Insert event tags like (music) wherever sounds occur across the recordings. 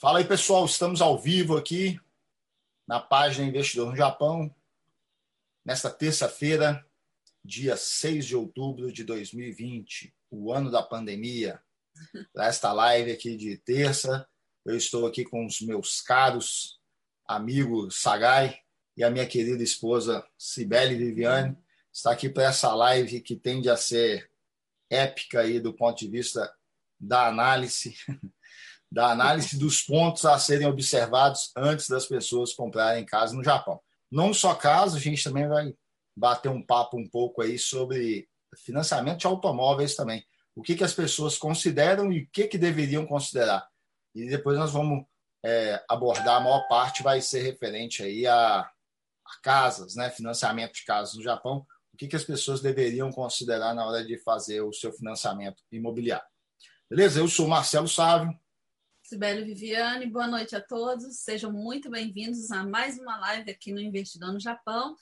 Fala aí, pessoal. Estamos ao vivo aqui na página Investidor no Japão, nesta terça-feira, dia 6 de outubro de 2020, o ano da pandemia. (laughs) Para esta live aqui de terça, eu estou aqui com os meus caros amigos Sagai e a minha querida esposa Cibele Viviane. Está aqui para essa live que tende a ser épica aí do ponto de vista da análise (laughs) da análise dos pontos a serem observados antes das pessoas comprarem casa no Japão. Não só casa, a gente também vai bater um papo um pouco aí sobre financiamento de automóveis também. O que, que as pessoas consideram e o que, que deveriam considerar. E depois nós vamos é, abordar, a maior parte vai ser referente aí a, a casas, né? financiamento de casas no Japão. O que, que as pessoas deveriam considerar na hora de fazer o seu financiamento imobiliário. Beleza? Eu sou Marcelo Sávio, Sibeli Viviane, boa noite a todos. Sejam muito bem-vindos a mais uma live aqui no Investidor no Japão.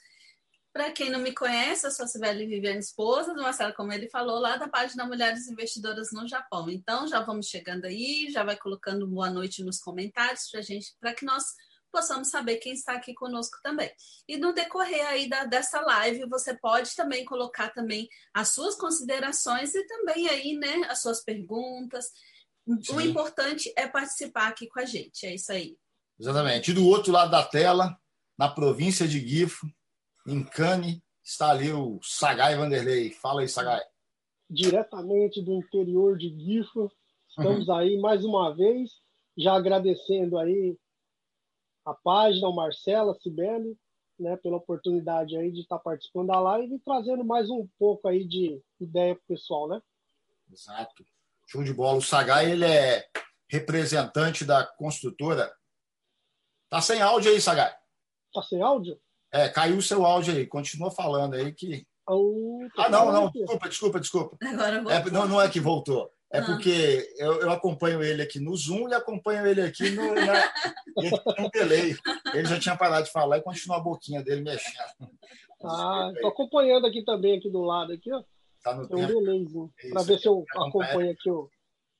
Para quem não me conhece, eu sou a Sibeli Viviane, esposa do Marcelo, como ele falou, lá da página Mulheres Investidoras no Japão. Então, já vamos chegando aí, já vai colocando boa noite nos comentários para gente, para que nós possamos saber quem está aqui conosco também. E no decorrer aí da, dessa live, você pode também colocar também as suas considerações e também aí, né, as suas perguntas. Sim. O importante é participar aqui com a gente. É isso aí. Exatamente. E do outro lado da tela, na província de Gifo, em Cane, está ali o Sagai Vanderlei. Fala aí, Sagai. Diretamente do interior de Gifo, estamos uhum. aí mais uma vez, já agradecendo aí a página, o Marcelo, a Cibele, né, pela oportunidade aí de estar participando da live e trazendo mais um pouco aí de ideia para o pessoal, né? Exato. Show de bola. O Sagai, ele é representante da construtora. Tá sem áudio aí, Sagai. Tá sem áudio? É, caiu o seu áudio aí. Continua falando aí que. Oh, ah, não, não. Desculpa, desculpa, desculpa. Agora É, não, não é que voltou. É não. porque eu, eu, acompanho ele aqui no Zoom e acompanho ele aqui no, na, no delay. Ele já tinha parado de falar e continua a boquinha dele mexendo. Ah, tô acompanhando aqui também, aqui do lado, aqui, ó. Tá no Tem tempo. Um para ver se eu acompanho aqui o,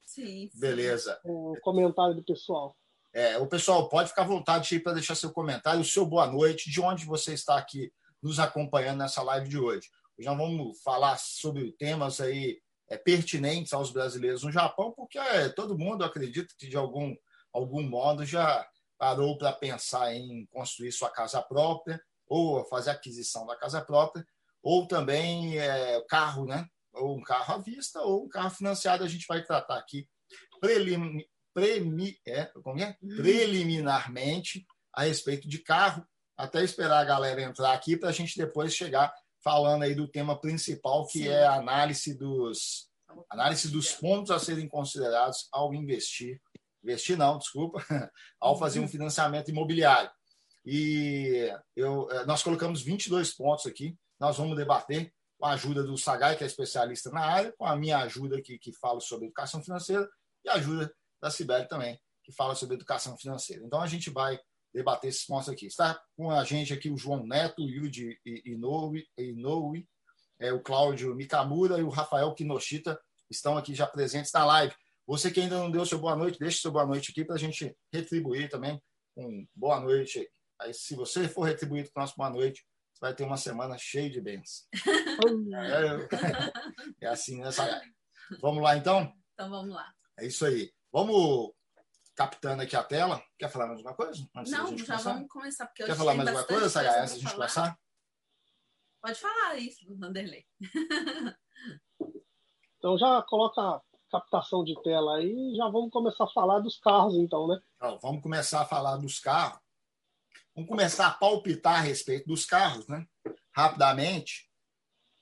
sim, sim. Beleza. o comentário do pessoal. É, o pessoal pode ficar à vontade para deixar seu comentário, o seu boa noite, de onde você está aqui nos acompanhando nessa live de hoje. Já vamos falar sobre temas aí é, pertinentes aos brasileiros no Japão, porque é, todo mundo acredita que de algum, algum modo já parou para pensar em construir sua casa própria ou fazer aquisição da casa própria ou também é, carro, né? Ou um carro à vista, ou um carro financiado. A gente vai tratar aqui prelim, premi, é, é? Hum. preliminarmente a respeito de carro, até esperar a galera entrar aqui para a gente depois chegar falando aí do tema principal, que Sim. é a análise dos, análise dos pontos a serem considerados ao investir. Investir não, desculpa, (laughs) ao fazer um uhum. financiamento imobiliário. E eu, é, nós colocamos 22 pontos aqui nós vamos debater com a ajuda do Sagai, que é especialista na área, com a minha ajuda aqui, que fala sobre educação financeira, e a ajuda da Sibeli também, que fala sobre educação financeira. Então, a gente vai debater esses pontos aqui. Está com a gente aqui o João Neto, o Yuji Inoue, Inoue é, o Cláudio Mikamura e o Rafael Kinoshita estão aqui já presentes na live. Você que ainda não deu seu boa noite, deixe seu boa noite aqui para a gente retribuir também com boa noite. Aí, se você for retribuído com nosso boa noite, você vai ter uma semana cheia de bens. (laughs) é, (laughs) é assim. Né, vamos lá, então? Então vamos lá. É isso aí. Vamos captando aqui a tela. Quer falar mais alguma coisa? Antes Não, já começar? vamos começar. Porque Quer falar mais alguma coisa, Saga, antes de a gente começar? Pode falar isso, Vanderlei. (laughs) então já coloca a captação de tela aí e já vamos começar a falar dos carros, então, né? Então, vamos começar a falar dos carros. Vamos começar a palpitar a respeito dos carros, né? Rapidamente.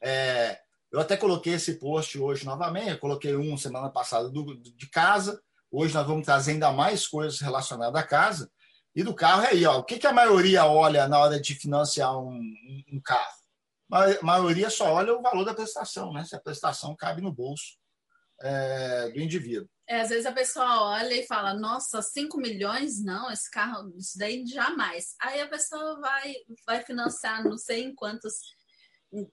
É, eu até coloquei esse post hoje novamente, eu coloquei um semana passada do, de casa. Hoje nós vamos trazer ainda mais coisas relacionadas à casa. E do carro é aí, ó. O que, que a maioria olha na hora de financiar um, um, carro? A maioria só olha o valor da prestação, né? Se a prestação cabe no bolso é, do indivíduo. É, às vezes a pessoa olha e fala, nossa, 5 milhões? Não, esse carro, isso daí jamais. Aí a pessoa vai, vai financiar não sei em quantas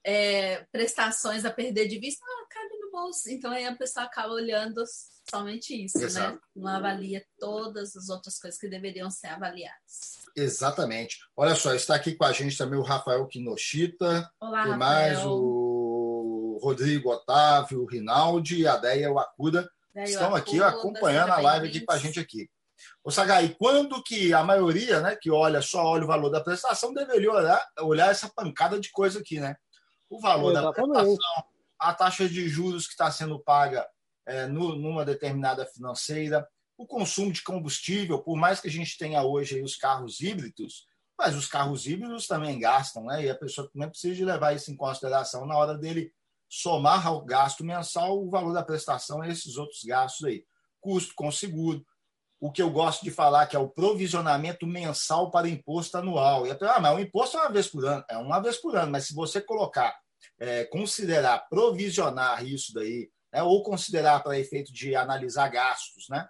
é, prestações a perder de vista, ah, cabe no bolso. Então aí a pessoa acaba olhando somente isso, né? Exato. né? Não avalia todas as outras coisas que deveriam ser avaliadas. Exatamente. Olha só, está aqui com a gente também o Rafael Kinoshita. Olá, Tem mais o Rodrigo Otávio, o Rinaldi e a Deia Wakuda. Estão aqui acompanhando a live aqui com a gente aqui. O Sagai, quando que a maioria, né, que olha só olha o valor da prestação, deveria olhar, olhar essa pancada de coisa aqui, né? O valor Exatamente. da prestação, a taxa de juros que está sendo paga é, no, numa determinada financeira, o consumo de combustível, por mais que a gente tenha hoje os carros híbridos, mas os carros híbridos também gastam, né? E a pessoa também precisa levar isso em consideração na hora dele somar ao gasto mensal o valor da prestação a esses outros gastos aí. Custo com seguro, o que eu gosto de falar, que é o provisionamento mensal para imposto anual. E até, ah, mas o imposto é uma vez por ano. É uma vez por ano, mas se você colocar, é, considerar, provisionar isso daí, né, ou considerar para efeito de analisar gastos, né,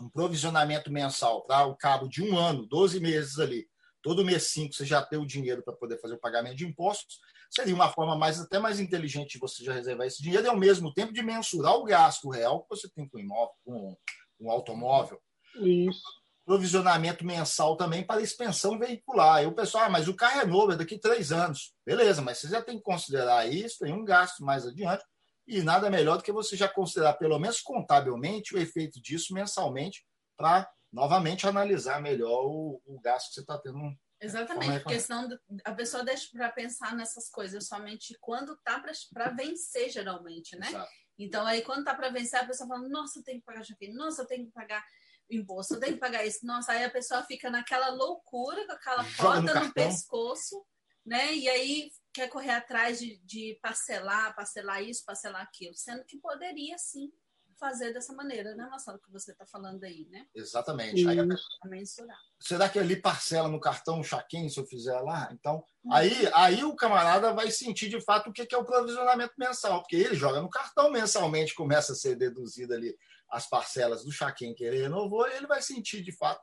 um provisionamento mensal para o cabo de um ano, 12 meses ali, todo mês 5 você já tem o dinheiro para poder fazer o pagamento de impostos, seria uma forma mais até mais inteligente de você já reservar esse dinheiro e ao mesmo tempo de mensurar o gasto real que você tem com o imóvel, com um automóvel, isso. Provisionamento mensal também para expensão veicular. E o pessoal, ah, mas o carro é novo, é daqui três anos. Beleza, mas você já tem que considerar isso, tem um gasto mais adiante. E nada melhor do que você já considerar, pelo menos contabilmente, o efeito disso mensalmente, para novamente analisar melhor o, o gasto que você está tendo Exatamente, porque senão a pessoa deixa para pensar nessas coisas somente quando está para vencer, geralmente, né? Exato. Então, aí, quando está para vencer, a pessoa fala: Nossa, eu tenho que pagar chafé, nossa, eu tenho que pagar imposto, tem que pagar isso. Nossa, aí a pessoa fica naquela loucura, com aquela corda no, no pescoço, né? E aí quer correr atrás de, de parcelar, parcelar isso, parcelar aquilo, sendo que poderia sim fazer dessa maneira, né, Marcelo, que você está falando aí, né? Exatamente. Aí, mensurar. Será que ali parcela no cartão chaquinho se eu fizer lá? Então, hum. aí, aí o camarada vai sentir de fato o que é o provisionamento mensal, porque ele joga no cartão mensalmente, começa a ser deduzido ali as parcelas do Chaquem que ele renovou, ele vai sentir de fato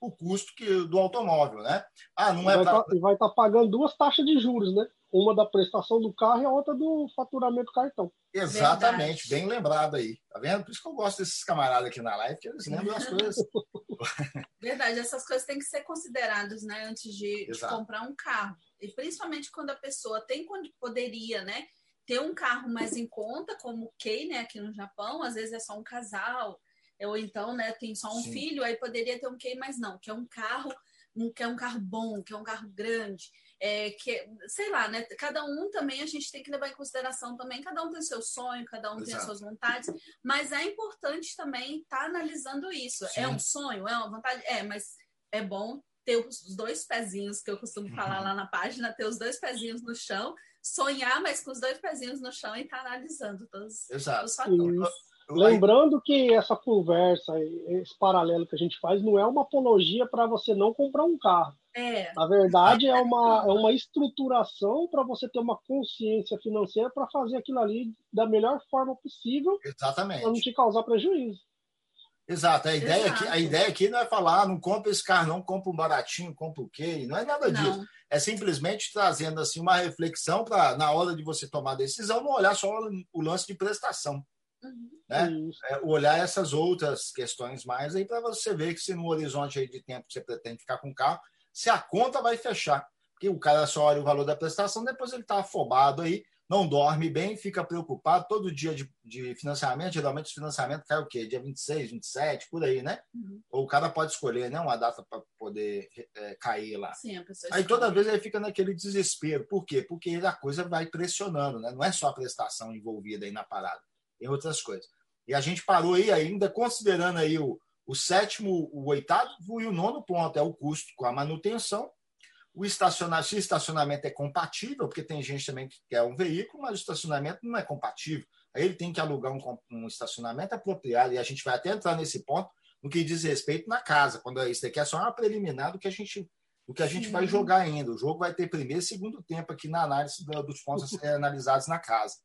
o custo que, do automóvel, né? Ah, não é pra... vai estar tá pagando duas taxas de juros, né? Uma da prestação do carro e a outra do faturamento do cartão. Exatamente, Verdade. bem lembrado aí. Tá vendo? Por isso que eu gosto desses camaradas aqui na live, que eles lembram as coisas. (laughs) Verdade, essas coisas têm que ser consideradas, né, antes de, de comprar um carro. E principalmente quando a pessoa tem quando poderia, né, ter um carro mais em conta, como o Kei, né, aqui no Japão, às vezes é só um casal, ou então, né, tem só um Sim. filho, aí poderia ter um Kei, mas não, que é um carro, um, que é um carro bom, que é um carro grande, é, que, sei lá, né, cada um também a gente tem que levar em consideração também, cada um tem seu sonho, cada um Exato. tem as suas vontades, mas é importante também estar tá analisando isso. É Sim. É um sonho, é uma vontade? É, mas é bom ter os dois pezinhos, que eu costumo falar uhum. lá na página, ter os dois pezinhos no chão, sonhar, mas com os dois pezinhos no chão e estar tá analisando todos Exato. os fatores. Lembrando que essa conversa, esse paralelo que a gente faz, não é uma apologia para você não comprar um carro. É. Na verdade, é uma, é uma estruturação para você ter uma consciência financeira para fazer aquilo ali da melhor forma possível. Exatamente. Para não te causar prejuízo. Exato. A ideia, Exato. Aqui, a ideia aqui não é falar, ah, não compra esse carro, não compra um baratinho, compra o quê? Não é nada não. disso. É simplesmente trazendo assim uma reflexão para, na hora de você tomar a decisão, não olhar só o lance de prestação. Uhum. Né? É, olhar essas outras questões mais aí para você ver que se no horizonte aí de tempo que você pretende ficar com o carro, se a conta vai fechar. Porque o cara só olha o valor da prestação, depois ele está afobado aí não dorme bem, fica preocupado. Todo dia de, de financiamento, geralmente o financiamento cai o quê? Dia 26, 27, por aí, né? Uhum. Ou o cara pode escolher né, uma data para poder é, cair lá. Sim, aí toda vez ele fica naquele desespero. Por quê? Porque a coisa vai pressionando, né? Não é só a prestação envolvida aí na parada, tem outras coisas. E a gente parou aí ainda considerando aí o, o sétimo, o oitavo e o nono ponto, é o custo com a manutenção o estacionamento, se o estacionamento é compatível, porque tem gente também que quer um veículo, mas o estacionamento não é compatível. Aí ele tem que alugar um, um estacionamento apropriado, e a gente vai até entrar nesse ponto no que diz respeito na casa, quando isso daqui é só uma preliminar do que a gente, do que a gente vai jogar ainda. O jogo vai ter primeiro e segundo tempo aqui na análise dos pontos a analisados na casa.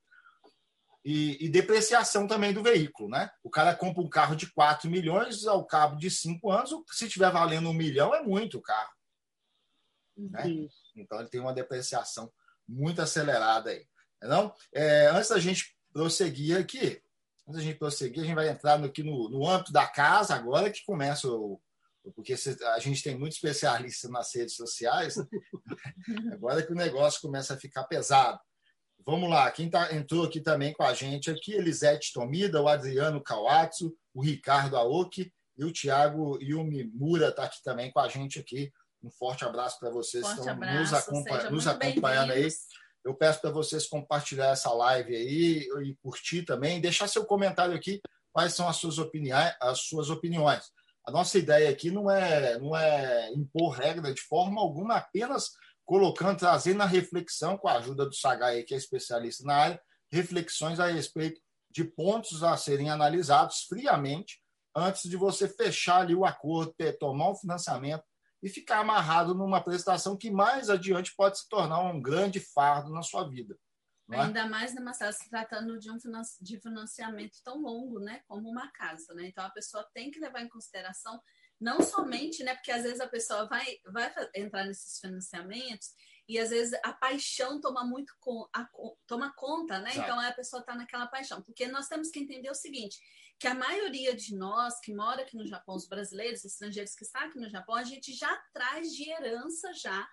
E, e, depreciação também do veículo, né? O cara compra um carro de 4 milhões ao cabo de 5 anos, se estiver valendo um milhão, é muito o carro. Né? Então ele tem uma depreciação muito acelerada aí. Não? É, antes da gente prosseguir aqui. Antes da gente prosseguir, a gente vai entrar no, aqui no, no âmbito da casa agora que começa o, porque a gente tem muito especialista nas redes sociais, né? (laughs) agora que o negócio começa a ficar pesado. Vamos lá, quem tá, entrou aqui também com a gente aqui, Elisete Tomida, o Adriano Kawatsu, o Ricardo Aoki e o Thiago Yumi Mura está aqui também com a gente aqui. Um forte abraço para vocês forte que estão abraço, nos, acompanha, nos acompanhando aí. Eu peço para vocês compartilhar essa live aí e curtir também, deixar seu comentário aqui, quais são as suas opiniões, as suas opiniões. A nossa ideia aqui não é, não é impor regra de forma alguma, apenas colocando, trazendo a reflexão com a ajuda do Sagai, que é especialista na área, reflexões a respeito de pontos a serem analisados friamente antes de você fechar ali o acordo, ter, tomar um financiamento e ficar amarrado numa prestação que mais adiante pode se tornar um grande fardo na sua vida. É? Ainda mais, né, Marcelo, se tratando de um financiamento tão longo, né, como uma casa, né? Então a pessoa tem que levar em consideração não somente, né, porque às vezes a pessoa vai, vai entrar nesses financiamentos e às vezes a paixão toma muito com, a, toma conta, né? Exato. Então a pessoa está naquela paixão, porque nós temos que entender o seguinte, que a maioria de nós que mora aqui no Japão, os brasileiros, os estrangeiros que estão aqui no Japão, a gente já traz de herança já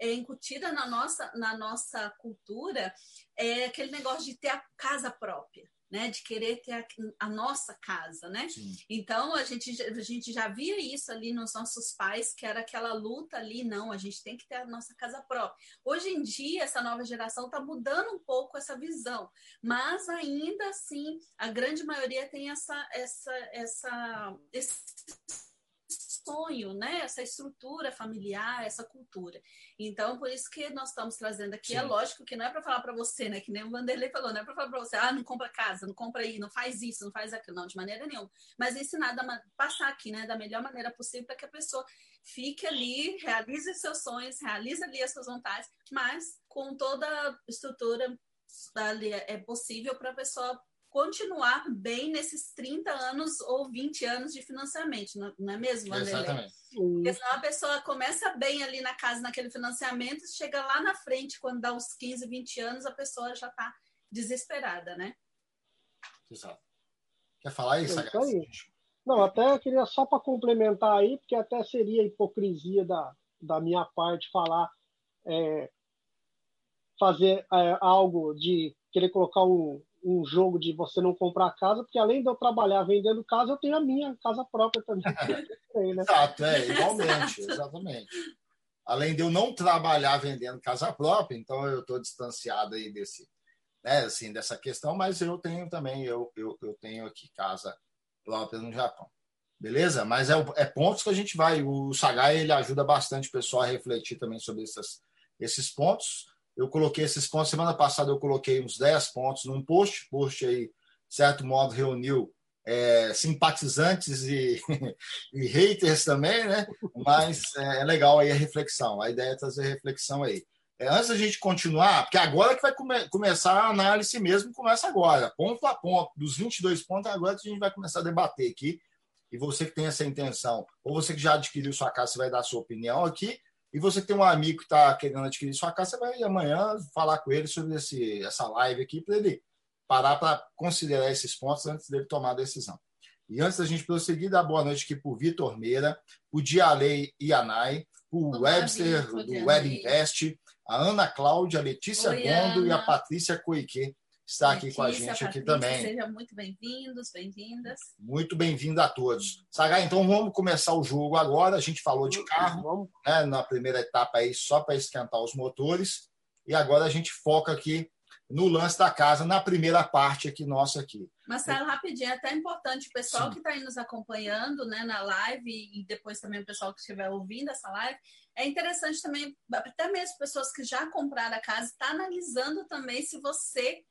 é, incutida na nossa, na nossa cultura é aquele negócio de ter a casa própria. Né, de querer ter a, a nossa casa, né? Sim. Então a gente, a gente já via isso ali nos nossos pais, que era aquela luta ali, não, a gente tem que ter a nossa casa própria. Hoje em dia, essa nova geração está mudando um pouco essa visão, mas ainda assim, a grande maioria tem essa, essa, essa, esse sonho, né? Essa estrutura familiar, essa cultura. Então, por isso que nós estamos trazendo aqui. É Sim. É lógico que não é para falar para você, né? Que nem o Vanderlei falou, não é para falar para você, ah, não compra casa, não compra aí, não faz isso, não faz aquilo, não, de maneira nenhuma. Mas ensinar, passar aqui, né? Da melhor maneira possível para que a pessoa fique ali, realize seus sonhos, realize ali as suas vontades, mas com toda a estrutura ali é possível para a pessoa continuar bem nesses 30 anos ou 20 anos de financiamento, não é mesmo, Vanderlei? Exatamente. Porque senão a pessoa começa bem ali na casa, naquele financiamento, chega lá na frente, quando dá uns 15, 20 anos, a pessoa já está desesperada, né? Exato. Quer falar isso, é aí. Não, até queria só para complementar aí, porque até seria hipocrisia da, da minha parte falar, é, fazer é, algo de querer colocar um, um jogo de você não comprar casa, porque além de eu trabalhar vendendo casa, eu tenho a minha casa própria também. (laughs) né? Exato, é, igualmente, exatamente. Além de eu não trabalhar vendendo casa própria, então eu estou distanciado aí desse, né, assim, dessa questão, mas eu tenho também, eu, eu, eu tenho aqui casa própria no Japão. Beleza? Mas é, é pontos que a gente vai. O Sagai ele ajuda bastante o pessoal a refletir também sobre essas, esses pontos. Eu coloquei esses pontos. Semana passada eu coloquei uns 10 pontos num post. Post aí, de certo modo, reuniu é, simpatizantes e, (laughs) e, haters também, né? Mas é, é, legal aí a reflexão. A ideia é trazer reflexão aí. É, antes da gente continuar, porque agora que vai come começar a análise mesmo, começa agora, ponto a ponto, dos 22 pontos, agora que a gente vai começar a debater aqui. E você que tem essa intenção, ou você que já adquiriu sua casa, você vai dar sua opinião aqui, e você tem um amigo que está querendo adquirir sua casa, você vai amanhã falar com ele sobre esse, essa live aqui para ele parar para considerar esses pontos antes dele tomar a decisão. E antes da gente prosseguir, dar boa noite aqui para o Vitor Meira, o Dialei Ianai, o Webster do Web Invest, a Ana Cláudia, a Letícia Oi, Gondo Ana. e a Patrícia Coiquet está aqui com a gente Patrícia, aqui também. Sejam muito bem-vindos, bem-vindas. Muito bem-vindo a todos. Sagai, então vamos começar o jogo agora. A gente falou de carro né, na primeira etapa aí só para esquentar os motores. E agora a gente foca aqui no lance da casa, na primeira parte aqui nossa aqui. Marcelo, rapidinho, é até importante o pessoal Sim. que está aí nos acompanhando né, na live e depois também o pessoal que estiver ouvindo essa live, é interessante também, até mesmo pessoas que já compraram a casa, está analisando também se você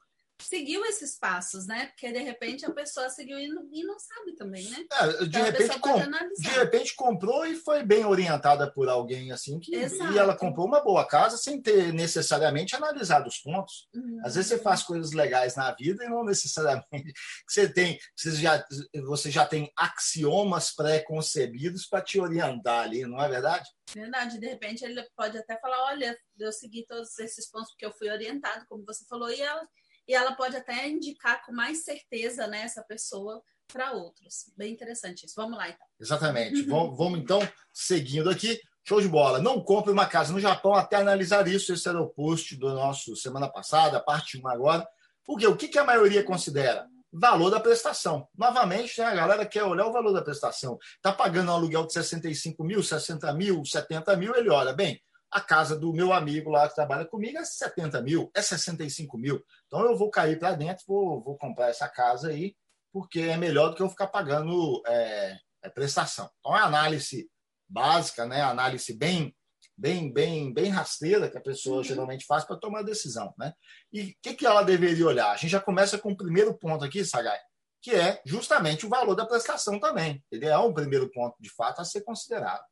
seguiu esses passos, né? Porque de repente a pessoa seguiu e não, e não sabe também, né? É, de, então, repente, com, de repente comprou e foi bem orientada por alguém assim que e ela comprou uma boa casa sem ter necessariamente analisado os pontos. Uhum. Às vezes você faz coisas legais na vida e não necessariamente (laughs) você tem você já você já tem axiomas pré-concebidos para te orientar ali, não é verdade? Verdade, de repente ele pode até falar, olha, eu segui todos esses pontos porque eu fui orientado, como você falou, e ela e ela pode até indicar com mais certeza né, essa pessoa para outros. Bem interessante isso. Vamos lá, então. Exatamente. vamos, vamos, então, seguindo aqui. Show de bola. Não compre uma casa no Japão até analisar isso. Esse era o post do nosso semana passada, parte 1 agora. Porque o que, que a maioria considera? Valor da prestação. Novamente, né, a galera quer olhar o valor da prestação. Está pagando um aluguel de 65 mil, 60 mil, 70 mil, ele olha, bem, a casa do meu amigo lá que trabalha comigo é 70 mil, é 65 mil. Então eu vou cair para dentro, vou, vou comprar essa casa aí, porque é melhor do que eu ficar pagando é, é prestação. Então é análise básica, né? Análise bem, bem, bem, bem rasteira que a pessoa uhum. geralmente faz para tomar decisão, né? E o que, que ela deveria olhar? A gente já começa com o primeiro ponto aqui, Sagai, que é justamente o valor da prestação também. Ele é um primeiro ponto, de fato, a ser considerado.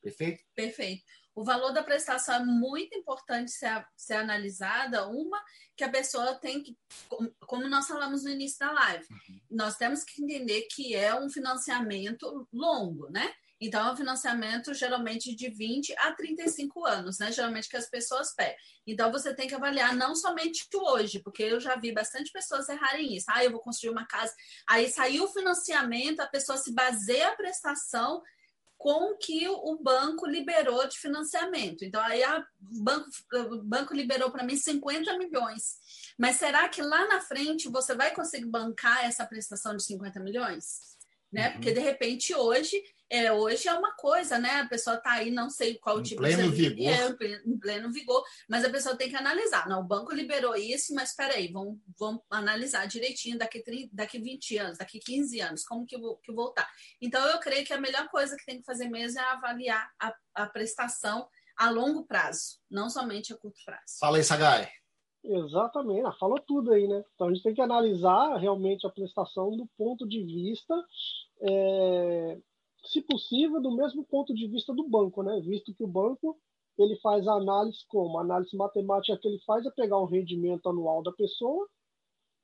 Perfeito? Perfeito. O valor da prestação é muito importante ser, ser analisada. Uma, que a pessoa tem que, como nós falamos no início da live, uhum. nós temos que entender que é um financiamento longo, né? Então, é um financiamento geralmente de 20 a 35 anos, né? Geralmente que as pessoas pegam. Então, você tem que avaliar não somente hoje, porque eu já vi bastante pessoas errarem isso. Ah, eu vou construir uma casa. Aí saiu o financiamento, a pessoa se baseia a prestação com que o banco liberou de financiamento. Então, aí a, o, banco, o banco liberou para mim 50 milhões. Mas será que lá na frente você vai conseguir bancar essa prestação de 50 milhões? Né? Uhum. Porque de repente hoje é, hoje é uma coisa, né? A pessoa está aí, não sei qual em tipo pleno de vigor. É, em pleno vigor, mas a pessoa tem que analisar. Não, o banco liberou isso, mas espera aí, vamos, vamos analisar direitinho daqui, daqui 20 anos, daqui 15 anos, como que, que voltar. Então, eu creio que a melhor coisa que tem que fazer mesmo é avaliar a, a prestação a longo prazo, não somente a curto prazo. Fala aí, Sagai. Exatamente, ah, falou tudo aí, né? Então a gente tem que analisar realmente a prestação do ponto de vista é, se possível, do mesmo ponto de vista do banco, né? Visto que o banco ele faz a análise como? A análise matemática que ele faz é pegar o rendimento anual da pessoa,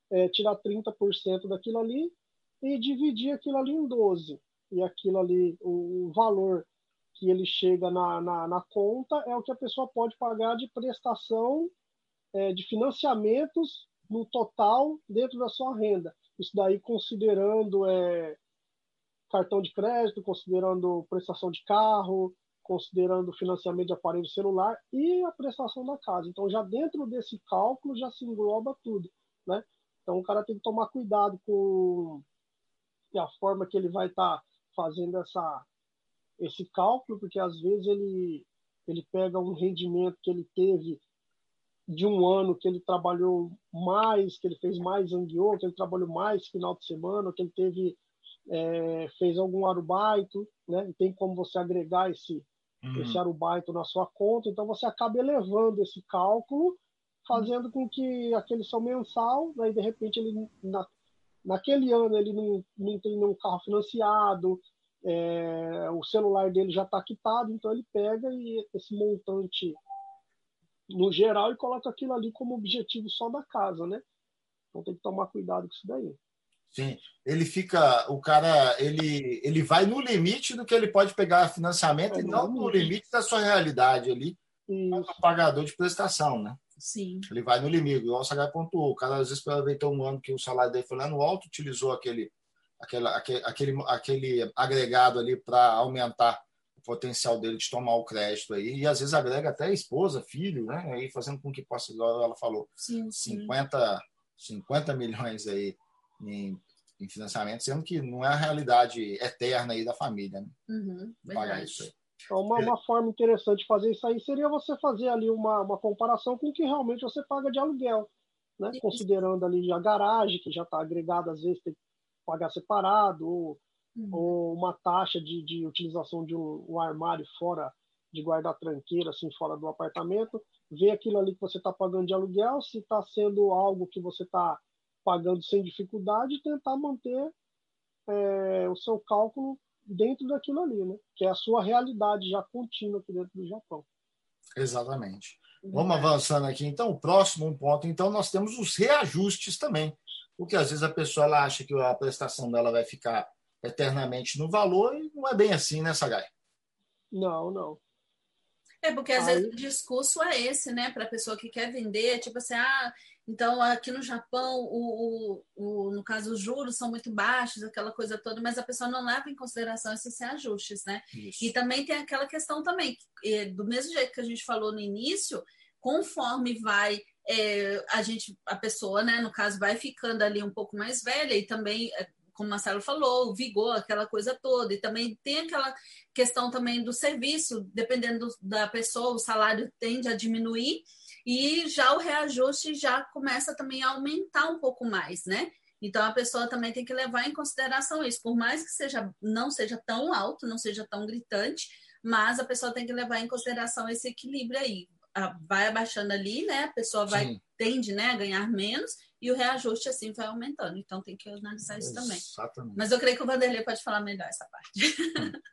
é, tirar 30% daquilo ali e dividir aquilo ali em 12. E aquilo ali, o, valor que ele chega na, na, na, conta é o que a pessoa pode pagar de prestação é, de financiamentos no total dentro da sua renda. Isso daí considerando é, cartão de crédito, considerando prestação de carro, considerando financiamento de aparelho celular e a prestação da casa. Então, já dentro desse cálculo já se engloba tudo, né? Então, o cara tem que tomar cuidado com a forma que ele vai estar tá fazendo essa, esse cálculo, porque às vezes ele, ele pega um rendimento que ele teve de um ano que ele trabalhou mais, que ele fez mais anguiô, que ele trabalhou mais final de semana, que ele teve é, fez algum arubaito, né? E tem como você agregar esse, uhum. esse arubaito na sua conta, então você acaba elevando esse cálculo, fazendo com que aquele seu mensal, daí de repente ele na, naquele ano ele não, não tem nenhum carro financiado, é, o celular dele já está quitado, então ele pega e esse montante no geral e coloca aquilo ali como objetivo só da casa, né? Então tem que tomar cuidado com isso daí. Sim, ele fica, o cara, ele, ele vai no limite do que ele pode pegar financiamento é, e não no limite da sua realidade ali, o pagador de prestação, né? Sim. Ele vai no limite, igual o Sagai pontuou. O cara às vezes aproveitou um ano que o salário dele foi lá no alto, utilizou aquele, aquele, aquele, aquele, aquele agregado ali para aumentar o potencial dele de tomar o crédito aí, e às vezes agrega até esposa, filho, né? Aí fazendo com que possa, igual ela falou, sim, sim. 50, 50 milhões aí em, em, financiamento, sendo que não é a realidade eterna aí da família, né? Uhum, pagar isso aí. Então, uma, uma forma interessante de fazer isso aí seria você fazer ali uma, uma comparação com o que realmente você paga de aluguel, né? Considerando ali a garagem, que já está agregada, às vezes tem que pagar separado, ou, uhum. ou uma taxa de, de utilização de um, um, armário fora de guardar tranqueira, assim, fora do apartamento, ver aquilo ali que você está pagando de aluguel, se está sendo algo que você está pagando sem dificuldade e tentar manter é, o seu cálculo dentro daquilo ali, né? Que é a sua realidade já contínua aqui dentro do Japão. Exatamente. Vamos avançando aqui. Então, o próximo ponto, então, nós temos os reajustes também. Porque às vezes a pessoa ela acha que a prestação dela vai ficar eternamente no valor e não é bem assim, né, Sagai? Não, não. É, porque às Aí... vezes o discurso é esse, né? Para a pessoa que quer vender, tipo assim, ah, então aqui no Japão, o, o, o, no caso, os juros são muito baixos, aquela coisa toda, mas a pessoa não leva em consideração esses ajustes, né? Isso. E também tem aquela questão também, do mesmo jeito que a gente falou no início, conforme vai é, a gente, a pessoa, né, no caso, vai ficando ali um pouco mais velha e também é, como o Marcelo falou, o vigor, aquela coisa toda. E também tem aquela questão também do serviço, dependendo da pessoa, o salário tende a diminuir e já o reajuste já começa também a aumentar um pouco mais, né? Então a pessoa também tem que levar em consideração isso, por mais que seja não seja tão alto, não seja tão gritante, mas a pessoa tem que levar em consideração esse equilíbrio aí. Vai abaixando ali, né? A pessoa vai Sim. tende, né, a ganhar menos e o reajuste assim vai aumentando. Então tem que analisar isso também. Exatamente. Mas eu creio que o Vanderlei pode falar melhor essa parte. (laughs)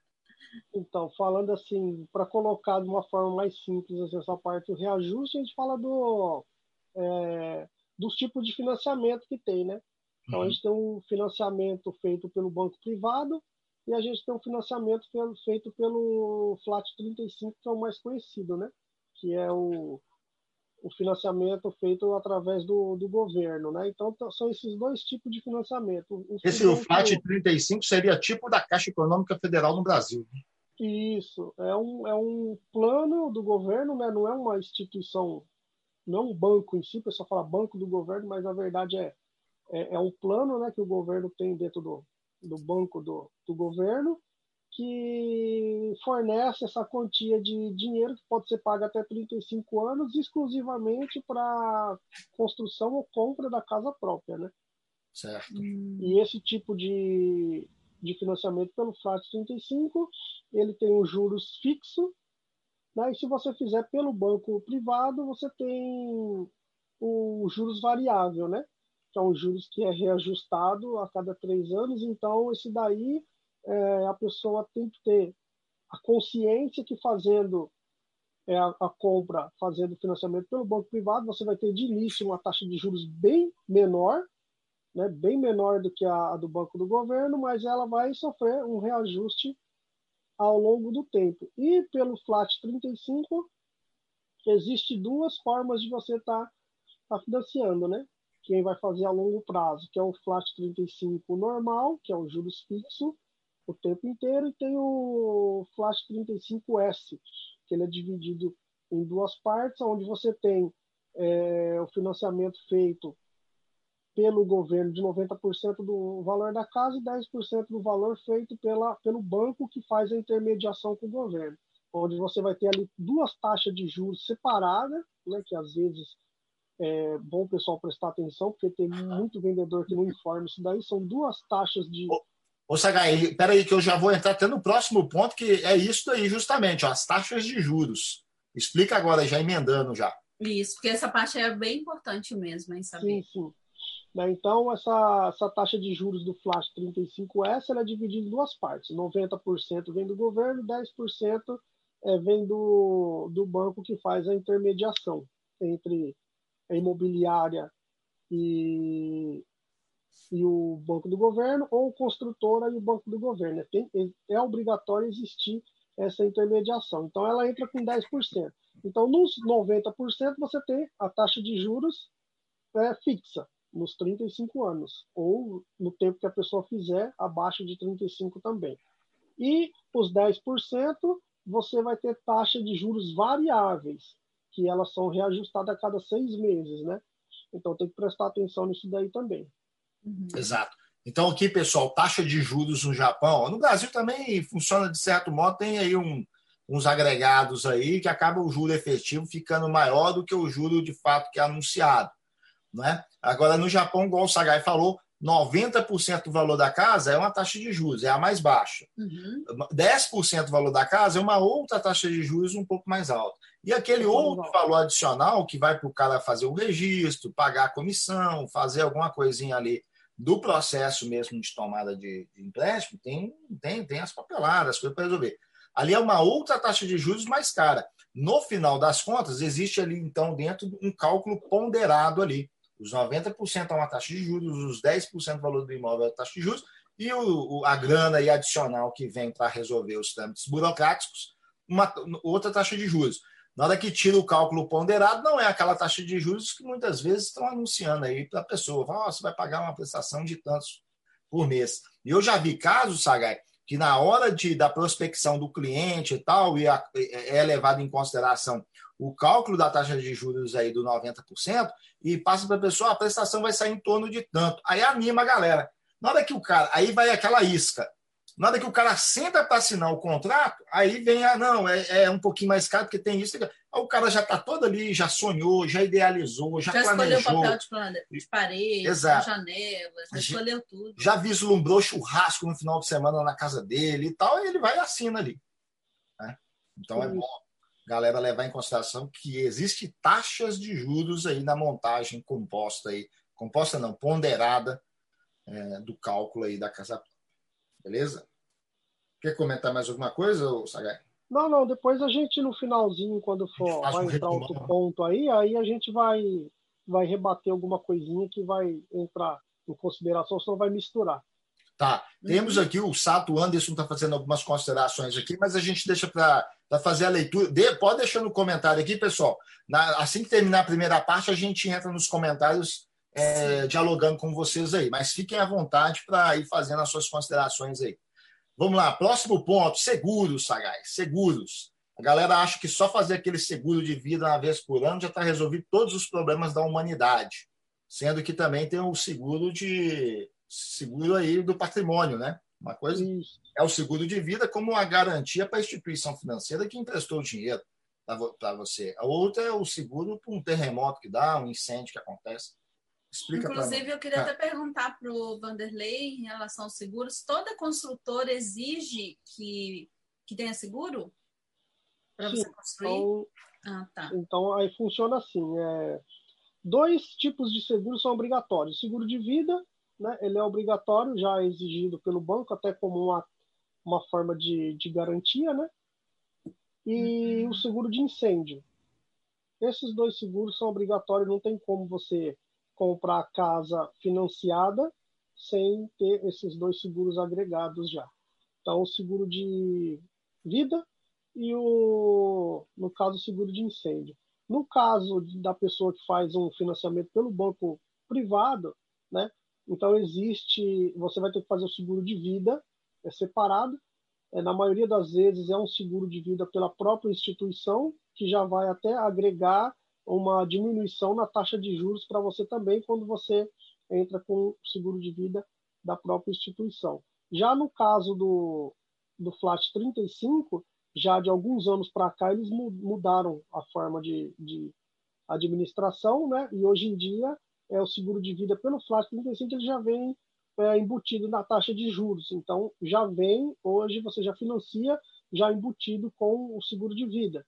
Então, falando assim, para colocar de uma forma mais simples assim, essa parte do reajuste, a gente fala do, é, dos tipos de financiamento que tem, né? Então, uhum. a gente tem um financiamento feito pelo banco privado e a gente tem um financiamento feito pelo Flat 35, que é o mais conhecido, né? Que é o, o financiamento feito através do, do governo, né? Então são esses dois tipos de financiamento. O Esse o FLAT 35 seria tipo da Caixa Econômica Federal no Brasil. Isso é um, é um plano do governo, né? Não é uma instituição, não é um banco em si. O pessoal fala banco do governo, mas na verdade é é, é um plano, né? Que o governo tem dentro do, do banco do, do governo que fornece essa quantia de dinheiro que pode ser paga até 35 anos exclusivamente para construção ou compra da casa própria, né? Certo. E esse tipo de, de financiamento pelo FAT 35, ele tem os juros fixo, né? E se você fizer pelo banco privado, você tem os juros variável, né? Que é um juros que é reajustado a cada três anos. Então, esse daí é, a pessoa tem que ter a consciência que fazendo é, a, a, compra, fazendo financiamento pelo banco privado, você vai ter de início uma taxa de juros bem menor, né, bem menor do que a, a do banco do governo, mas ela vai sofrer um reajuste ao longo do tempo. E pelo flat 35, existe duas formas de você estar tá, tá financiando, né? Quem vai fazer a longo prazo, que é o flat 35 normal, que é o juros fixo, o tempo inteiro, e tem o Flash 35S, que ele é dividido em duas partes, onde você tem é, o financiamento feito pelo governo de 90% do valor da casa e 10% do valor feito pela, pelo banco que faz a intermediação com o governo, onde você vai ter ali duas taxas de juros separadas, né, que às vezes é bom o pessoal prestar atenção, porque tem muito vendedor que não informa isso daí, são duas taxas de, Ô, Sagai, peraí que eu já vou entrar até no próximo ponto, que é isso aí, justamente, ó, as taxas de juros. Explica agora, já emendando já. Isso, porque essa parte é bem importante mesmo, hein, saber. Sim, sim. Né, então, essa, essa taxa de juros do Flash 35S ela é dividida em duas partes. 90% vem do governo, 10% é, vem do, do banco que faz a intermediação entre a imobiliária e, e o banco do governo, ou construtora e o banco do governo. Tem, é obrigatório existir essa intermediação. Então, ela entra com 10%. Então, nos 90%, você tem a taxa de juros é, fixa, nos 35 anos, ou no tempo que a pessoa fizer, abaixo de 35 também. E os 10%, você vai ter taxa de juros variáveis, que elas são reajustadas a cada seis meses, né? Então, tem que prestar atenção nisso daí também. Uhum. Exato. Então, aqui, pessoal, taxa de juros no Japão. No Brasil também funciona de certo modo, tem aí um, uns agregados aí que acaba o juro efetivo ficando maior do que o juro de fato que é anunciado. Né? Agora, no Japão, igual o Sagai falou, 90% do valor da casa é uma taxa de juros, é a mais baixa. Uhum. 10% do valor da casa é uma outra taxa de juros um pouco mais alta. E aquele outro valor adicional que vai para o cara fazer o registro, pagar a comissão, fazer alguma coisinha ali do processo mesmo de tomada de, de empréstimo, tem, tem, tem as papeladas, as coisas para resolver. Ali é uma outra taxa de juros mais cara. No final das contas, existe ali, então, dentro um cálculo ponderado ali. Os 90% é uma taxa de juros, os 10% do valor do imóvel é a taxa de juros, e o, a grana e adicional que vem para resolver os trâmites burocráticos uma outra taxa de juros. Na hora que tira o cálculo ponderado, não é aquela taxa de juros que muitas vezes estão anunciando aí para a pessoa. oh, você vai pagar uma prestação de tantos por mês. E eu já vi casos, Sagai, que na hora de, da prospecção do cliente e tal, e a, é levado em consideração o cálculo da taxa de juros aí do 90% e passa para a pessoa, a prestação vai sair em torno de tanto. Aí anima a galera. Na hora que o cara, aí vai aquela isca. Na hora que o cara senta para assinar o contrato, aí vem a, não, é, é um pouquinho mais caro porque tem isso. Aí o cara já está todo ali, já sonhou, já idealizou, já, já planejou. escolheu o papel de, plane... de parede, Exato. janela, já escolheu tudo. Já vislumbrou churrasco no final de semana na casa dele e tal, e ele vai e assina ali. Né? Então é bom galera levar em consideração que existe taxas de juros aí na montagem composta aí, composta não, ponderada é, do cálculo aí da casa Beleza? Quer comentar mais alguma coisa, Sagai? Não, não, depois a gente no finalzinho, quando for vai um entrar outro ponto aí, aí a gente vai, vai rebater alguma coisinha que vai entrar em consideração, senão vai misturar. Tá. Temos uhum. aqui o Sato Anderson está fazendo algumas considerações aqui, mas a gente deixa para fazer a leitura. De, pode deixar no comentário aqui, pessoal. Na, assim que terminar a primeira parte, a gente entra nos comentários é, dialogando com vocês aí. Mas fiquem à vontade para ir fazendo as suas considerações aí. Vamos lá, próximo ponto: seguros, Sagaz. Seguros. A galera acha que só fazer aquele seguro de vida uma vez por ano já está resolvido todos os problemas da humanidade. Sendo que também tem o seguro de seguro aí do patrimônio, né? Uma coisa é o seguro de vida como uma garantia para a instituição financeira que emprestou o dinheiro para você. A outra é o seguro para um terremoto que dá, um incêndio que acontece. Explica Inclusive, eu queria ah. até perguntar para o Vanderlei em relação aos seguros. Toda construtora exige que, que tenha seguro para você construir? Então, ah, tá. então, aí funciona assim. É, dois tipos de seguros são obrigatórios. Seguro de vida né, ele é obrigatório, já exigido pelo banco, até como uma, uma forma de, de garantia, né? E uhum. o seguro de incêndio. Esses dois seguros são obrigatórios, não tem como você comprar a casa financiada sem ter esses dois seguros agregados já. Então, o seguro de vida e o, no caso, o seguro de incêndio. No caso da pessoa que faz um financiamento pelo banco privado, né, então existe, você vai ter que fazer o seguro de vida é separado. É, na maioria das vezes é um seguro de vida pela própria instituição que já vai até agregar uma diminuição na taxa de juros para você também quando você entra com o seguro de vida da própria instituição. Já no caso do, do Flat 35, já de alguns anos para cá, eles mudaram a forma de, de administração, né? e hoje em dia é, o seguro de vida pelo FLAT 35 ele já vem é, embutido na taxa de juros. Então, já vem, hoje você já financia já embutido com o seguro de vida.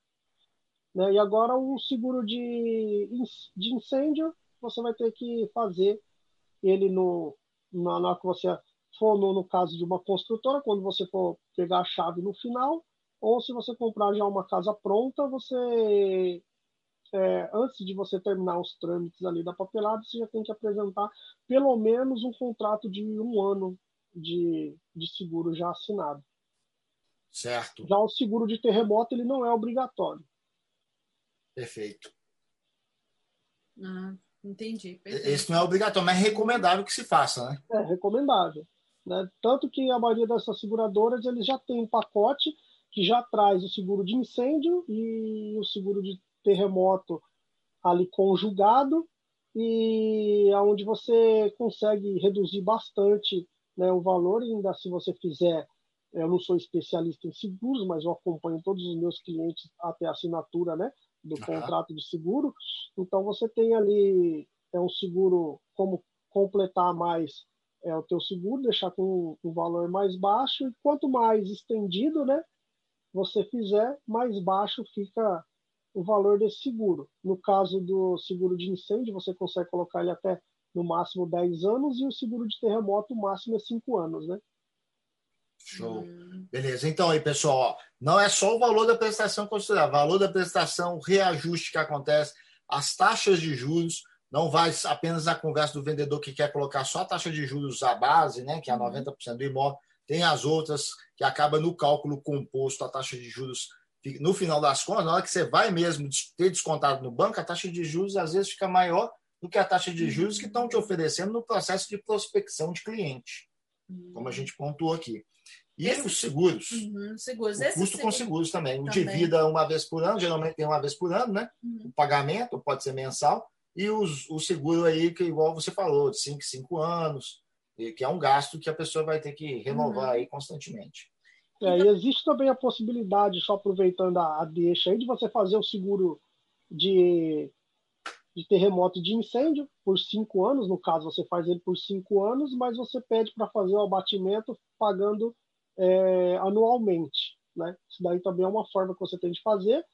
Né? E agora o seguro de, de incêndio, você vai ter que fazer ele no, na, na que você for no, no caso de uma construtora, quando você for pegar a chave no final, ou se você comprar já uma casa pronta, você é, antes de você terminar os trâmites ali da papelada, você já tem que apresentar pelo menos um contrato de um ano de, de seguro já assinado. Certo. Já o seguro de terremoto ele não é obrigatório. Perfeito. Ah, entendi. Perfeito. Esse não é obrigatório, mas é recomendável que se faça, né? É recomendável. Né? Tanto que a maioria dessas seguradoras eles já tem um pacote que já traz o seguro de incêndio e o seguro de terremoto ali conjugado e aonde você consegue reduzir bastante né, o valor ainda se você fizer eu não sou especialista em seguros mas eu acompanho todos os meus clientes até a assinatura né do uhum. contrato de seguro então você tem ali é um seguro como completar mais é o teu seguro deixar com um valor mais baixo e quanto mais estendido né você fizer mais baixo fica o valor desse seguro. No caso do seguro de incêndio, você consegue colocar ele até no máximo 10 anos e o seguro de terremoto, o máximo é 5 anos, né? Show. Hum. Beleza. Então aí, pessoal, ó, não é só o valor da prestação considerar, valor da prestação, o reajuste que acontece, as taxas de juros, não vai apenas a conversa do vendedor que quer colocar só a taxa de juros à base, né, que é 90% uhum. do imóvel, tem as outras que acaba no cálculo composto a taxa de juros no final das contas, na hora que você vai mesmo ter descontado no banco, a taxa de juros às vezes fica maior do que a taxa de juros que estão te oferecendo no processo de prospecção de cliente, como a gente pontuou aqui. E Esse... os seguros. Uhum, seguros. O custo seguro... com seguros também. O também. de vida uma vez por ano, geralmente tem uma vez por ano, né? Uhum. O pagamento pode ser mensal. E os, o seguro aí, que igual você falou, de 5, 5 anos, que é um gasto que a pessoa vai ter que renovar uhum. aí constantemente. É, e existe também a possibilidade, só aproveitando a, a deixa aí, de você fazer o seguro de, de terremoto de incêndio por cinco anos. No caso, você faz ele por cinco anos, mas você pede para fazer o abatimento pagando é, anualmente. Né? Isso daí também é uma forma que você tem de fazer.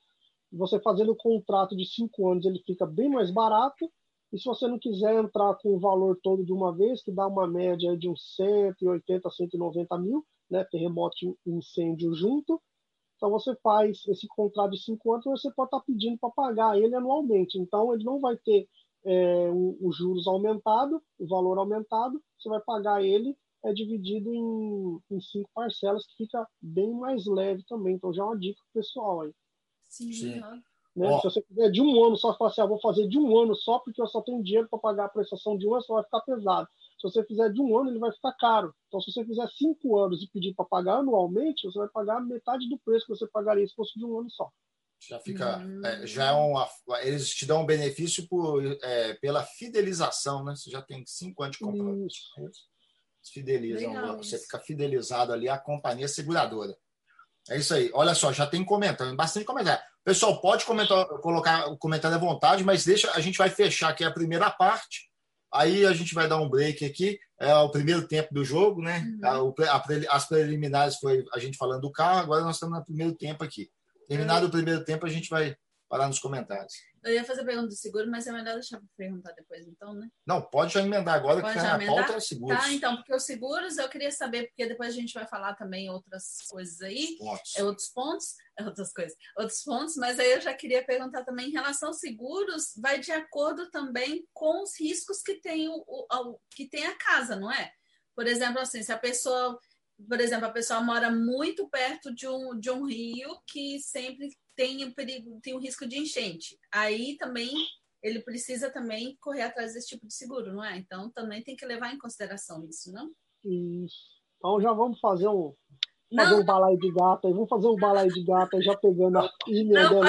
Você fazendo o contrato de cinco anos, ele fica bem mais barato. E se você não quiser entrar com o valor todo de uma vez, que dá uma média de uns 180, 190 mil, né? terremoto e incêndio junto, então você faz esse contrato de cinco anos, você pode estar pedindo para pagar ele anualmente. Então ele não vai ter é, os juros aumentado, o valor aumentado, você vai pagar ele é dividido em, em cinco parcelas, que fica bem mais leve também. Então já é uma dica pessoal aí. Sim. Sim. Né? Se você quiser de um ano só, falar assim, ah, vou fazer de um ano só porque eu só tenho dinheiro para pagar a prestação de um ano, só vai ficar pesado. Se você fizer de um ano, ele vai ficar caro. Então, se você fizer cinco anos e pedir para pagar anualmente, você vai pagar metade do preço que você pagaria se fosse de um ano só. Já fica. Hum. É, já é uma, eles te dão um benefício por, é, pela fidelização, né? Você já tem cinco anos de compromisso. Isso fidelizam, Legal, você fica fidelizado ali à companhia seguradora. É isso aí. Olha só, já tem comentário, bastante comentário. Pessoal, pode comentar, colocar o comentário à vontade, mas deixa, a gente vai fechar aqui a primeira parte. Aí a gente vai dar um break aqui. É o primeiro tempo do jogo, né? Uhum. A, a, as preliminares foi a gente falando do carro, agora nós estamos no primeiro tempo aqui. Terminado uhum. o primeiro tempo, a gente vai parar nos comentários. Eu ia fazer pergunta do seguro, mas é melhor deixar para perguntar depois, então, né? Não, pode já emendar agora, pode que tá na pauta é seguros. Tá, então, porque os seguros eu queria saber, porque depois a gente vai falar também outras coisas aí. Pontos. É outros pontos, é outras coisas, outros pontos, mas aí eu já queria perguntar também em relação aos seguros, vai de acordo também com os riscos que tem, o, o que tem a casa, não é? Por exemplo, assim, se a pessoa por exemplo, a pessoa mora muito perto de um, de um rio que sempre tem o perigo, tem o risco de enchente. Aí também ele precisa também correr atrás desse tipo de seguro, não é? Então também tem que levar em consideração isso, não? Isso. Então já vamos fazer um fazer não, um balaio de gato aí, vamos fazer um balaio de gato aí já pegando a ilha dela.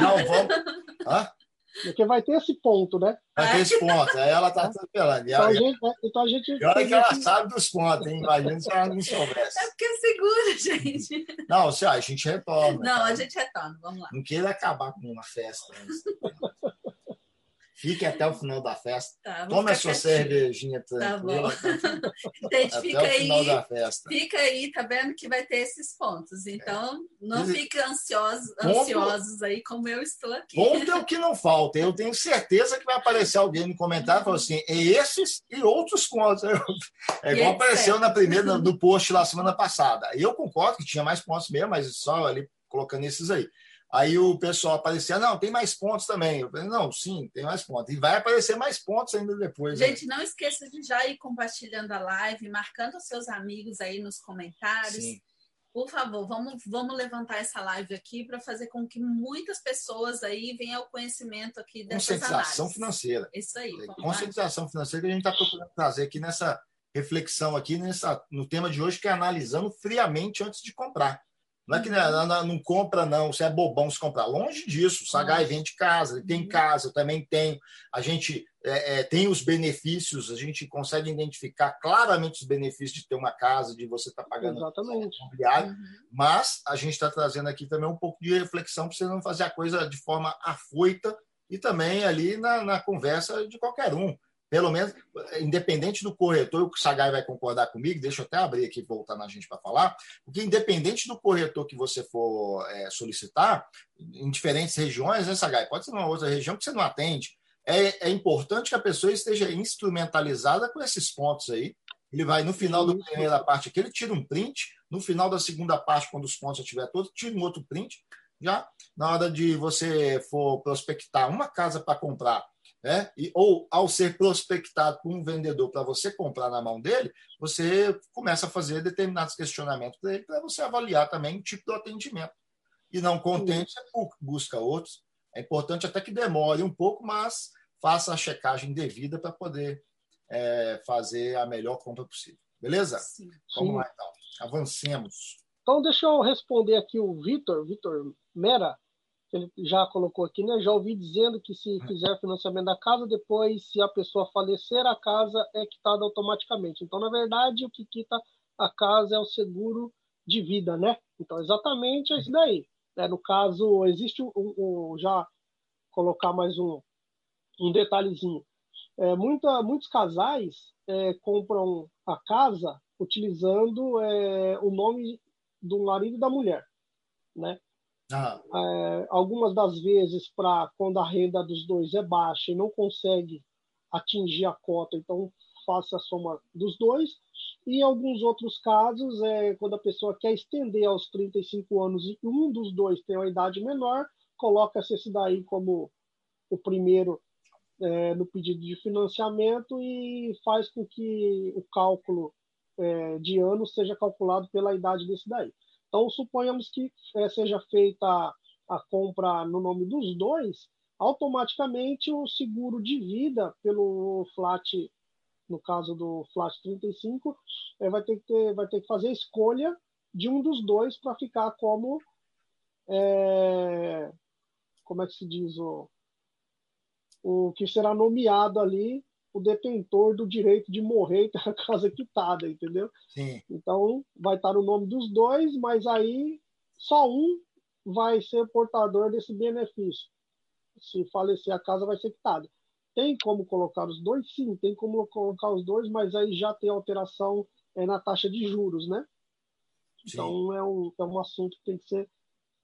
Não, vamos. Hã? Porque vai ter esse ponto, né? Vai ter esse ponto. Aí ela tá atropelando. Então, a gente, então a gente. E olha que ela sabe dos pontos, hein? Imagina se ela não soubesse. É porque é seguro, gente. Não, se a gente retorna. Não, a gente retorna. Vamos lá. Não queira acabar com uma festa. Fique até o final da festa. Tá, Tome a sua cervejinha tranquila. Tá Gente, (laughs) fica aí, Fica aí, tá vendo que vai ter esses pontos. Então, não é. fique ansiosos, ansiosos aí como eu estou aqui. Ponto é o que não falta. Eu tenho certeza que vai aparecer alguém no comentário falando assim, é esses e outros pontos. (laughs) É igual apareceu na primeira, (laughs) no post lá semana passada. Eu concordo que tinha mais pontos mesmo, mas só ali colocando esses aí. Aí o pessoal aparecia, não, tem mais pontos também. Eu falei, não, sim, tem mais pontos. E vai aparecer mais pontos ainda depois. Né? Gente, né? não esqueça de já ir compartilhando a live, marcando os seus amigos aí nos comentários. Sim. Por favor, vamos, vamos levantar essa live aqui para fazer com que muitas pessoas aí venham ao conhecimento aqui dessas Conscientização financeira. Isso aí. Conscientização financeira que a gente está procurando trazer aqui nessa reflexão aqui nessa, no tema de hoje, que é analisando friamente antes de comprar. Não é que não, não, não, compra, não. Você é bobão se comprar. Longe disso. O Sagai vende casa, ele tem uhum. casa, eu também tenho. A gente é, é, tem os benefícios, a gente consegue identificar claramente os benefícios de ter uma casa, de você estar tá pagando imobiliário, uhum. mas a gente está trazendo aqui também um pouco de reflexão para você não fazer a coisa de forma afoita e também ali na, na conversa de qualquer um pelo menos, independente do corretor, o Sagai vai concordar comigo, deixa eu até abrir aqui e voltar na gente para falar, porque independente do corretor que você for é, solicitar, em diferentes regiões, né, Sagai? Pode ser uma outra região que você não atende. É, é importante que a pessoa esteja instrumentalizada com esses pontos aí. Ele vai, no final da primeira parte aqui, ele tira um print, no final da segunda parte, quando os pontos já estiver todos, tira um outro print. Já na hora de você for prospectar uma casa para comprar né? E, ou ao ser prospectado por um vendedor para você comprar na mão dele, você começa a fazer determinados questionamentos para ele, para você avaliar também o tipo do atendimento. e não contente, você busca outros. É importante até que demore um pouco, mas faça a checagem devida para poder é, fazer a melhor compra possível. Beleza? Sim. Vamos Sim. lá, então. Avancemos. Então, deixa eu responder aqui o Vitor, Vitor Mera, ele já colocou aqui, né? Já ouvi dizendo que se fizer financiamento da casa, depois, se a pessoa falecer, a casa é quitada automaticamente. Então, na verdade, o que quita a casa é o seguro de vida, né? Então, exatamente é isso daí. É, no caso, existe um, um já colocar mais um, um detalhezinho. É, muita, muitos casais é, compram a casa utilizando é, o nome do marido e da mulher, né? Ah. É, algumas das vezes para quando a renda dos dois é baixa e não consegue atingir a cota, então faça a soma dos dois. E alguns outros casos, é quando a pessoa quer estender aos 35 anos e um dos dois tem uma idade menor, coloca-se esse daí como o primeiro é, no pedido de financiamento e faz com que o cálculo é, de anos seja calculado pela idade desse daí. Então, suponhamos que é, seja feita a, a compra no nome dos dois, automaticamente o seguro de vida pelo flat, no caso do flat 35, é, vai, ter que ter, vai ter que fazer a escolha de um dos dois para ficar como é, como é que se diz o, o que será nomeado ali o detentor do direito de morrer e ter a casa quitada, entendeu? Sim. Então, vai estar no nome dos dois, mas aí só um vai ser portador desse benefício. Se falecer, a casa vai ser quitada. Tem como colocar os dois? Sim, tem como colocar os dois, mas aí já tem alteração é, na taxa de juros, né? Sim. Então, é um, é um assunto que tem que ser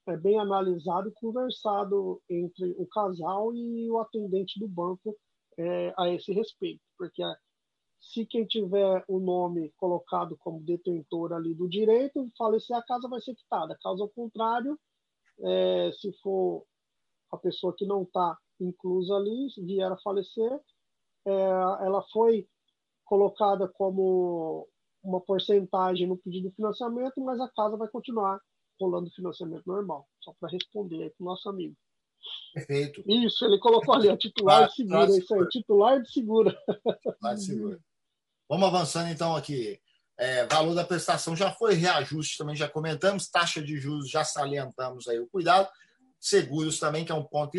é, bem analisado e conversado entre o casal e o atendente do banco é, a esse respeito, porque se quem tiver o nome colocado como detentor ali do direito falecer, a casa vai ser quitada. Caso ao contrário, é, se for a pessoa que não está inclusa ali, vier a falecer, é, ela foi colocada como uma porcentagem no pedido de financiamento, mas a casa vai continuar rolando financiamento normal. Só para responder aí para o nosso amigo. Perfeito. Isso, ele colocou ali, a titular de segura, isso aí, titular de segura. Titular de segura. Vamos avançando então aqui. É, valor da prestação já foi reajuste, também já comentamos, taxa de juros já salientamos aí o cuidado, seguros também, que é um ponto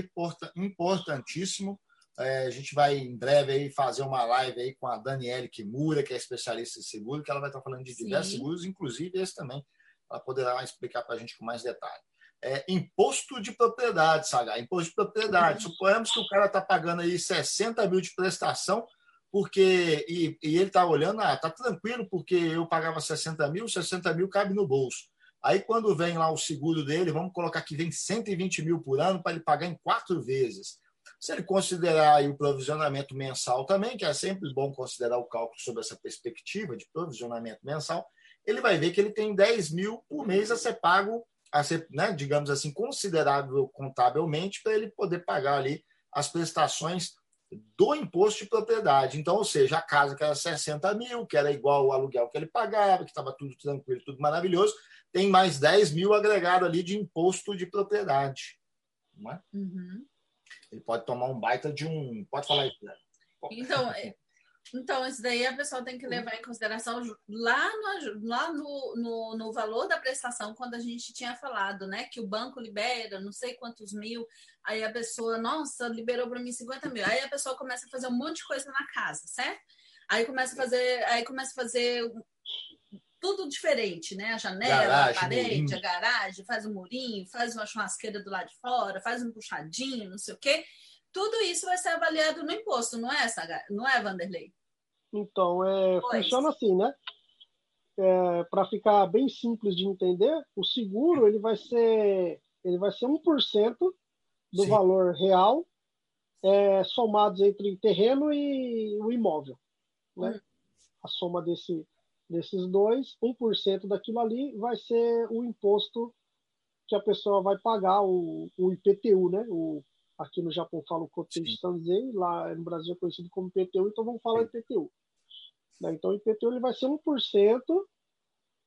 importantíssimo. É, a gente vai em breve aí fazer uma live aí com a Daniele Kimura, que é especialista em seguro, que ela vai estar falando de diversos Sim. seguros, inclusive esse também. Ela poderá explicar para a gente com mais detalhe é, imposto de propriedade, Saga, imposto de propriedade. Suponhamos que o cara está pagando aí 60 mil de prestação, porque e, e ele está olhando, ah, tá tranquilo, porque eu pagava 60 mil, 60 mil cabe no bolso. Aí quando vem lá o seguro dele, vamos colocar que vem 120 mil por ano para ele pagar em quatro vezes. Se ele considerar o provisionamento mensal também, que é sempre bom considerar o cálculo sobre essa perspectiva de provisionamento mensal, ele vai ver que ele tem 10 mil por mês a ser pago a ser, né, digamos assim, considerável contabilmente para ele poder pagar ali as prestações do imposto de propriedade. Então, ou seja, a casa que era 60 mil, que era igual ao aluguel que ele pagava, que estava tudo tranquilo, tudo maravilhoso, tem mais 10 mil agregado ali de imposto de propriedade. Não é? Uhum. Ele pode tomar um baita de um. Pode falar isso, né? Então, é, então, isso daí a pessoa tem que levar em consideração lá, no, lá no, no, no, valor da prestação, quando a gente tinha falado, né? Que o banco libera não sei quantos mil, aí a pessoa, nossa, liberou para mim 50 mil. Aí a pessoa começa a fazer um monte de coisa na casa, certo? Aí começa a fazer, aí começa a fazer tudo diferente, né? A janela, garagem, a parede, murinho. a garagem, faz um murinho, faz uma churrasqueira do lado de fora, faz um puxadinho, não sei o quê. Tudo isso vai ser avaliado no imposto, não é, Saga? não é, Vanderlei? Então, é, funciona assim, né? É, Para ficar bem simples de entender, o seguro ele vai ser ele vai ser 1% do Sim. valor real é, somados entre terreno e o imóvel. Né? Hum. A soma desse, desses dois, 1% daquilo ali vai ser o imposto que a pessoa vai pagar, o, o IPTU, né? O, aqui no Japão fala o Kotei Sanzei, lá no Brasil é conhecido como IPTU, então vamos falar Sim. IPTU. Né? Então, o IPTU ele vai ser 1%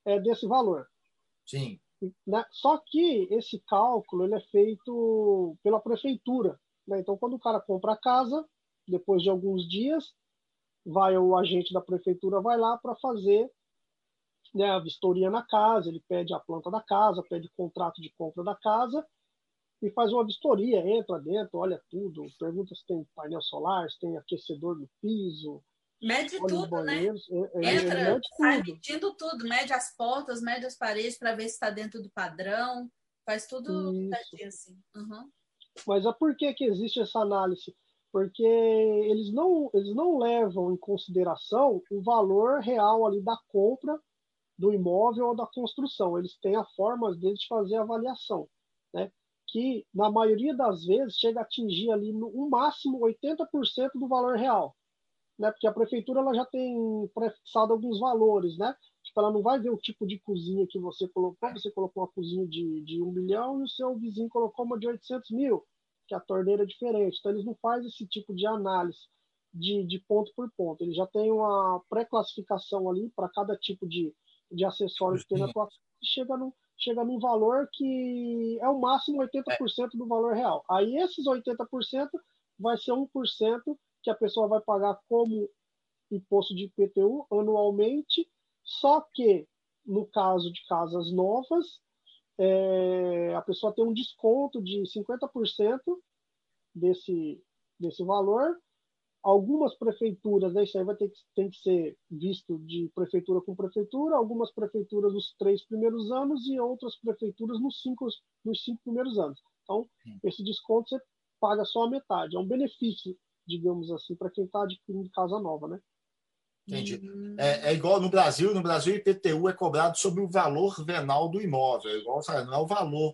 é, desse valor. Sim. né? Só que esse cálculo ele é feito pela prefeitura. Né? Então, quando o cara compra a casa, depois de alguns dias, vai o agente da prefeitura vai lá para fazer né, a vistoria na casa, ele pede a planta da casa, pede o contrato de compra da casa e faz uma vistoria, entra dentro, olha tudo, pergunta se tem painel solar, se tem aquecedor no piso. Mede tudo, né? É, é, entra, mede sai tudo. medindo tudo, mede as portas, mede as paredes para ver se está dentro do padrão, faz tudo assim. Uhum. Mas é por que, que existe essa análise? Porque eles não, eles não levam em consideração o valor real ali da compra do imóvel ou da construção. Eles têm a forma deles de fazer a avaliação? Que na maioria das vezes chega a atingir ali no, no máximo 80% do valor real. Né? Porque a prefeitura ela já tem prefixado alguns valores, né? Tipo, ela não vai ver o tipo de cozinha que você colocou. Você colocou uma cozinha de, de 1 milhão e o seu vizinho colocou uma de 800 mil, que a torneira é diferente. Então, eles não fazem esse tipo de análise de, de ponto por ponto. Eles já têm uma pré-classificação ali para cada tipo de, de acessório que tem na tua e chega num, chega num valor que é o máximo 80% do valor real. Aí esses 80% vai ser 1% que a pessoa vai pagar como imposto de IPTU anualmente, só que no caso de casas novas, é, a pessoa tem um desconto de 50% desse, desse valor Algumas prefeituras, né, isso aí vai ter que, tem que ser visto de prefeitura com prefeitura, algumas prefeituras nos três primeiros anos e outras prefeituras nos cinco, nos cinco primeiros anos. Então, esse desconto você paga só a metade. É um benefício, digamos assim, para quem está adquirindo casa nova, né? Entendi. Hum. É, é, igual no Brasil, no Brasil o IPTU é cobrado sobre o valor venal do imóvel, é igual, sabe, não é o valor,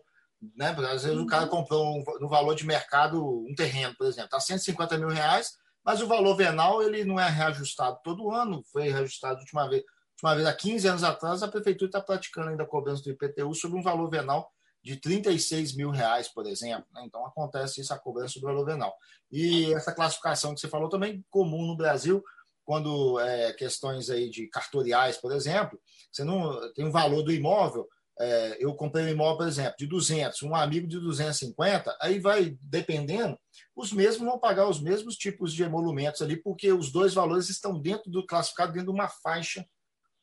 né? Às vezes uhum. o cara uhum. comprou um, no valor de mercado um terreno, por exemplo, está 150 mil reais, mas o valor venal ele não é reajustado todo ano, foi reajustado a última vez, última vez há 15 anos atrás, a prefeitura está praticando ainda a cobrança do IPTU sobre um valor venal de 36 mil reais, por exemplo. Né? Então acontece isso, a cobrança do valor venal. E essa classificação que você falou também comum no Brasil, quando é, questões aí de cartoriais, por exemplo, você não tem um valor do imóvel, é, eu comprei um imóvel, por exemplo, de 200, um amigo de 250, aí vai dependendo, os mesmos vão pagar os mesmos tipos de emolumentos ali, porque os dois valores estão dentro do classificado, dentro de uma faixa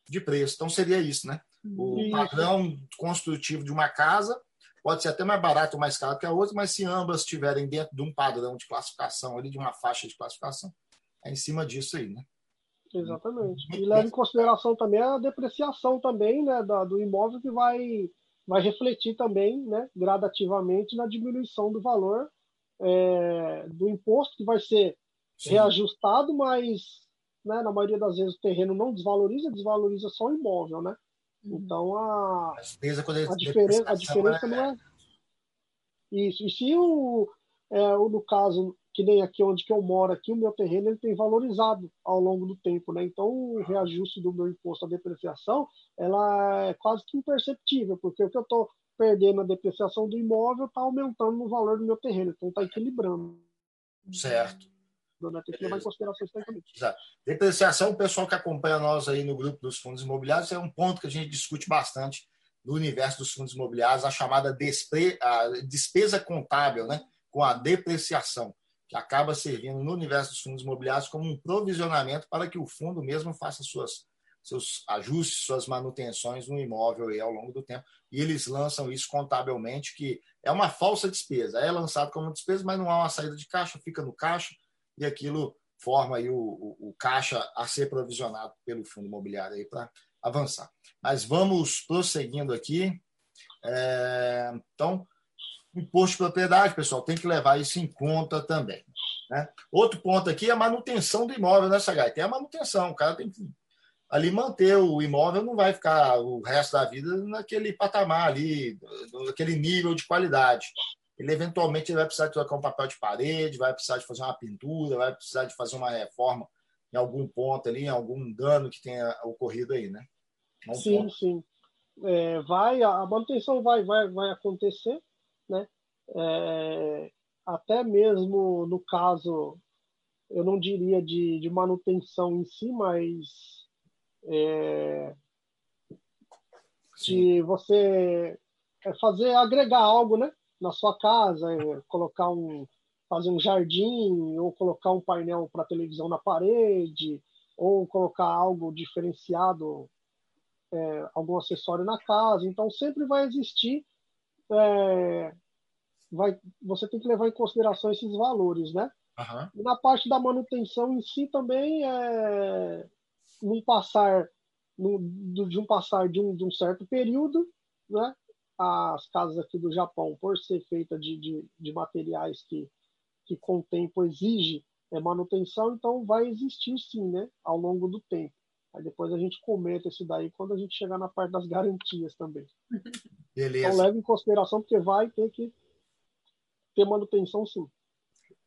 de preço. Então seria isso, né? O padrão construtivo de uma casa pode ser até mais barato ou mais caro que a outra, mas se ambas estiverem dentro de um padrão de classificação ali, de uma faixa de classificação, é em cima disso aí, né? Exatamente. E leva em consideração também a depreciação também né, da, do imóvel que vai, vai refletir também né, gradativamente na diminuição do valor é, do imposto que vai ser Sim. reajustado, mas né, na maioria das vezes o terreno não desvaloriza, desvaloriza só o imóvel, né? Uhum. Então a, a, despesa, a diferença, a diferença é... não é isso. E se o, é, no caso que nem aqui onde que eu moro aqui, o meu terreno ele tem valorizado ao longo do tempo, né? Então o reajuste do meu imposto à depreciação, ela é quase que imperceptível, porque o que eu estou perdendo a depreciação do imóvel está aumentando no valor do meu terreno, então está equilibrando. Certo. Né? Tem que levar em consideração isso. Depreciação, o pessoal que acompanha nós aí no grupo dos fundos imobiliários, é um ponto que a gente discute bastante no universo dos fundos imobiliários, a chamada despre, a despesa contábil, né? Com a depreciação que acaba servindo no universo dos fundos imobiliários como um provisionamento para que o fundo mesmo faça suas, seus ajustes, suas manutenções no imóvel aí ao longo do tempo. E eles lançam isso contabilmente, que é uma falsa despesa. É lançado como despesa, mas não há uma saída de caixa, fica no caixa e aquilo forma aí o, o, o caixa a ser provisionado pelo fundo imobiliário aí para avançar. Mas vamos prosseguindo aqui. É, então, imposto de propriedade, pessoal, tem que levar isso em conta também. Né? Outro ponto aqui é a manutenção do imóvel, né, Sagai? Tem a manutenção, o cara tem que ali manter o imóvel, não vai ficar o resto da vida naquele patamar ali, naquele nível de qualidade. Ele eventualmente vai precisar de trocar um papel de parede, vai precisar de fazer uma pintura, vai precisar de fazer uma reforma em algum ponto ali, em algum dano que tenha ocorrido aí, né? Um sim, ponto. sim. É, vai, a manutenção vai, vai, vai acontecer, né? É, até mesmo no caso, eu não diria de, de manutenção em si, mas é, se você fazer agregar algo, né, na sua casa, é colocar um fazer um jardim ou colocar um painel para televisão na parede ou colocar algo diferenciado, é, algum acessório na casa. Então sempre vai existir, é, vai, você tem que levar em consideração esses valores, né? Uhum. Na parte da manutenção em si também é num passar de um passar de um, de um certo período, né? As casas aqui do Japão, por ser feita de, de, de materiais que, que com o tempo exige é, manutenção, então vai existir sim, né? Ao longo do tempo. Aí depois a gente comenta isso daí quando a gente chegar na parte das garantias também. (laughs) Beleza. Então leve em consideração, porque vai ter que ter manutenção sim.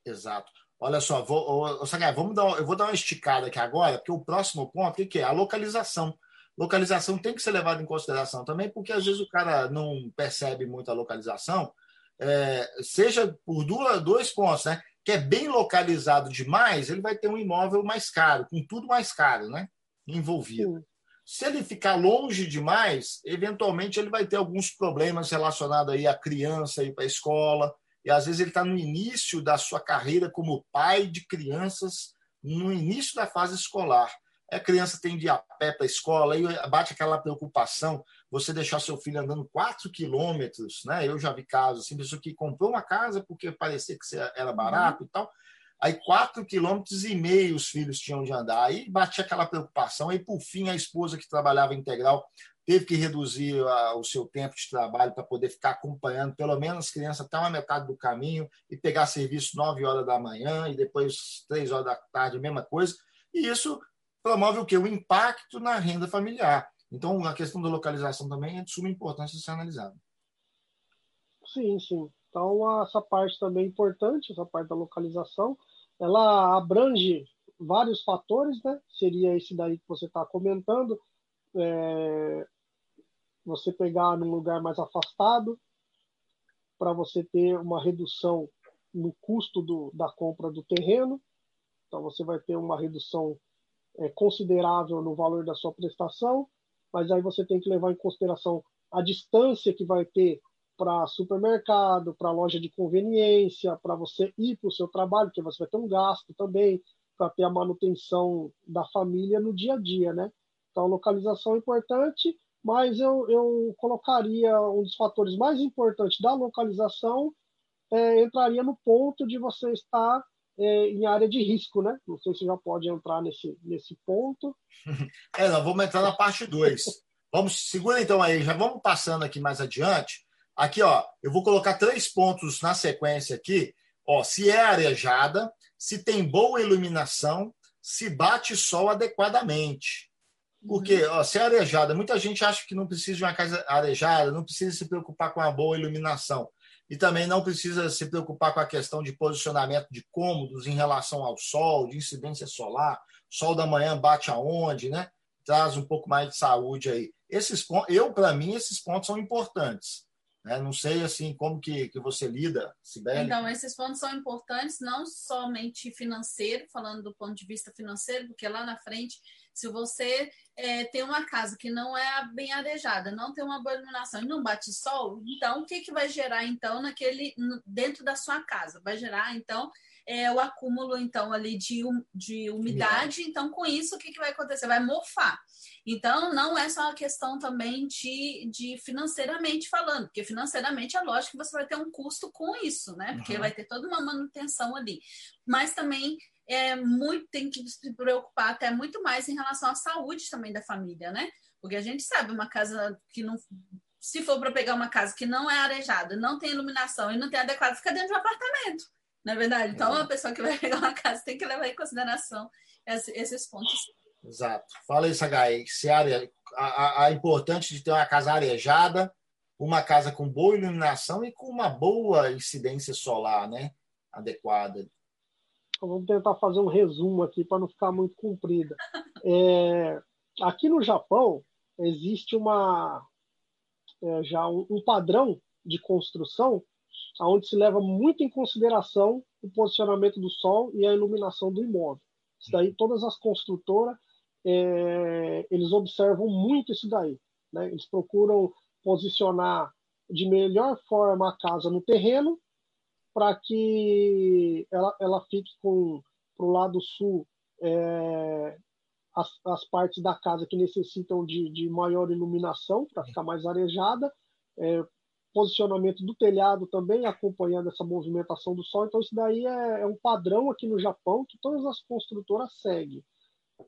Exato. Olha só, vou, Sagai, vamos dar, eu vou dar uma esticada aqui agora, porque o próximo ponto o que é? A localização. Localização tem que ser levada em consideração também, porque às vezes o cara não percebe muito a localização, é, seja por duas, dois pontos, né? Que é bem localizado demais, ele vai ter um imóvel mais caro, com tudo mais caro, né? Envolvido. Sim. Se ele ficar longe demais, eventualmente ele vai ter alguns problemas relacionados aí à criança ir para a escola, e às vezes ele está no início da sua carreira como pai de crianças, no início da fase escolar. A criança tem de ir a pé para a escola, aí bate aquela preocupação, você deixar seu filho andando 4 quilômetros, né? Eu já vi casos assim, pessoa que comprou uma casa porque parecia que era barato uhum. e tal, aí 4 quilômetros e meio os filhos tinham de andar, aí bate aquela preocupação, aí por fim a esposa que trabalhava integral teve que reduzir a, o seu tempo de trabalho para poder ficar acompanhando pelo menos as crianças até uma metade do caminho e pegar serviço 9 horas da manhã e depois 3 horas da tarde, a mesma coisa. E isso promove o quê? O impacto na renda familiar. Então, a questão da localização também é de suma importância ser analisada. Sim, sim. Então, essa parte também é importante, essa parte da localização, ela abrange vários fatores, né? Seria esse daí que você está comentando, é, você pegar num lugar mais afastado para você ter uma redução no custo do, da compra do terreno. Então você vai ter uma redução é, considerável no valor da sua prestação, mas aí você tem que levar em consideração a distância que vai ter para supermercado, para loja de conveniência, para você ir para o seu trabalho, porque você vai ter um gasto também para ter a manutenção da família no dia a dia, né? Então, localização é importante, mas eu, eu colocaria um dos fatores mais importantes da localização é, entraria no ponto de você estar é, em área de risco, né? Não sei se já pode entrar nesse, nesse ponto. (laughs) É, nós vamos entrar na parte 2. vamos, segura então aí, já vamos passando aqui mais adiante. Aqui, ó, eu vou colocar três pontos na sequência aqui. Ó, se é arejada, se tem boa iluminação, se bate sol adequadamente. Porque ó, se é arejada, muita gente acha que não precisa de uma casa arejada, não precisa se preocupar com a boa iluminação. E também não precisa se preocupar com a questão de posicionamento de cômodos em relação ao sol, de incidência solar. Sol da manhã bate aonde, né? Traz um pouco mais de saúde aí. Esses pontos, eu, para mim, esses pontos são importantes. Né? Não sei assim como que, que você lida, Sibeli. Então, esses pontos são importantes, não somente financeiro, falando do ponto de vista financeiro, porque lá na frente se você é, tem uma casa que não é bem arejada, não tem uma boa iluminação e não bate sol, então o que, que vai gerar então naquele dentro da sua casa? Vai gerar então é, o acúmulo então ali de, de umidade. Então com isso o que, que vai acontecer? Vai mofar. Então não é só uma questão também de, de financeiramente falando, porque financeiramente é lógico que você vai ter um custo com isso, né? Porque uhum. vai ter toda uma manutenção ali. Mas também é muito tem que se preocupar até muito mais em relação à saúde também da família, né? Porque a gente sabe uma casa que não se for para pegar uma casa que não é arejada, não tem iluminação e não tem adequado, fica dentro de um apartamento, é verdade? Então, é. a pessoa que vai (laughs) pegar uma casa tem que levar em consideração esses pontos. Exato. Fala isso, Gai. Se área, a, a, a importante de ter uma casa arejada, uma casa com boa iluminação e com uma boa incidência solar, né? Adequada. Vamos tentar fazer um resumo aqui para não ficar muito comprida. (laughs) É, aqui no Japão existe uma é, já um, um, padrão de construção onde se leva muito em consideração o posicionamento do sol e a iluminação do imóvel. Isso daí todas as construtoras é, eles observam muito isso daí. Né? Eles procuram posicionar de melhor forma a casa no terreno, para que ela, ela fique com para o lado sul é, as, as, partes da casa que necessitam de, de maior iluminação para ficar mais arejada, é, posicionamento do telhado também acompanhando essa movimentação do sol. Então isso daí é, é um padrão aqui no Japão que todas as construtoras seguem.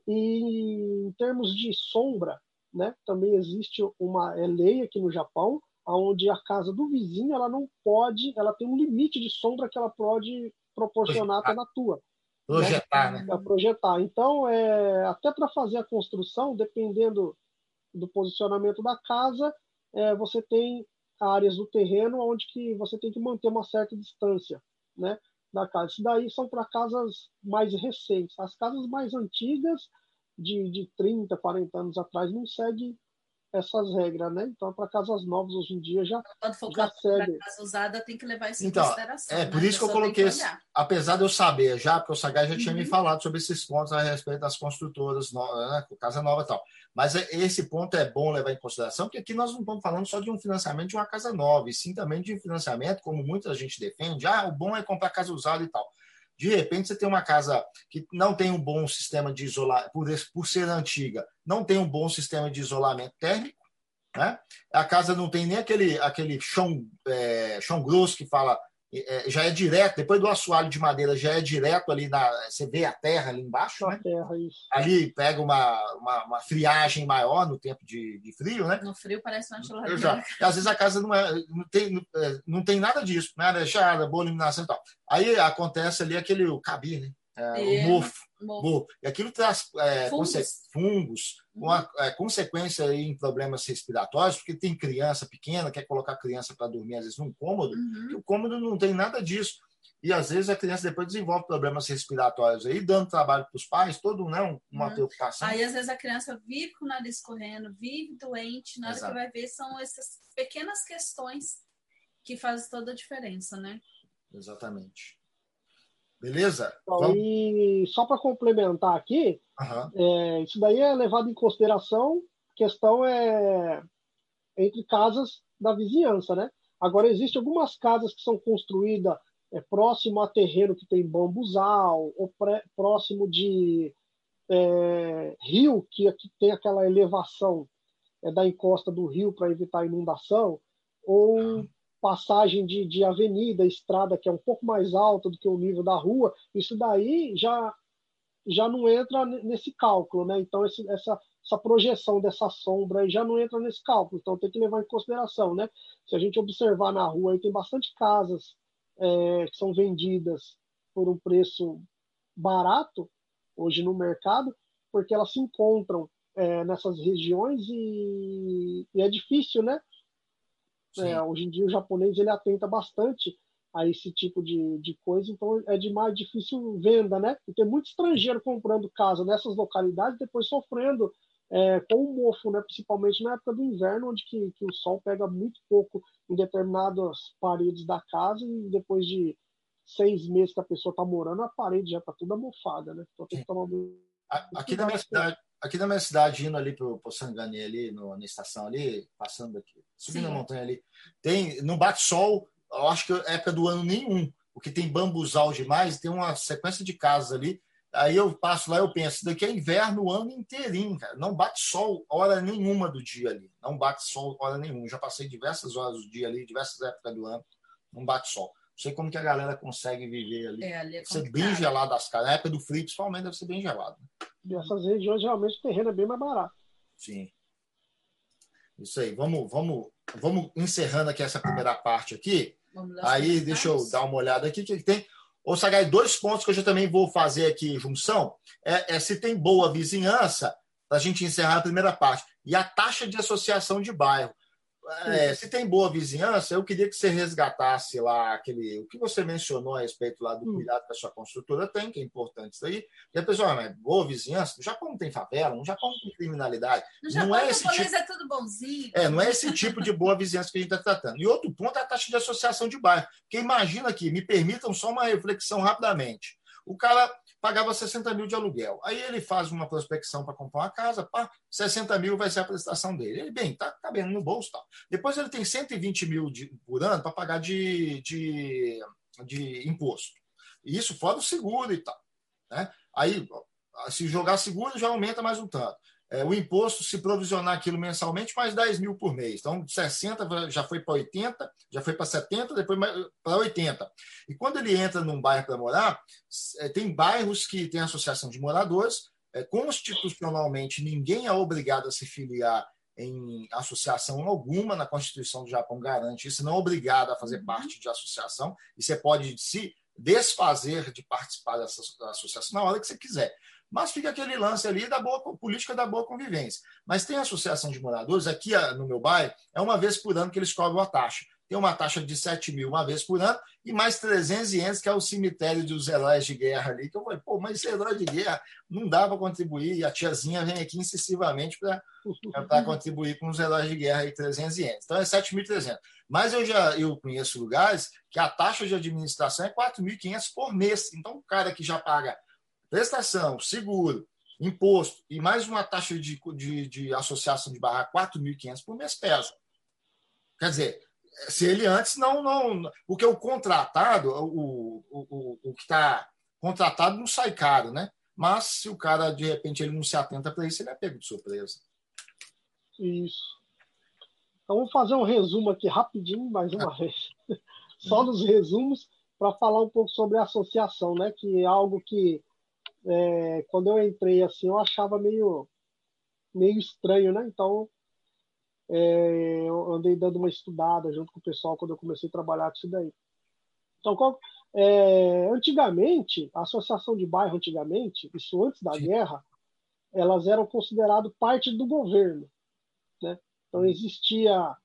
E em termos de sombra, né, também existe uma é lei aqui no Japão onde a casa do vizinho ela não pode, ela tem um limite de sombra que ela pode proporcionar até na tua. Projetar, né? né? projetar. Então, é, até para fazer a construção, dependendo do posicionamento da casa, é, você tem áreas do terreno onde que você tem que manter uma certa distância, né, da casa. Isso daí são para casas mais recentes. As casas mais antigas, de, de 30, 40 anos atrás, não seguem essas regras, né? Então, para casas novas hoje em dia já, Quando for já segue. casa usada, tem que levar isso então, em consideração. É, por né? isso que eu coloquei, esse, apesar de eu saber já, porque o Sagai já tinha uhum. me falado sobre esses pontos a respeito das construtoras, né, casa nova e tal. Mas é, esse ponto é bom levar em consideração, porque aqui nós não estamos falando só de um financiamento de uma casa nova, e sim também de um financiamento, como muita gente defende, ah, o bom é comprar casa usada e tal. De repente, você tem uma casa que não tem um bom sistema de isolamento, por, por ser antiga, não tem um bom sistema de isolamento térmico, né? A casa não tem nem aquele, aquele chão, é, chão grosso que fala é, já é direto, depois do assoalho de madeira, já é direto ali na. Você vê a terra ali embaixo, né? Terra, ali pega uma, uma, uma, friagem maior no tempo de, de frio, né? No frio parece uma geladeira. Já. Às vezes a casa não, é, não, tem, não, é, não tem nada disso, né? Arejada, boa iluminação e tal. Aí acontece ali aquele o cabir, né? É, o é, mofo, mofo. E aquilo traz é, fungos, fungos uhum. uma é, consequência em problemas respiratórios, porque tem criança pequena, quer colocar a criança para dormir, às vezes, num cômodo, uhum. e o cômodo não tem nada disso. E às vezes a criança depois desenvolve problemas respiratórios aí, dando trabalho para os pais, todo né, uma uhum. preocupação. Aí às vezes a criança vive com o nariz correndo, vive doente, na hora Exato. que vai ver são essas pequenas questões que fazem toda a diferença, né? Exatamente. Beleza? Então, e só para complementar aqui, uhum. é, isso daí é levado em consideração. A questão é entre casas da vizinhança, né? Agora, existem algumas casas que são construídas é, próximo a terreno que tem bambuzal, ou pré, próximo de é, rio, que aqui tem aquela elevação é, da encosta do rio para evitar inundação, ou passagem de, de avenida, estrada que é um pouco mais alta do que o nível da rua, isso daí já, já não entra nesse cálculo, né? Então, esse, essa, essa projeção dessa sombra já não entra nesse cálculo, então tem que levar em consideração, né? Se a gente observar na rua, aí tem bastante casas é, que são vendidas por um preço barato hoje no mercado, porque elas se encontram é, nessas regiões e, e, é difícil, né? É, hoje em dia o japonês ele atenta bastante a esse tipo de, de coisa, então é de mais difícil venda, né? E tem muito estrangeiro comprando casa nessas localidades, depois sofrendo é, com o mofo, né? Principalmente na época do inverno, onde que, que o sol pega muito pouco em determinadas paredes da casa e depois de seis meses que a pessoa está morando, a parede já está toda mofada, né? Então tem que tomar Aqui na minha cidade, aqui na minha cidade, indo ali pro, pro Sangani, ali no, na estação ali, passando aqui, subindo Sim. a montanha ali, tem, não bate sol, eu acho que é época do ano nenhum, porque tem bambuzal demais, tem uma sequência de casas ali, aí eu passo lá eu penso, daqui é inverno o ano inteirinho, cara, não bate sol hora nenhuma do dia ali, não bate sol hora nenhuma, já passei diversas horas do dia ali, diversas épocas do ano, não bate sol. Não sei como que a galera consegue viver ali. É, ali é ser bem gelado as casas. Na época do frio, principalmente, deve ser bem gelado. Nessas regiões, geralmente, o terreno é bem mais barato. Sim. Isso aí. Vamos, vamos, vamos encerrando aqui essa primeira parte aqui. Aí, deixa eu dar uma olhada aqui. O que tem? Ô, Sagai, dois pontos que eu já também vou fazer aqui junção. É, é se tem boa vizinhança, para a gente encerrar a primeira parte. E a taxa de associação de bairro. É, se tem boa vizinhança, eu queria que você resgatasse lá aquele. O que você mencionou a respeito lá do hum. cuidado que a sua construtora tem, que é importante isso aí. E a pessoa, mas boa vizinhança, no Japão não tem favela, no Japão não tem criminalidade. No Japão, não é esse tipo, é tudo bonzinho. É, não é esse tipo de boa vizinhança que a gente está tratando. E outro ponto é a taxa de associação de bairro. Porque imagina aqui, me permitam só uma reflexão rapidamente. O cara pagava 60 mil de aluguel. Aí ele faz uma prospecção para comprar uma casa, pá, 60 mil vai ser a prestação dele. Ele, bem, tá cabendo no bolso tal. Depois ele tem 120 mil de, por ano para pagar de, de, de imposto. E isso fora o seguro e tal. Né? Aí, se jogar seguro, já aumenta mais um tanto é, o imposto, se provisionar aquilo mensalmente, mais 10 mil por mês. Então, 60 já foi para 80, já foi para 70, depois para 80. E quando ele entra num bairro para morar, é, tem bairros que tem associação de moradores, é, constitucionalmente ninguém é obrigado a se filiar em associação alguma, na Constituição do Japão garante isso, não é obrigado a fazer uhum. parte de associação, e você pode se desfazer de participar dessa associação na hora que você quiser. Mas fica aquele lance ali da boa política da boa convivência. Mas tem a associação de moradores, aqui no meu bairro, é uma vez por ano que eles cobram a taxa. Tem uma taxa de 7 mil uma vez por ano e mais 300 que é o cemitério dos heróis de guerra ali. Que eu falei, pô, mas esse herói de guerra não dá para contribuir. E a tiazinha vem aqui incisivamente para (laughs) contribuir com os heróis de guerra aí, 300 Então é 7.300. Mas eu já eu conheço lugares que a taxa de administração é 4.500 por mês. Então o cara que já paga prestação, seguro, imposto e mais uma taxa de, de, de associação de barra 4.500 por mês pesa. Quer dizer, se ele antes não. não porque o contratado, o, o, o que está contratado não sai caro, né? Mas se o cara, de repente, ele não se atenta para isso, ele é pego de surpresa. Isso. Então, vou fazer um resumo aqui rapidinho, mais uma vez. (laughs) Só nos resumos, para falar um pouco sobre a associação, né? Que é algo que é, quando eu entrei assim, eu achava meio, meio estranho, né? Então, é, eu andei dando uma estudada junto com o pessoal quando eu comecei a trabalhar com isso daí. Então, qual, é, antigamente, a associação de bairro, antigamente, isso antes da Sim. guerra, elas eram consideradas parte do governo, né? Então, uhum. existia,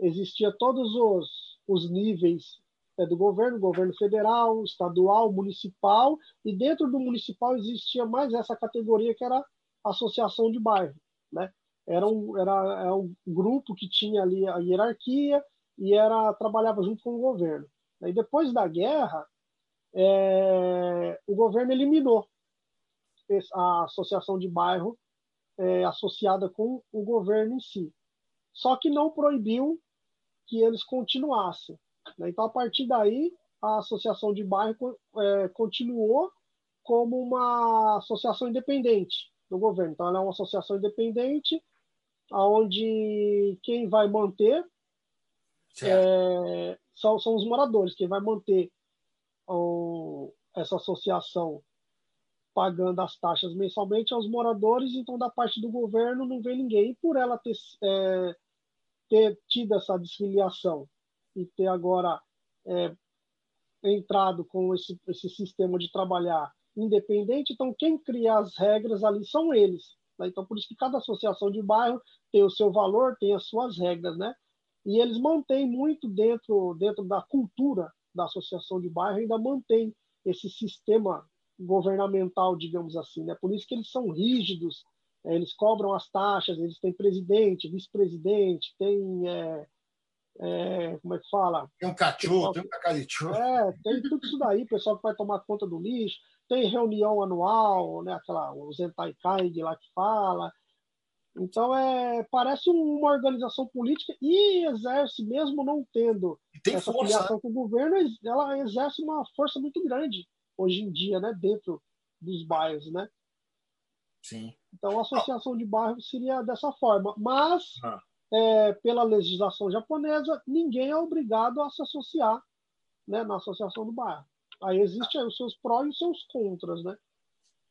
existia todos os, os níveis é, do governo, governo federal, estadual, municipal, e dentro do municipal existia mais essa categoria que era associação de bairro, né? Era um, era, era um grupo que tinha ali a hierarquia e era trabalhava junto com o governo. E depois da guerra, é, o governo eliminou a associação de bairro é, associada com o governo em si. Só que não proibiu que eles continuassem. Né? Então, a partir daí, a associação de bairro é, continuou como uma associação independente do governo. Então, ela é uma associação independente, onde quem vai manter é, são, são, os moradores, quem vai manter o, essa associação pagando as taxas mensalmente aos moradores, então da parte do governo não vem ninguém. por ela ter, é, ter tido essa desfiliação e ter agora é, entrado com esse, esse sistema de trabalhar independente, então quem cria as regras ali são eles. Né? Então, por isso que cada associação de bairro tem o seu valor, tem as suas regras, né? E eles mantêm muito dentro, dentro da cultura da associação de bairro, ainda mantém esse sistema governamental, digamos assim, né? Por isso que eles são rígidos, é, eles cobram as taxas, eles têm presidente, vice-presidente, tem é, é, como é que fala? Tem um cachorro, tem um cacarichu. É, tem tudo isso daí, pessoal que vai tomar conta do lixo, tem reunião anual, né, aquela, o Zentai Kaig lá que fala. Então, é, parece uma organização política e exerce, mesmo não tendo essa força, filiação né? com o governo, ela exerce uma força muito grande hoje em dia, né, dentro dos bairros, né? Sim. Então, a associação de bairros seria dessa forma. Mas, ah é, pela legislação japonesa, ninguém é obrigado a se associar né, na associação do bairro. Aí existem os seus prós e os seus contras, né?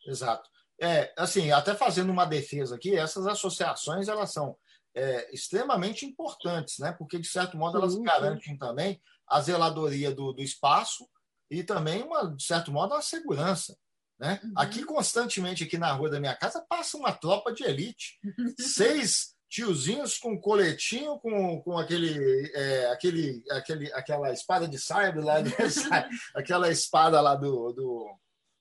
Exato. É, assim, até fazendo uma defesa aqui, essas associações elas são é, extremamente importantes, né? Porque de certo modo elas sim, garantem também a zeladoria do, do espaço e também uma, de certo modo a segurança. Né? Uhum. Aqui constantemente aqui na rua da minha casa passa uma tropa de elite, (laughs) seis tiozinhos com coletinho, com, com aquele, é, aquele, aquele, aquela espada de sabre lá, (laughs) aquela espada lá do, do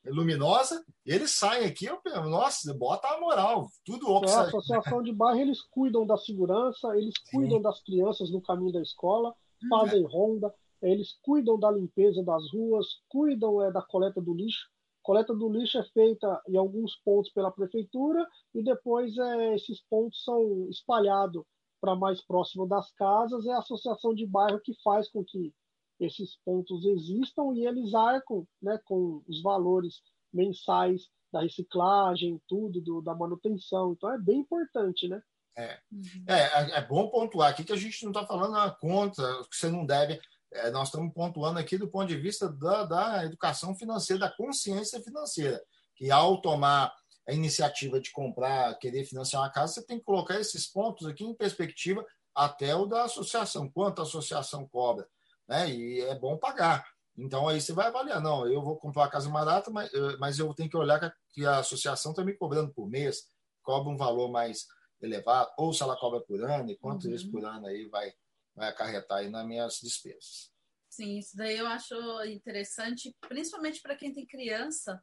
luminosa, eles saem aqui, eu, nossa, bota a moral, tudo óbvio. É, a associação de bairro, eles cuidam da segurança, eles cuidam Sim. das crianças no caminho da escola, fazem é. ronda, eles cuidam da limpeza das ruas, cuidam é, da coleta do lixo. Coleta do lixo é feita em alguns pontos pela prefeitura e depois é, esses pontos são espalhados para mais próximo das casas. É a associação de bairro que faz com que esses pontos existam e eles arcam né, com os valores mensais da reciclagem, tudo, do, da manutenção. Então é bem importante, né? É. Uhum. é, é, é bom pontuar aqui que a gente não está falando na conta, que você não deve. É, nós estamos pontuando aqui do ponto de vista da, da educação financeira, da consciência financeira, que ao tomar a iniciativa de comprar, querer financiar uma casa, você tem que colocar esses pontos aqui em perspectiva até o da associação, quanto a associação cobra, né? E é bom pagar. Então aí você vai avaliar, não, eu vou comprar a casa barata, mas, mas eu tenho que olhar que a associação está me cobrando por mês, cobra um valor mais elevado, ou se ela cobra por ano, e quanto uhum. isso por ano aí vai, vai acarretar aí nas minhas despesas. Sim, isso daí eu acho interessante, principalmente para quem tem criança,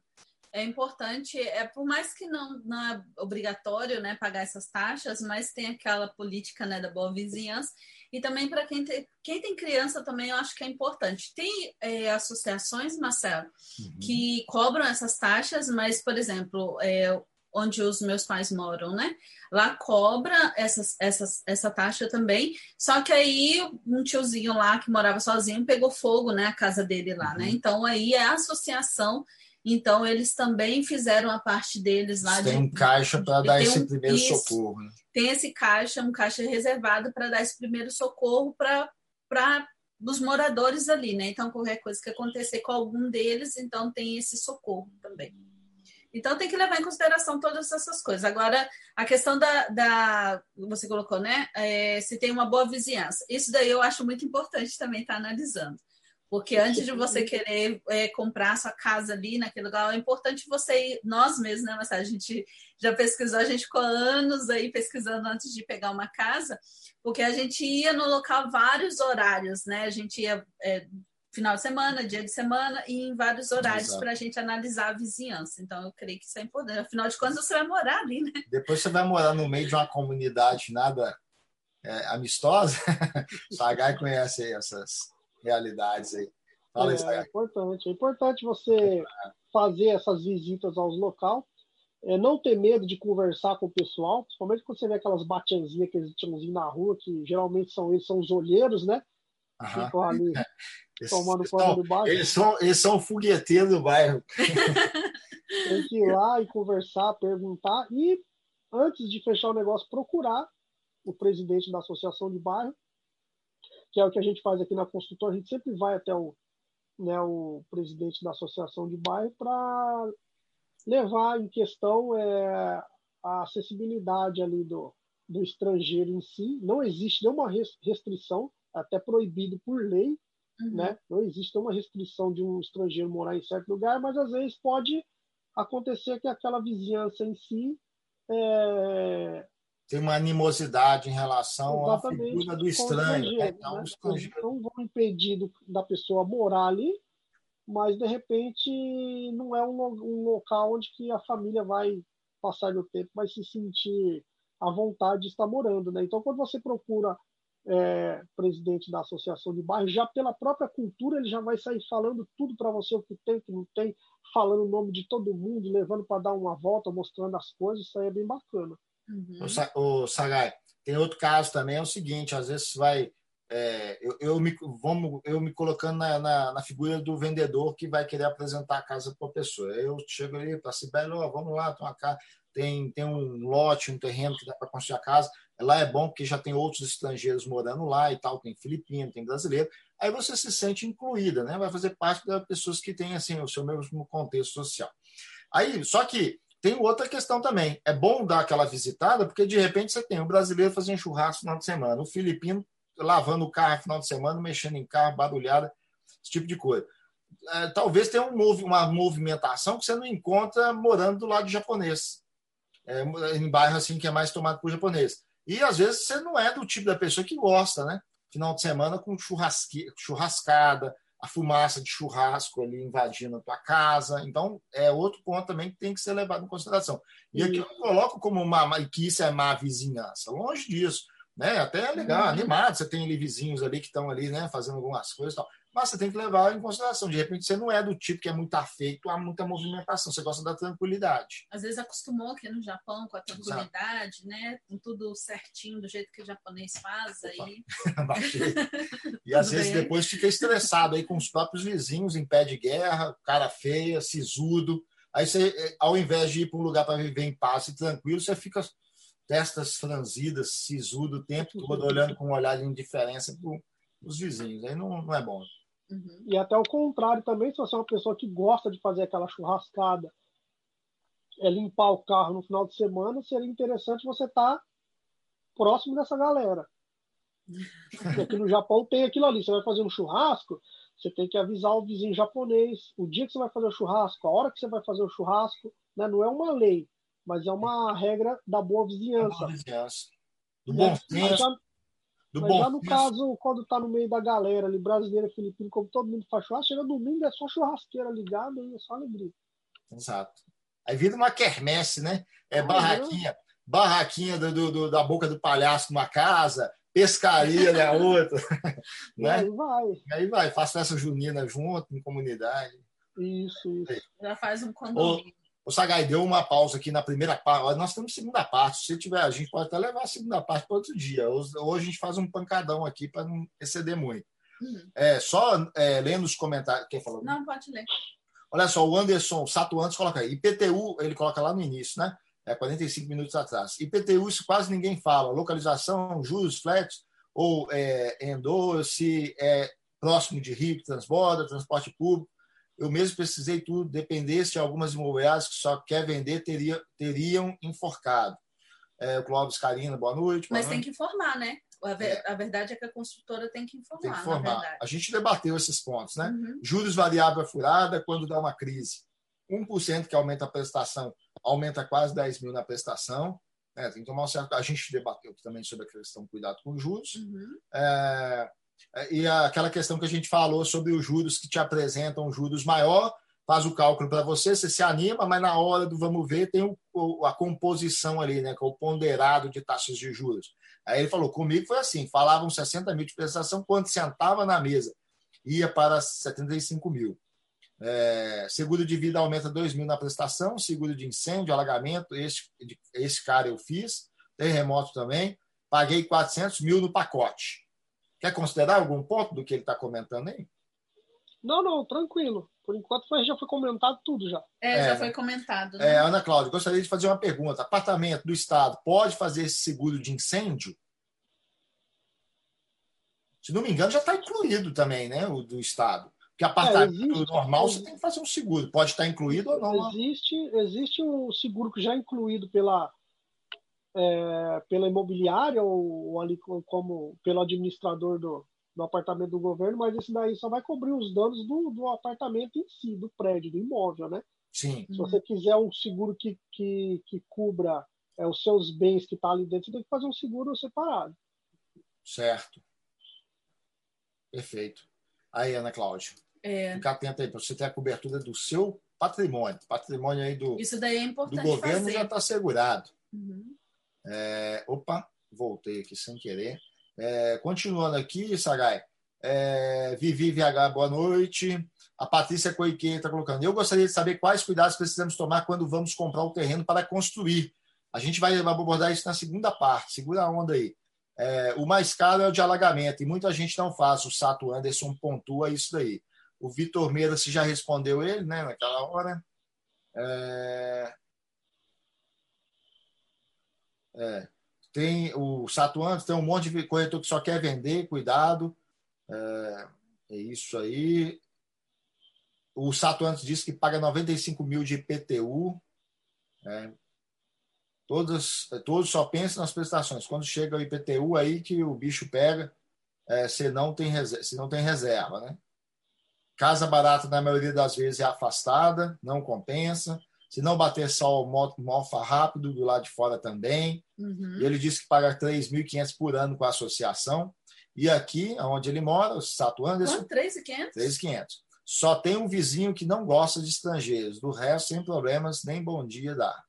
é importante, é por mais que não, não é obrigatório né, pagar essas taxas, mas tem aquela política né, da boa vizinhança. E também para quem tem, quem tem criança também eu acho que é importante. Tem é, associações, Marcelo, uhum. que cobram essas taxas, mas, por exemplo, é, onde os meus pais moram, né? Lá cobra essas, essas, essa taxa também. Só que aí um tiozinho lá que morava sozinho pegou fogo, né? A casa dele lá, né? uhum. né? Então aí é a associação então, eles também fizeram a parte deles lá. Tem de, caixa para dar esse um, primeiro isso, socorro. Né? Tem esse caixa, um caixa reservado para dar esse primeiro socorro para os moradores ali, né? Então, qualquer coisa que acontecer com algum deles, então tem esse socorro também. Então, tem que levar em consideração todas essas coisas. Agora, a questão da. da você colocou, né? É, se tem uma boa vizinhança. Isso daí eu acho muito importante também estar tá analisando. Porque antes de você querer é, comprar sua casa ali naquele lugar, é importante você ir, nós mesmos, né, Marcelo? A gente já pesquisou, a gente ficou anos aí pesquisando antes de pegar uma casa, porque a gente ia no local vários horários, né? A gente ia é, final de semana, dia de semana e em vários horários para a gente analisar a vizinhança. Então, eu creio que isso é importante. Afinal de contas, você vai morar ali, né? Depois você vai morar no meio de uma comunidade nada é, amistosa. (laughs) Sagai conhece essas realidades aí. Fala é, é importante. É importante você fazer essas visitas aos locais. É, não ter medo de conversar com o pessoal, principalmente quando você vê aquelas batianzinhas que eles tinham na rua, que geralmente são eles são os olheiros, né? Ficam ali (laughs) tomando conta do bairro. Eles são, eles são fogueteiros do bairro. (laughs) Tem que ir lá e conversar, perguntar e, antes de fechar o negócio, procurar o presidente da associação de bairro que é o que a gente faz aqui na construtora, a gente sempre vai até o, né, o presidente da associação de bairro para levar em questão é, a acessibilidade ali do, do estrangeiro em si. Não existe nenhuma restrição, até proibido por lei, uhum. né? Não existe nenhuma restrição de um estrangeiro morar em certo lugar, mas às vezes pode acontecer que aquela vizinhança em si é, tem uma animosidade em relação Exatamente, à figura do estranho. Né? Então, né? estrangeiro. não vão impedir da pessoa morar ali, mas de repente não é um, um, local onde que a família vai passar o tempo, vai se sentir à vontade de estar morando, né? Então, quando você procura é, presidente da associação de bairro, já pela própria cultura ele já vai sair falando tudo para você o que tem, o que não tem, falando o nome de todo mundo, levando para dar uma volta, mostrando as coisas, isso aí é bem bacana. Uhum. O, Sagai, tem outro caso também, é o seguinte, às vezes vai. É, eu, eu, me, vamos, eu me colocando na, na, na, figura do vendedor que vai querer apresentar a casa para a pessoa. Eu chego ali para Sibeli, oh, vamos lá, tem, uma casa, tem, tem um lote, um terreno que dá para construir a casa. Lá é bom porque já tem outros estrangeiros morando lá e tal, tem filipino, tem brasileiro. Aí você se sente incluída, né? vai fazer parte das pessoas que têm assim, o seu mesmo contexto social. Aí, só que tem outra questão também. É bom dar aquela visitada, porque de repente você tem o brasileiro fazendo churrasco no final de semana, o filipino lavando o carro no final de semana, mexendo em carro, barulhada, esse tipo de coisa. É, talvez tenha um, uma movimentação que você não encontra morando do lado japonês, é, em bairro assim que é mais tomado por japonês. E às vezes você não é do tipo da pessoa que gosta, né? Final de semana com churrascada, a fumaça de churrasco ali invadindo a tua casa. Então, é outro ponto também que tem que ser levado em consideração. E aqui eu não coloco como uma, que isso é má vizinhança, longe disso. Né? Até é legal, uhum. animado, você tem ali vizinhos ali que estão ali, né, fazendo algumas coisas tal. Mas você tem que levar em consideração. De repente, você não é do tipo que é muito afeito a muita movimentação, você gosta da tranquilidade. Às vezes acostumou aqui no Japão com a tranquilidade, Exato. né? Com tudo certinho, do jeito que o japonês faz. Aí... (laughs) (laughs) e às vezes bem? depois fica estressado aí com os próprios vizinhos em pé de guerra, cara feia, sisudo. Aí você, eh, ao invés de ir para um lugar para viver em paz e tranquilo, você fica testas franzidas, sisudo o tempo todo, olhando com um olhar de indiferença para os vizinhos. Aí não, não é bom. Uhum. E até o contrário também, se você é uma pessoa que gosta de fazer aquela churrascada, é limpar o carro no final de semana, seria interessante você estar tá próximo dessa galera. Porque aqui no Japão tem aquilo ali. Você vai fazer um churrasco, você tem que avisar o vizinho japonês o dia que você vai fazer o churrasco, a hora que você vai fazer o churrasco. Né? Não é uma lei, mas é uma regra da boa vizinhança. Da boa vizinhança. Do bom senso. Do Mas já no caso, quando tá no meio da galera ali, brasileira, filipino, como todo mundo faz churrasco, chega domingo, é só churrasqueira ligada e é só alegria. Exato. Aí vira uma quermesse, né? É ah, barraquinha, é. barraquinha do, do, da boca do palhaço numa casa, pescaria na (laughs) outra. né? aí vai. Aí vai, faz festa junina junto, em comunidade. Isso, isso. Já faz um condomínio. O Sagai deu uma pausa aqui na primeira parte. Nós temos segunda parte. Se tiver, a gente pode até levar a segunda parte para outro dia. Hoje a gente faz um pancadão aqui para não exceder muito. Uhum. É, só é, lendo os comentários. Quem falou? Não, pode ler. Olha só, o Anderson, Sato antes coloca aí. IPTU, ele coloca lá no início, né? É 45 minutos atrás. IPTU, isso quase ninguém fala. Localização, juros, flats, ou é, endo, se é próximo de rio transborda, transporte público eu mesmo precisei tudo, dependesse de algumas imobiliárias que só quer vender, teria, teriam enforcado. É, Clóvis Carina, boa noite. Boa Mas noite. tem que informar, né? A, ver, é. a, verdade é que a construtora tem que informar. Tem que informar. A gente debateu esses pontos, né? Uhum. Juros variável furada quando dá uma crise. 1% que aumenta a prestação, aumenta quase 10 mil na prestação. Né? Tem que tomar um certo. A gente debateu também sobre a questão cuidado com juros. Uhum. É, e aquela questão que a gente falou sobre os juros que te apresentam juros maior, faz o cálculo para você, você se anima, mas na hora do vamos ver tem o, a composição ali, né, que é o ponderado de taxas de juros. Aí ele falou, comigo foi assim, falavam 60 mil de prestação, quando sentava na mesa, ia para 75 mil. É, seguro de vida aumenta 2 mil na prestação, seguro de incêndio, alagamento, esse, esse cara eu fiz, terremoto também, paguei 400 mil no pacote. Quer considerar algum ponto do que ele está comentando aí? Não, não, tranquilo. Por enquanto foi, já foi comentado tudo já. É, é já foi comentado. Né? É, Ana Cláudia, gostaria de fazer uma pergunta. Apartamento do Estado pode fazer esse seguro de incêndio? Se não me engano, já está incluído também, né? O do Estado. Porque apartamento é, existe, normal você tem que fazer um seguro. Pode estar incluído ou não? Existe, existe um seguro que já é incluído pela, é, pela imobiliária ou, ou, ali como pelo administrador do, do apartamento do governo, mas esse daí só vai cobrir os danos do, do apartamento em si, do prédio, do imóvel, né? Sim. Se você quiser um seguro que, que, que cubra é, os seus bens que estão tá ali dentro, você tem que fazer um seguro separado. Certo. Perfeito. Aí, Ana Cláudia. É. Fica atenta aí, para você ter a cobertura do seu patrimônio. Patrimônio aí do, Isso daí é importante do governo fazer. já está assegurado. Uhum. É, opa, voltei aqui sem querer. É, continuando aqui, Sagai. É, Vivi VH, boa noite. A Patrícia Coiqueira está colocando. Eu gostaria de saber quais cuidados precisamos tomar quando vamos comprar o terreno para construir. A gente vai abordar isso na segunda parte. Segura a onda aí. É, o mais caro é o de alagamento, e muita gente não faz. O Sato Anderson pontua isso daí. O Vitor Meira, se já respondeu ele, né, naquela hora. É, é. Tem o Satuantes, tem um monte de corretor que só quer vender, cuidado. É, é isso aí. O Satuantes disse que paga 95 mil de IPTU. É, todos, todos só pensam nas prestações. Quando chega o IPTU, aí que o bicho pega, é, se, não tem reserva, se não tem reserva. Né? Casa barata, na maioria das vezes, é afastada, não compensa. Se não bater sol, mofa rápido do lado de fora também. Uhum. Ele disse que paga 3.500 por ano com a associação. E aqui, onde ele mora, o Sato Anderson. 3.500? 3.500. Só tem um vizinho que não gosta de estrangeiros. Do resto, sem problemas, nem bom dia dá.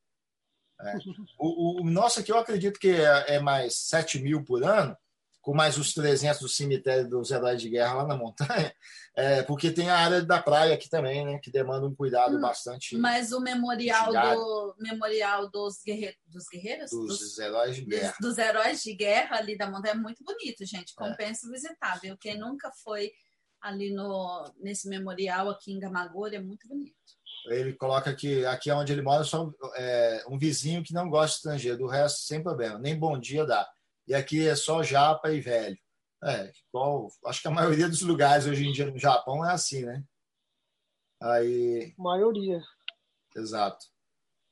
É. (laughs) O, o, nosso aqui eu acredito que é, é mais 7 mil por ano, com mais os 300 do cemitério dos heróis de guerra lá na montanha, (laughs) é, porque tem a área da praia aqui também, né, que demanda um cuidado hum, bastante. Mas o memorial do memorial dos, guerre, dos guerreiros, dos, dos, heróis de guerra, dos, dos, heróis de guerra ali da montanha é muito bonito, gente. É. Compensa é. visitar, viu? Quem nunca foi ali no nesse memorial aqui em Gamagori é muito bonito. Ele coloca que aqui é onde ele mora só é, um vizinho que não gosta de estrangeiro, do resto sem problema, nem bom dia dá. E aqui é só japa e velho. É, igual, acho que a maioria dos lugares hoje em dia no Japão é assim, né? Aí. Maioria. Exato.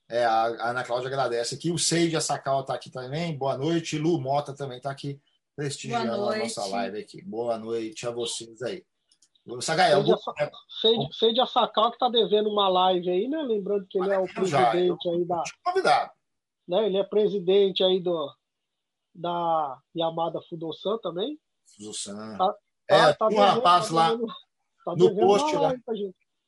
É, a Ana Cláudia agradece aqui. O Seiji Asakawa está aqui também. Boa noite. Lu Mota também está aqui prestigiando a nossa live aqui. Boa noite a vocês aí. Sagael, Seiji Asakawa que está devendo uma live aí, né? Lembrando que ele é o presidente já, aí da. Convidado. Né? Ele é presidente aí do, da Yamada Fudosan também. Fudosan. Tá, é, tá, um devendo, rapaz tá lá devendo, tá no post lá.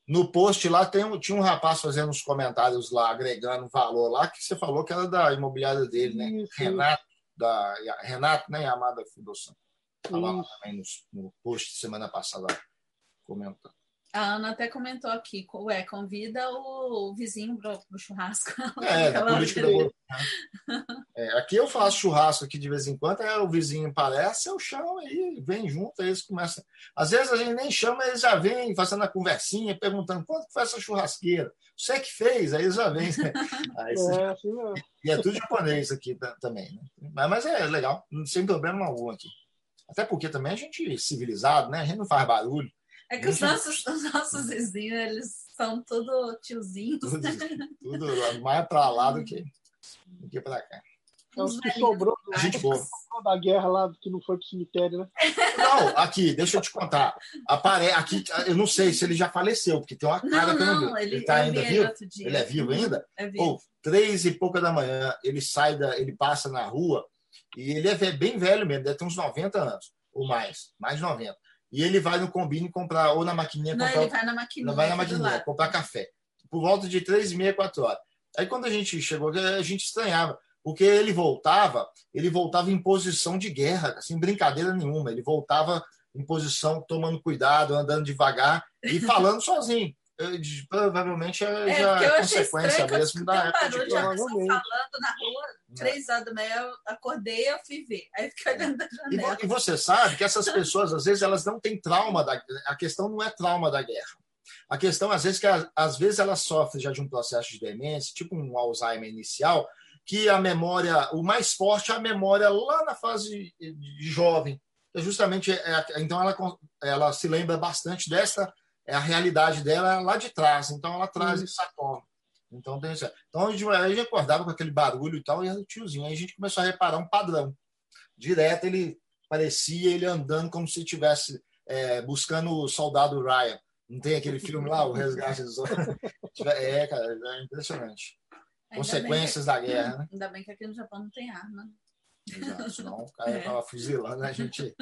No post lá tem um, tinha um rapaz fazendo uns comentários lá, agregando valor lá, que você falou que era da imobiliária dele, né? Isso, Renato, da, Renato, né? Yamada Fudosan. Falava também no, no post semana passada comentando. A Ana até comentou aqui, ué, convida o vizinho para o churrasco. (laughs) É, na política da né? é, Aqui eu faço churrasco aqui de vez em quando, é, o vizinho aparece, eu chamo aí, vem junto, aí eles começam. Às vezes a gente nem chama, eles já vêm fazendo a conversinha, perguntando quanto foi essa churrasqueira. Você que fez, aí eles já vêm. (laughs) Aí, é, assim E é tudo japonês aqui também, né? Mas, mas é legal, sem problema algum aqui. Até porque também a gente é civilizado, né? A gente não faz barulho. É que os nossos, os nossos vizinhos, eles são tudo tiozinhos. Tudo, tudo mais para lá do que, do que para cá. É os que sobrou, a gente sobrou da guerra lá, que não foi pro cemitério, né? Não, aqui, deixa eu te contar. Apare... Aqui, eu não sei se ele já faleceu, porque tem uma cara não, que eu não vi. Ele, ele tá ainda vivo? Ele é vivo ainda? É vivo. Ou, três e pouca da manhã, ele sai da. ele passa na rua e ele é bem velho mesmo, deve ter uns 90 anos, ou mais, mais de 90 e ele vai no combine comprar, ou na maquininha. Não, comprar, ele vai na maquininha. Não vai na maquininha, comprar café. Por volta de três e meia, quatro horas. Aí quando a gente chegou, a gente estranhava, porque ele voltava, ele voltava em posição de guerra, assim, brincadeira nenhuma. Ele voltava em posição, tomando cuidado, andando devagar e falando (laughs) sozinho provavelmente é, é já é consequência mesmo da época de falando na rua, três horas da manhã, eu acordei eu fui ver. Aí fiquei olhando da janela. E, você sabe que essas pessoas, às vezes, elas não têm trauma da A questão não é trauma da guerra. A questão, às vezes, que às vezes elas sofrem já de um processo de demência, tipo um Alzheimer inicial, que a memória, o mais forte é a memória lá na fase de jovem. É justamente, é, então ela, ela se lembra bastante dessa é a realidade dela lá de trás. Então ela traz uhum. isso à tona. Então tem isso. Então a gente, a gente acordava com aquele barulho e tal, e era o tiozinho. Aí a gente começou a reparar um padrão. Direto ele parecia ele andando como se estivesse é, buscando o soldado Ryan. Não tem aquele filme lá, O Resgate dos (laughs) É, cara, é impressionante. Ainda Consequências que, da guerra, né? Ainda bem que aqui no Japão não tem arma. Exato, senão o cara estava (laughs) é. fuzilando a gente.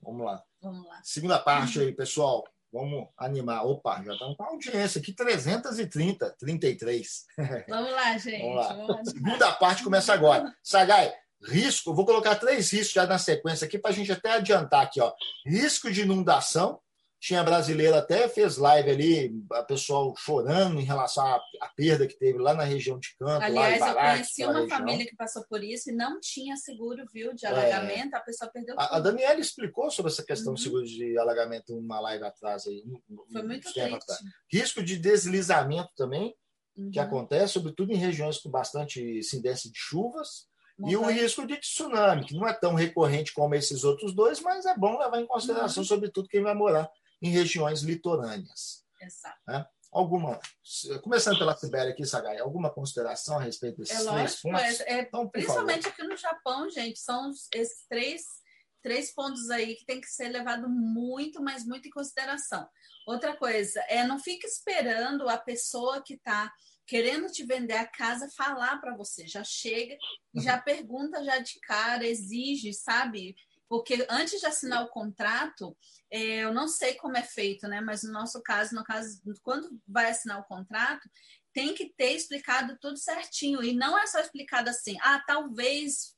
Vamos lá. Vamos lá. Segunda parte aí, pessoal. Vamos animar. Opa, já estamos com a audiência aqui, 330, 33. (laughs) Vamos lá, gente. Vamos lá. Vamos Segunda parte começa agora. Sagai, risco, vou colocar três riscos já na sequência aqui para a gente até adiantar aqui. Ó. Risco de inundação, tinha brasileira até fez live ali, a pessoal chorando em relação à, à perda que teve lá na região de Canto. Aliás, lá eu conheci uma região. família que passou por isso e não tinha seguro, viu, de é. alagamento, é. a pessoa perdeu a, a, Daniela explicou sobre essa questão uhum. do seguro de alagamento numa live atrás aí. Foi muito tempo atrás. Risco de deslizamento também, uhum. que acontece, sobretudo em regiões com bastante incidência de chuvas. E o risco de tsunami, que não é tão recorrente como esses outros dois, mas é bom levar em consideração, uhum. sobretudo quem vai morar em regiões litorâneas. Exato. Né? Alguma, começando pela Sibéria aqui, Sagai, alguma consideração a respeito desses é três pontos? É, é então, principalmente favor. aqui no Japão, gente, são esses três, três pontos aí que tem que ser levado muito, mas muito em consideração. Outra coisa, é não fique esperando a pessoa que está querendo te vender a casa falar para você. Já chega e já (laughs) pergunta já de cara, exige, sabe? Porque antes de assinar o contrato, é, eu não sei como é feito, né? Mas no nosso caso, no caso, quando vai assinar o contrato, tem que ter explicado tudo certinho. E não é só explicado assim, ah, talvez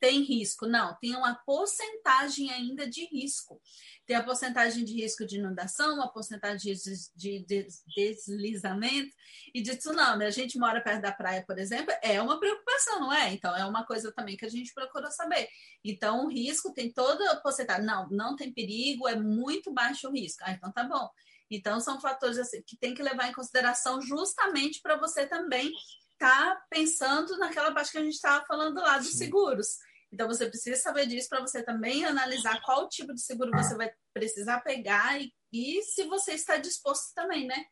tem risco. Não, tem uma porcentagem ainda de risco. Tem a porcentagem de risco de inundação, uma porcentagem de, de deslizamento e de tsunami. A gente mora perto da praia, por exemplo, é uma preocupação, não é? Então, é uma coisa também que a gente procura saber. Então, o risco tem toda a porcentagem. Não, não tem perigo, é muito baixo o risco. Ah, então tá bom. Então, são fatores assim, que tem que levar em consideração justamente para você também estar tá pensando naquela parte que a gente estava falando lá dos Sim. seguros. Então, você precisa saber disso para você também analisar qual tipo de seguro você vai precisar pegar e, e se você está disposto também, né?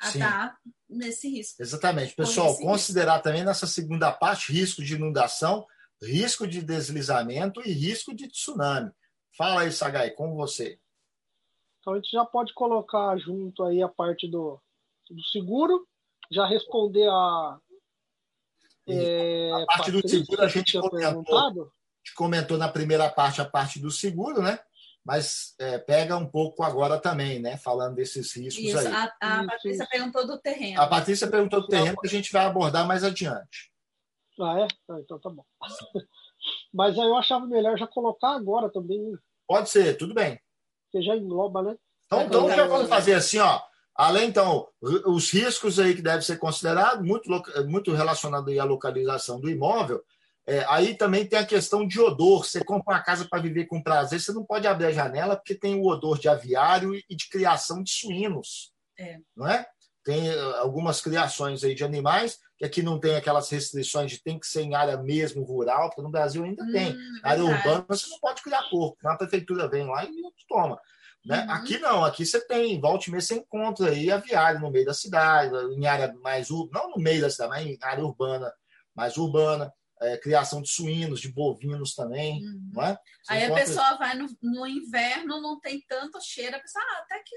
A estar tá nesse risco. Exatamente. Pessoal, considerar risco. também nessa segunda parte risco de inundação, risco de deslizamento e risco de tsunami. Fala aí, Sagai, com você. Então a gente já pode colocar junto aí a parte do, do seguro, já responder a. É, a parte Patrícia, do seguro a gente comentou, a gente comentou na primeira parte a parte do seguro, né? Mas é, pega um pouco agora também, né? Falando desses riscos isso, aí. A, a isso, Patrícia isso. perguntou do terreno. A Patrícia perguntou do terreno que a gente vai abordar mais adiante. Ah, é? Ah, então tá bom. (laughs) Mas aí eu achava melhor já colocar agora também. Pode ser, tudo bem que já engloba, né? Então, então já vamos fazer assim, ó. Além, então, os riscos aí que devem ser considerados, muito, muito relacionado à localização do imóvel, é, aí também tem a questão de odor. Você compra uma casa para viver com prazer, você não pode abrir a janela porque tem o odor de aviário e de criação de suínos. É. Não é? Tem eh, algumas criações aí de animais que aqui não tem aquelas restrições de tem que ser em área mesmo rural, porque no Brasil ainda hum, tem. área urbana você não pode criar porco. A prefeitura vem lá e toma. Né? Uhum. Aqui não, aqui você tem, volta e meia você encontra aí aviário no meio da cidade, em área mais não no meio da cidade, mas em área urbana, mais urbana, é, criação de suínos, de bovinos também, uhum. não é? aí encontra... a pessoa vai no, no, inverno, não tem tanto cheiro, a pessoa, ah, até que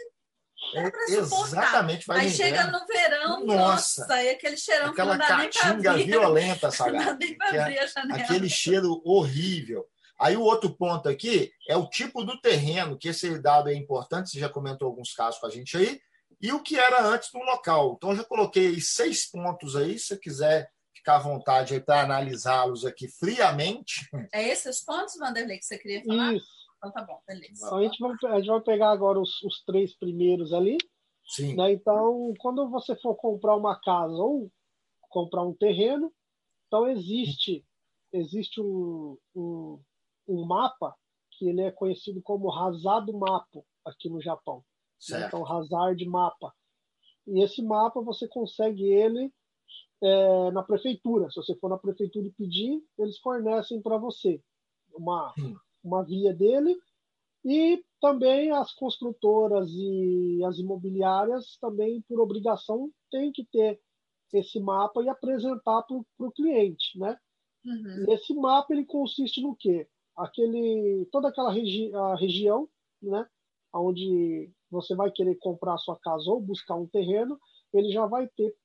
é, exatamente. Vai Aí chega no verão, nossa, nossa aí aquele cheirão aquela que não dá caatinga violenta, sabe? Não dá nem pra (laughs) abrir a janela. Aquele cheiro horrível. Aí o outro ponto aqui é o tipo do terreno, que esse dado é importante, você já comentou alguns casos com a gente aí, e o que era antes no local. Então, eu já coloquei seis pontos aí, se você quiser ficar à vontade aí para analisá-los aqui friamente. É esses pontos, Vanderlei, que você queria falar? Isso. Então tá bom, beleza. Então, a, gente vai, a gente vai pegar agora os, os três primeiros ali. Sim. Né? Então, quando você for comprar uma casa ou comprar um terreno, então existe existe um, um, um mapa que ele é conhecido como Hazard Mapa aqui no Japão. Né? Então, Hazard Mapa. E esse mapa você consegue ele é, na prefeitura. Se você for na prefeitura e pedir, eles fornecem para você uma, hum uma via dele, e também as construtoras e as imobiliárias também, por obrigação, têm que ter esse mapa e apresentar para o cliente, né? Uhum. Esse mapa ele consiste no quê? Aquele, toda aquela regi a região, né? Onde você vai querer comprar a sua casa ou buscar um terreno, ele já vai ter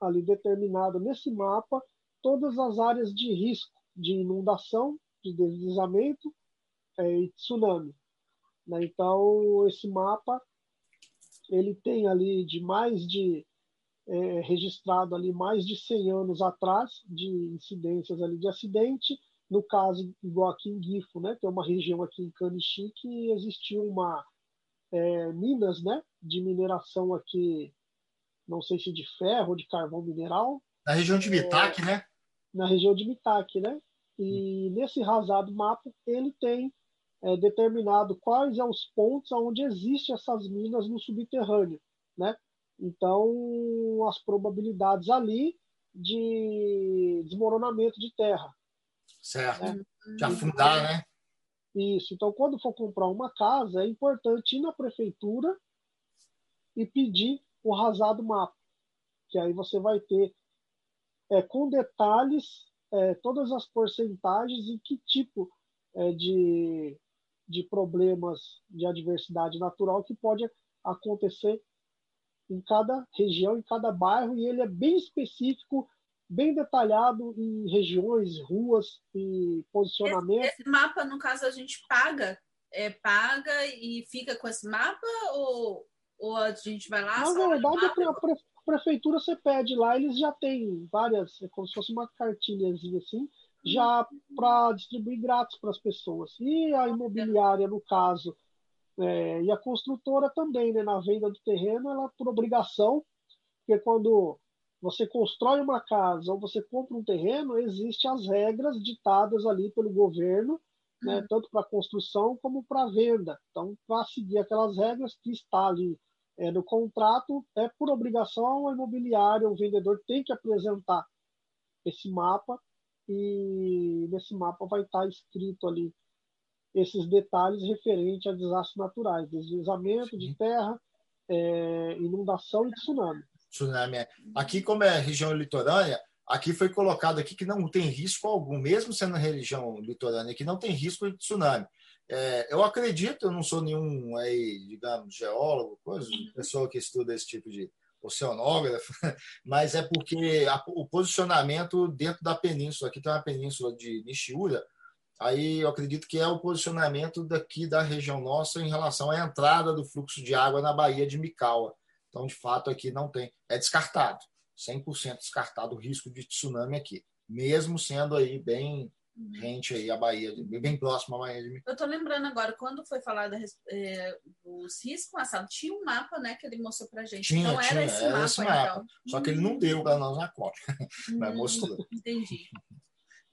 ali determinado nesse mapa todas as áreas de risco de inundação, de deslizamento é, e tsunami. Né? Então, esse mapa ele tem ali de mais de é, registrado ali mais de 100 anos atrás de incidências ali de acidente. No caso, igual aqui em Gifo, né? Tem uma região aqui em Canixi que existiu uma é, minas, né? De mineração aqui, não sei se de ferro ou de carvão mineral. Na região de Mitaque, é, né? Na região de Mitaque, né? E nesse rasado mapa ele tem é, determinado quais são os pontos onde existem essas minas no subterrâneo, né? Então, as probabilidades ali de desmoronamento de terra. Certo. Né? De afundar, né? Isso. Então, quando for comprar uma casa, é importante ir na prefeitura e pedir o rasado mapa, que aí você vai ter é, com detalhes é, todas as porcentagens e que tipo é, de de problemas de adversidade natural que pode acontecer em cada região, em cada bairro, e ele é bem específico, bem detalhado em regiões, ruas e posicionamento. Esse, esse mapa, no caso, a gente paga, é, paga e fica com esse mapa ou, ou a gente vai lá? Na verdade, a, pre, prefeitura você pede lá, eles já têm várias, é como se fosse uma cartilhazinha assim, já para distribuir grátis para as pessoas. E a imobiliária, no caso, é, e a construtora também, né, na venda do terreno, ela por obrigação, porque quando você constrói uma casa ou você compra um terreno, existem as regras ditadas ali pelo governo, né, uhum. tanto para construção como para venda. Então, para seguir aquelas regras que está ali é, no contrato, é por obrigação o imobiliário, o vendedor tem que apresentar esse mapa e nesse mapa vai estar escrito ali esses detalhes referentes a desastres naturais, deslizamento de terra, é, inundação e tsunami. Tsunami. É. Aqui, como é região litorânea, aqui foi colocado aqui que não tem risco algum, mesmo sendo região litorânea, que não tem risco de tsunami. É, eu acredito, eu não sou nenhum aí, digamos, geólogo, coisa, pessoa que estuda esse tipo de oceanógrafo, (laughs) mas é porque a, o posicionamento dentro da península, aqui tem uma península de Nishiura, aí eu acredito que é o posicionamento daqui da região nossa em relação à entrada do fluxo de água na Baía de Mikawa. Então, de fato, aqui não tem, é descartado, 100% descartado o risco de tsunami aqui, mesmo sendo aí bem rente aí a Bahia, bem próximo à Bahia de Eu tô lembrando agora, quando foi falado é, dos riscos passados, tinha um mapa, né, que ele mostrou pra gente. Tinha, então tinha, era esse era mapa, esse mapa. Então. Só que ele não deu para nós na (laughs) mas hum, mostrou. Entendi.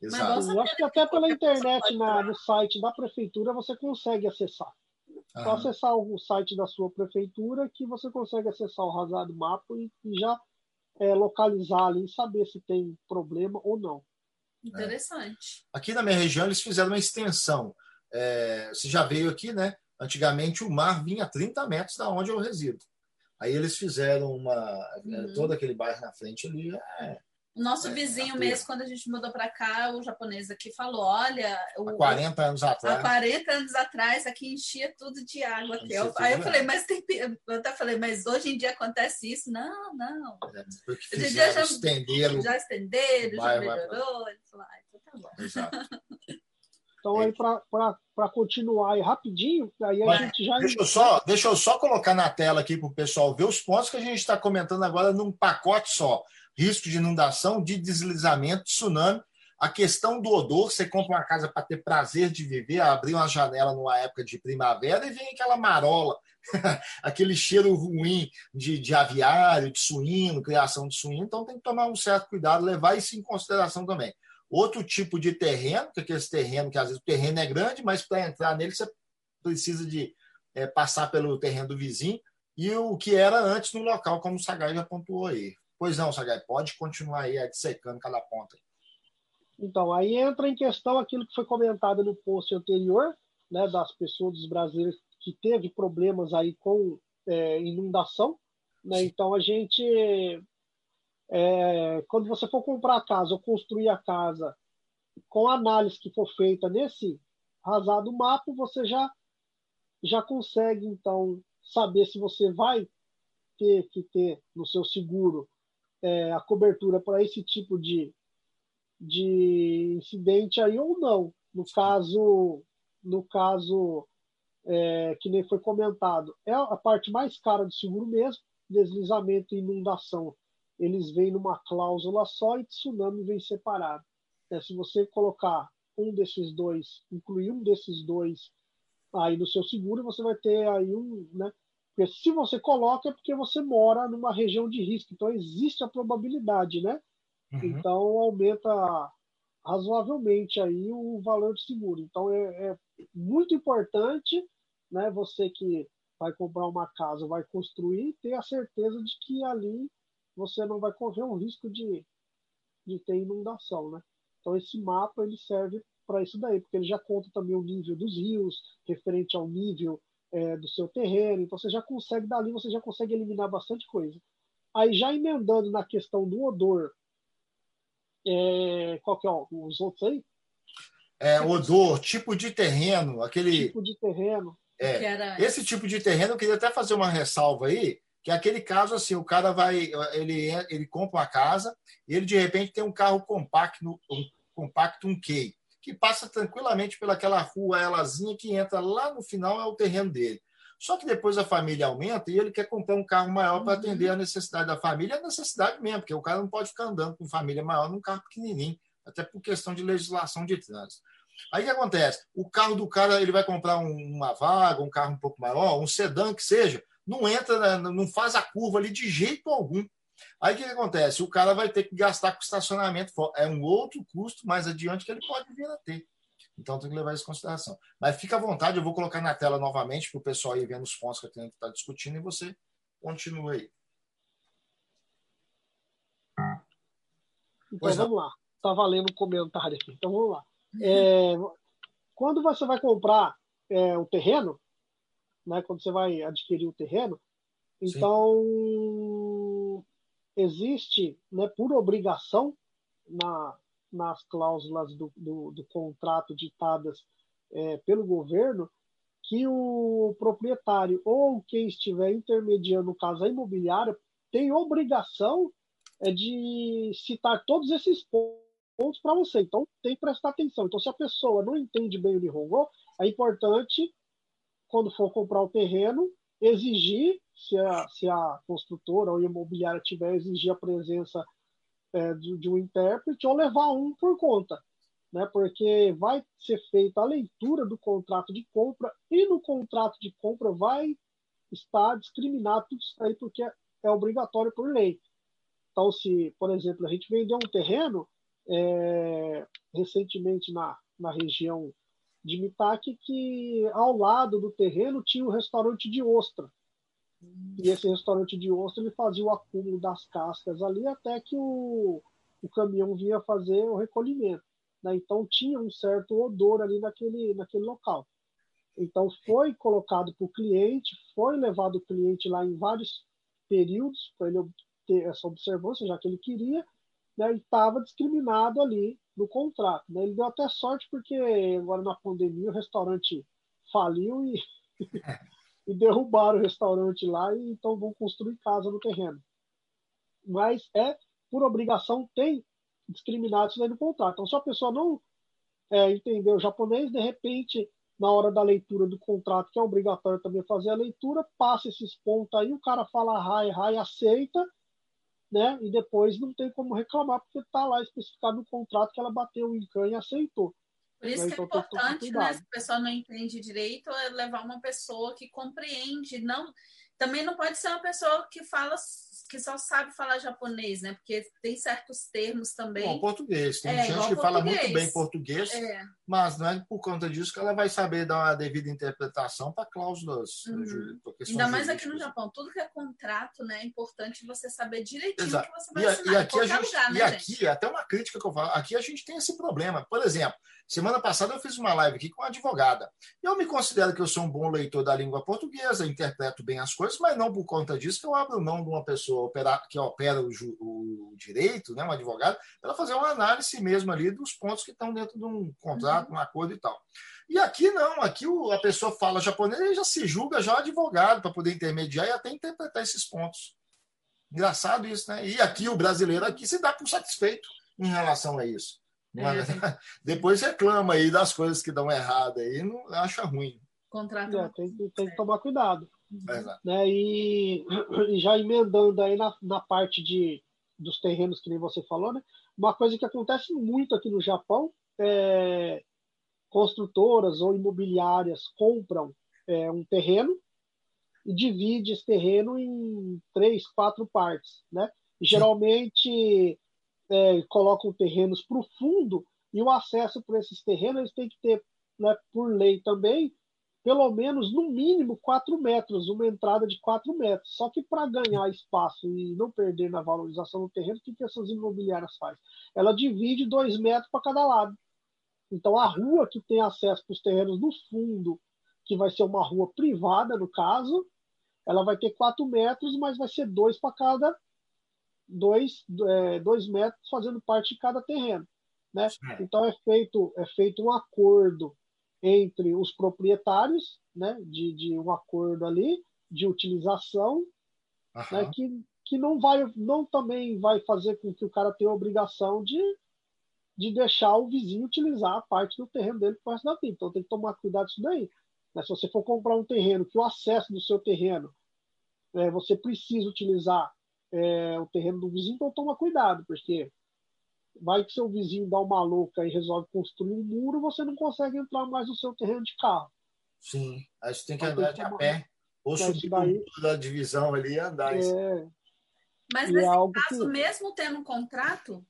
Exato. Eu acho que até pela internet, na, no site da prefeitura, você consegue acessar. Só acessar o site da sua prefeitura que você consegue acessar o rasado mapa e, e já é, localizar ali e saber se tem problema ou não. Interessante. É. Aqui na minha região eles fizeram uma extensão. É, você já veio aqui, né? Antigamente o mar vinha a 30 metros da onde eu resido. Aí eles fizeram uma. É, uhum. Todo aquele bairro na frente ali é, nosso é, vizinho mesmo, quando a gente mudou para cá, o japonês aqui falou: olha. O, há 40 anos atrás. Há 40 anos atrás, aqui enchia tudo de água. Aqui. Eu, aí eu falei, mas tem. Eu até falei, mas hoje em dia acontece isso? Não, não. É, porque hoje em dia já estenderam. Já estenderam, já melhorou. Lá, então tá bom. Exato. (laughs) Então, aí, para continuar aí rapidinho, aí a Mas, gente já. Deixa eu, só, deixa eu só colocar na tela aqui para o pessoal ver os pontos que a gente está comentando agora num pacote só risco de inundação, de deslizamento, tsunami. A questão do odor, você compra uma casa para ter prazer de viver, abrir uma janela numa época de primavera e vem aquela marola, (laughs) aquele cheiro ruim de, de aviário, de suíno, criação de suíno. Então tem que tomar um certo cuidado, levar isso em consideração também. Outro tipo de terreno, que é esse terreno que às vezes o terreno é grande, mas para entrar nele você precisa de é, passar pelo terreno do vizinho, e o que era antes no local, como o Sagai já pontuou aí. Pois não, Sagai, pode continuar aí dissecando cada ponta. Então, aí entra em questão aquilo que foi comentado no post anterior, né, das pessoas, dos brasileiros que teve problemas aí com é, inundação. Né? Então, a gente, é, quando você for comprar a casa ou construir a casa, com a análise que for feita nesse rasado mapa, você já, já consegue, então, saber se você vai ter que ter no seu seguro é, a cobertura para esse tipo de, de incidente aí ou não. No caso, no caso é, que nem foi comentado, é a parte mais cara do seguro mesmo, deslizamento e inundação. Eles vêm numa cláusula só e tsunami vem separado. É, se você colocar um desses dois, incluir um desses dois aí no seu seguro, você vai ter aí um, né, porque se você coloca é porque você mora numa região de risco, então existe a probabilidade, né? Uhum. Então aumenta razoavelmente aí o valor do seguro. Então é, é, muito importante, né? Você que vai comprar uma casa, vai construir, ter a certeza de que ali você não vai correr o risco de, de ter inundação, né? Então esse mapa ele serve para isso daí, porque ele já conta também o nível dos rios, referente ao nível é, do seu terreno. Então você já consegue, dali você já consegue eliminar bastante coisa. Aí já emendando na questão do odor, é, qual que é ó, os outros aí? É, odor, tipo de terreno, aquele. Tipo de terreno. É, esse tipo de terreno, eu queria até fazer uma ressalva aí, que é aquele caso assim, o cara vai, ele, ele compra uma casa e ele de repente tem um carro compacto, um compacto um Key que passa tranquilamente pelaquela rua elazinha que entra lá no final é o terreno dele. Só que depois a família aumenta e ele quer comprar um carro maior para atender a necessidade da família, a necessidade mesmo, porque o cara não pode ficar andando com família maior num carro pequenininho. até por questão de legislação de trânsito. Aí o que acontece? O carro do cara ele vai comprar uma vaga, um carro um pouco maior, um sedã que seja, não entra, não faz a curva ali de jeito algum. Aí o que, que acontece? O cara vai ter que gastar com estacionamento, é um outro custo mais adiante que ele pode vir a ter. Então tem que levar isso em consideração. Mas fica à vontade, eu vou colocar na tela novamente para o pessoal ir vendo os pontos que a gente está discutindo e você continua aí. Então pois vamos não. lá. Está valendo um comentário aqui. Então vamos lá. É, quando você vai comprar é, o terreno, né, quando você vai adquirir o terreno, então Sim. Existe, né, por obrigação na, nas cláusulas do, do, do contrato ditadas é, pelo governo, que o proprietário ou quem estiver intermediando, no caso a imobiliária, tem obrigação é, de citar todos esses pontos para você. Então, tem que prestar atenção. Então, se a pessoa não entende bem o Nihongo, é importante, quando for comprar o terreno, exigir, se a, se a construtora ou imobiliária tiver, exigir a presença é, de, de um intérprete ou levar um por conta. Né, porque vai ser feita a leitura do contrato de compra e no contrato de compra vai estar discriminado tudo isso aí porque é, é obrigatório por lei. Então, se, por exemplo, a gente vendeu um terreno é, recentemente na, na região de Mitaki que ao lado do terreno tinha um restaurante de ostra. E esse restaurante de ostra ele fazia o acúmulo das cascas ali até que o, o caminhão vinha fazer o recolhimento. Né? Então tinha um certo odor ali naquele, naquele local. Então foi colocado para o cliente, foi levado o cliente lá em vários períodos para ele ter essa observância, já que ele queria, né, e estava discriminado ali no contrato. Né? Ele deu até sorte porque agora na pandemia o restaurante faliu e, (laughs) e derrubaram o restaurante lá e então vão construir casa no terreno. Mas é por obrigação tem discriminado isso aí no contrato. Então se a pessoa não é, entendeu japonês, de repente na hora da leitura do contrato, que é obrigatório também fazer a leitura, passa esses pontos aí, o cara fala rai, rai, aceita, né? E depois não tem como reclamar, porque está lá especificado no contrato que ela bateu em canha e aceitou. Por isso que é então, importante, né? Se o pessoal não entende direito, é levar uma pessoa que compreende, não também não pode ser uma pessoa que fala que só sabe falar japonês, né? Porque tem certos termos também. Bom, português. Tem é, gente que fala muito bem português, é. mas não é por conta disso que ela vai saber dar uma devida interpretação para cláusulas. Uhum. Ainda mais aqui no Japão, tudo que é contrato, né? É importante você saber direitinho o que você vai e, assinar. E aqui, a gente, lugar, né, e aqui até uma crítica que eu falo, aqui a gente tem esse problema. Por exemplo, Semana passada eu fiz uma live aqui com uma advogada. Eu me considero que eu sou um bom leitor da língua portuguesa, interpreto bem as coisas, mas não por conta disso que eu abro mão de uma pessoa que opera o, o direito, né, um advogado, para fazer uma análise mesmo ali dos pontos que estão dentro de um contrato, uhum. um acordo e tal. E aqui não, aqui a pessoa fala japonês e já se julga já advogado para poder intermediar e até interpretar esses pontos. Engraçado isso, né? E aqui o brasileiro aqui se dá por satisfeito em relação a isso. É, (laughs) depois reclama aí das coisas que dão errado aí, não acha ruim. Contrato. É, tem, tem, que tomar cuidado. Exato. Né? E, (clears throat) e, já emendando aí na, na parte de, dos terrenos que nem você falou, né? Uma coisa que acontece muito aqui no Japão é construtoras ou imobiliárias compram é, um terreno e divide esse terreno em três, quatro partes, né? E, geralmente é, colocam terrenos para o fundo e o acesso por esses terrenos eles têm que ter, né, por lei também, pelo menos no mínimo 4 metros, uma entrada de 4 metros. Só que para ganhar espaço e não perder na valorização do terreno, o que, que essas imobiliárias fazem? Ela divide 2 metros para cada lado. Então a rua que tem acesso para os terrenos no fundo, que vai ser uma rua privada no caso, ela vai ter 4 metros, mas vai ser dois para cada dois, é, dois metros fazendo parte de cada terreno. Né? Então é feito, é feito um acordo entre os proprietários, né, de, de um acordo ali de utilização, né, que, que não vai, não também vai fazer com que o cara tenha a obrigação de, de deixar o vizinho utilizar a parte do terreno dele para o resto da vida. Então tem que tomar cuidado com isso daí. Né? Se você for comprar um terreno que o acesso do seu terreno é, você precisa utilizar é, o terreno do vizinho, então toma cuidado, porque vai que seu vizinho dá uma louca e resolve construir um muro, você não consegue entrar mais no seu terreno de carro. Sim, aí você tem que andar de a pé. Ou subir daí... da divisão ali e andar. É... Mas e nesse é caso, que... mesmo tendo um contrato,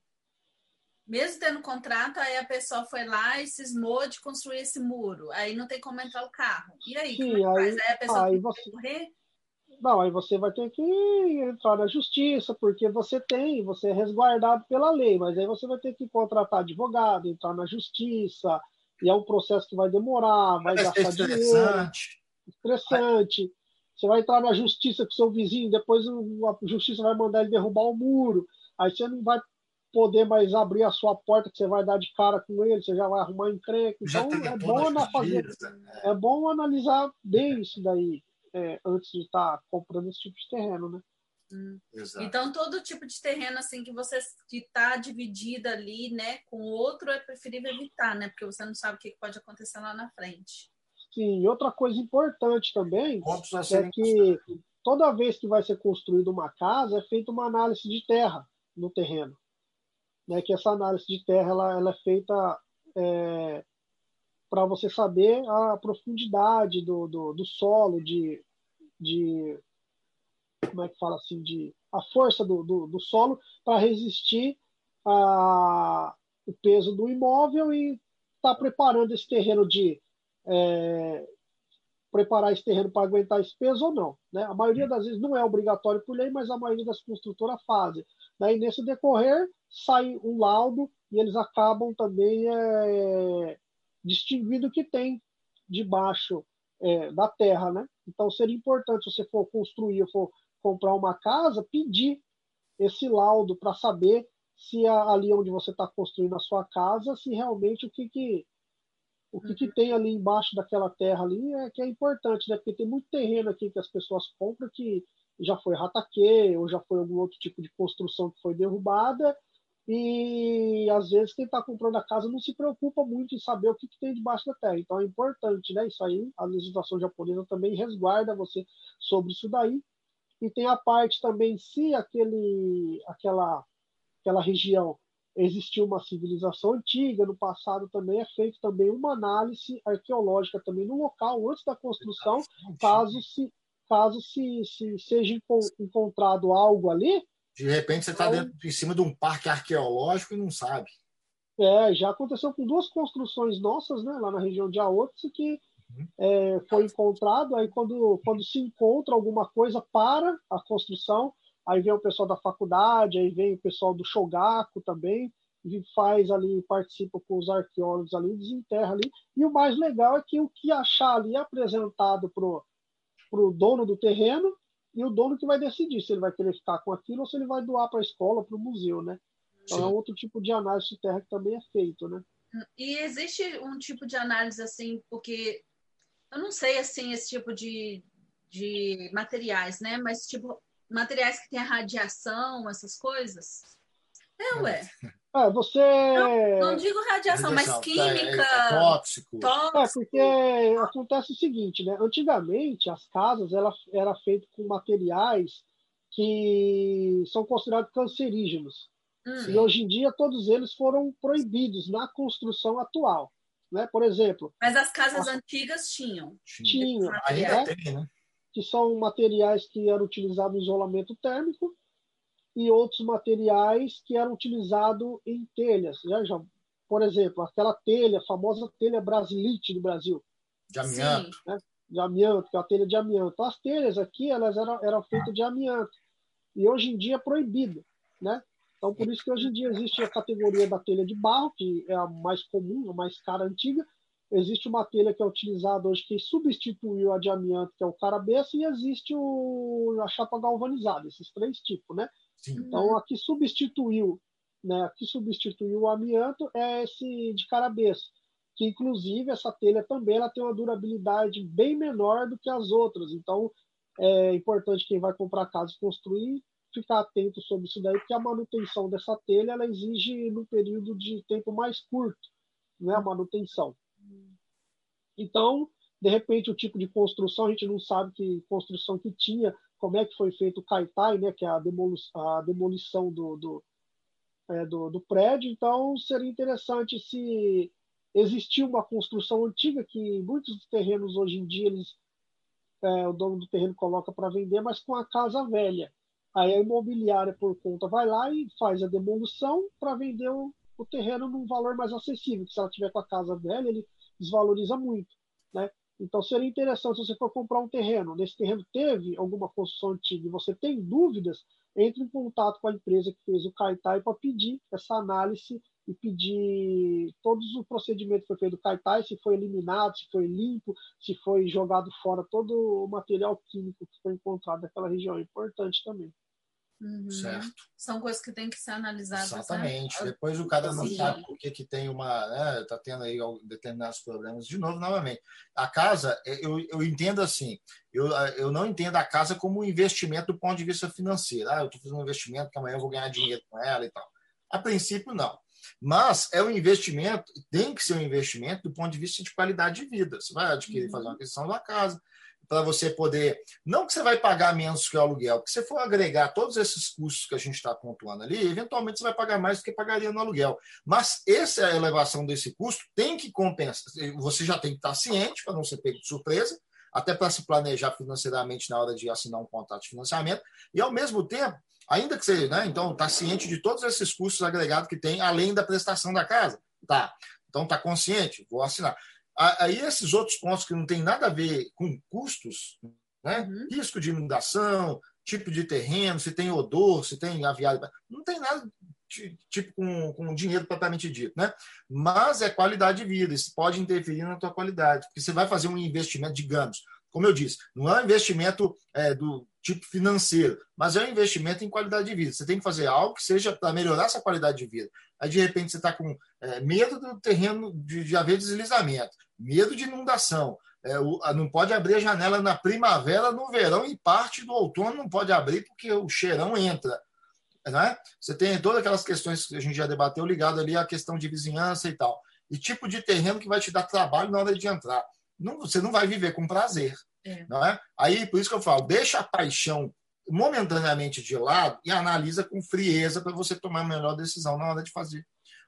mesmo tendo um contrato, aí a pessoa foi lá e cismou de construir esse muro. Aí não tem como entrar o carro. E aí, Sim, como é aí, faz? Aí a pessoa aí tem você... que correr? Não, aí você vai ter que entrar na justiça, porque você tem, você é resguardado pela lei, mas aí você vai ter que contratar advogado, entrar na justiça, e é um processo que vai demorar, vai gastar estressante. dinheiro. Estressante. Você vai entrar na justiça com seu vizinho, depois a justiça vai mandar ele derrubar o muro, aí você não vai poder mais abrir a sua porta, que você vai dar de cara com ele, você já vai arrumar encrenca. Então é bom, fazer, né? é bom analisar bem isso daí é, antes de estar tá comprando esse tipo de terreno, né? Hum. Então todo tipo de terreno assim que você que está dividido ali, né, com outro é preferível evitar, né, porque você não sabe o que pode acontecer lá na frente. Sim, e outra coisa importante também é que toda vez que vai ser construída uma casa é feita uma análise de terra no terreno né, que essa análise de terra ela, ela é feita é, para você saber a profundidade do, do, do, solo, de, de como é que fala assim, de a força do, do, do solo para resistir a, o peso do imóvel e está preparando esse terreno de é, preparar esse terreno para aguentar esse peso ou não. Né? A maioria das vezes não é obrigatório por lei, mas a maioria das construtoras fazem. E nesse decorrer sai um laudo e eles acabam também é, distinguindo o que tem debaixo é, da terra. Né? Então seria importante, se você for construir ou for comprar uma casa, pedir esse laudo para saber se ali onde você está construindo a sua casa, se realmente o que, que o que, que, tem ali embaixo daquela terra ali é que é importante, né? Porque tem muito terreno aqui que as pessoas compram que já foi rataque ou já foi algum outro tipo de construção que foi derrubada e às vezes quem está comprando a casa não se preocupa muito em saber o que, que, tem debaixo da terra. Então é importante, né? Isso aí, a legislação japonesa também resguarda você sobre isso daí. E tem a parte também se aquele, aquela, aquela região existiu uma civilização antiga, no passado também é feito também uma análise arqueológica também no local antes da construção, caso se caso se, se seja encontrado algo ali. De repente você está então, em cima de um parque arqueológico e não sabe. É, já aconteceu com duas construções nossas, né, lá na região de Aotsu, que uhum. é, foi encontrado, aí quando, quando se encontra alguma coisa para a construção, aí vem o pessoal da faculdade, aí vem o pessoal do Shogaku também, e faz ali, participa com os arqueólogos ali, desenterra ali. E o mais legal é que o que achar ali é apresentado pro, pro dono do terreno e o dono que vai decidir se ele vai querer ficar com aquilo ou se ele vai doar para a escola, para o museu, né? Então Sim. é outro tipo de análise de terra que também é feito, né? E existe um tipo de análise assim, porque eu não sei assim esse tipo de, de materiais, né? Mas tipo materiais que têm radiação, essas coisas? É, ué. É, você. Não, não digo radiação, radiação mas tá, química. É, é tóxico. tóxico. É, porque acontece o seguinte, né? Antigamente, as casas ela, era feitas com materiais que são considerados cancerígenos. Hum. E hoje em dia, todos eles foram proibidos na construção atual. Né? Por exemplo. Mas as casas as... antigas tinham. Tinham. Ainda né? tem, né? que são materiais que eram utilizados em isolamento térmico e outros materiais que eram utilizados em telhas. Já, já, por exemplo, aquela telha, a famosa telha brasilite do Brasil. De amianto. Né? De amianto, que é a telha de amianto. As telhas aqui, elas eram, eram feitas de amianto. E hoje em dia é proibido, né? Então, por isso que hoje em dia existe a categoria da telha de barro, que é a mais comum, a mais cara antiga, Existe uma telha que é utilizada hoje que substituiu a de amianto, que é o carabeça, e existe o, a chapa galvanizada, esses três tipos, né? Sim. Então, a que substituiu, né, a que substituiu o amianto é esse de carabeça, que inclusive essa telha também ela tem uma durabilidade bem menor do que as outras. Então, é importante quem vai comprar casa e construir ficar atento sobre isso daí, porque a manutenção dessa telha ela exige num período de tempo mais curto, né, a manutenção. Então, de repente, o tipo de construção, a gente não sabe que construção que tinha, como é que foi feito o Kaitai, né, que é a, demoli a demolição do, do, é, do, do prédio, então seria interessante se existir uma construção antiga que muitos terrenos hoje em dia eles é, o dono do terreno coloca para vender, mas com a casa velha. Aí a imobiliária por conta vai lá e faz a demolição para vender o, o, terreno num valor mais acessível. Se ela tiver com a casa velha, ele desvaloriza muito, né? Então seria interessante se você for comprar um terreno, nesse terreno teve alguma construção antiga e você tem dúvidas, entre em contato com a empresa que fez o Caitai para pedir essa análise e pedir todos os procedimentos que foi feito do Caitai, se foi eliminado, se foi limpo, se foi jogado fora todo o material químico que foi encontrado naquela região. É importante também. Uhum. Certo. São coisas que têm que ser analisadas. Né? Exatamente. Né? Depois o cara não Sim. sabe por que, que tem uma. Né, tá tendo aí determinados problemas. De novo, novamente. A casa, é, eu, eu entendo assim, eu, eu não entendo a casa como um investimento do ponto de vista financeiro. Ah, eu estou fazendo um investimento que amanhã eu vou ganhar dinheiro com ela e tal. A princípio, não. Mas é um investimento, tem que ser um investimento do ponto de vista de qualidade de vida. Você vai adquirir, fazer uma uhum. aquisição da casa, para você poder. Não que você vai pagar menos que o aluguel, se você for agregar todos esses custos que a gente está pontuando ali, eventualmente você vai pagar mais do que pagaria no aluguel. Mas essa elevação desse custo tem que compensar. Você já tem que estar ciente para não ser pego de surpresa, até para se planejar financeiramente na hora de assinar um contrato de financiamento, e ao mesmo tempo, ainda que você, né, então, está ciente de todos esses custos agregados que tem, além da prestação da casa. Tá. Então, está consciente, vou assinar. Aí esses outros pontos que não tem nada a ver com custos, né? Uhum. risco de inundação, tipo de terreno, se tem odor, se tem aviário, não tem nada tipo com, com dinheiro propriamente dito, né? Mas é qualidade de vida, isso pode interferir na tua qualidade, porque você vai fazer um investimento, digamos, como eu disse, não é um investimento é, do tipo financeiro, mas é um investimento em qualidade de vida. Você tem que fazer algo que seja para melhorar essa qualidade de vida. Aí, de repente, você está com é, medo do terreno de, de haver deslizamento, medo de inundação, é, o, não pode abrir a janela na primavera, no verão e parte do outono não pode abrir porque o cheirão entra. Né? Você tem todas aquelas questões que a gente já debateu ligado ali à questão de vizinhança e tal. E tipo de terreno que vai te dar trabalho na hora de entrar não, você não vai viver com prazer. É. Não é? Aí, por isso que eu falo, deixa a paixão momentaneamente de lado e analisa com frieza para você tomar a melhor decisão na hora de fazer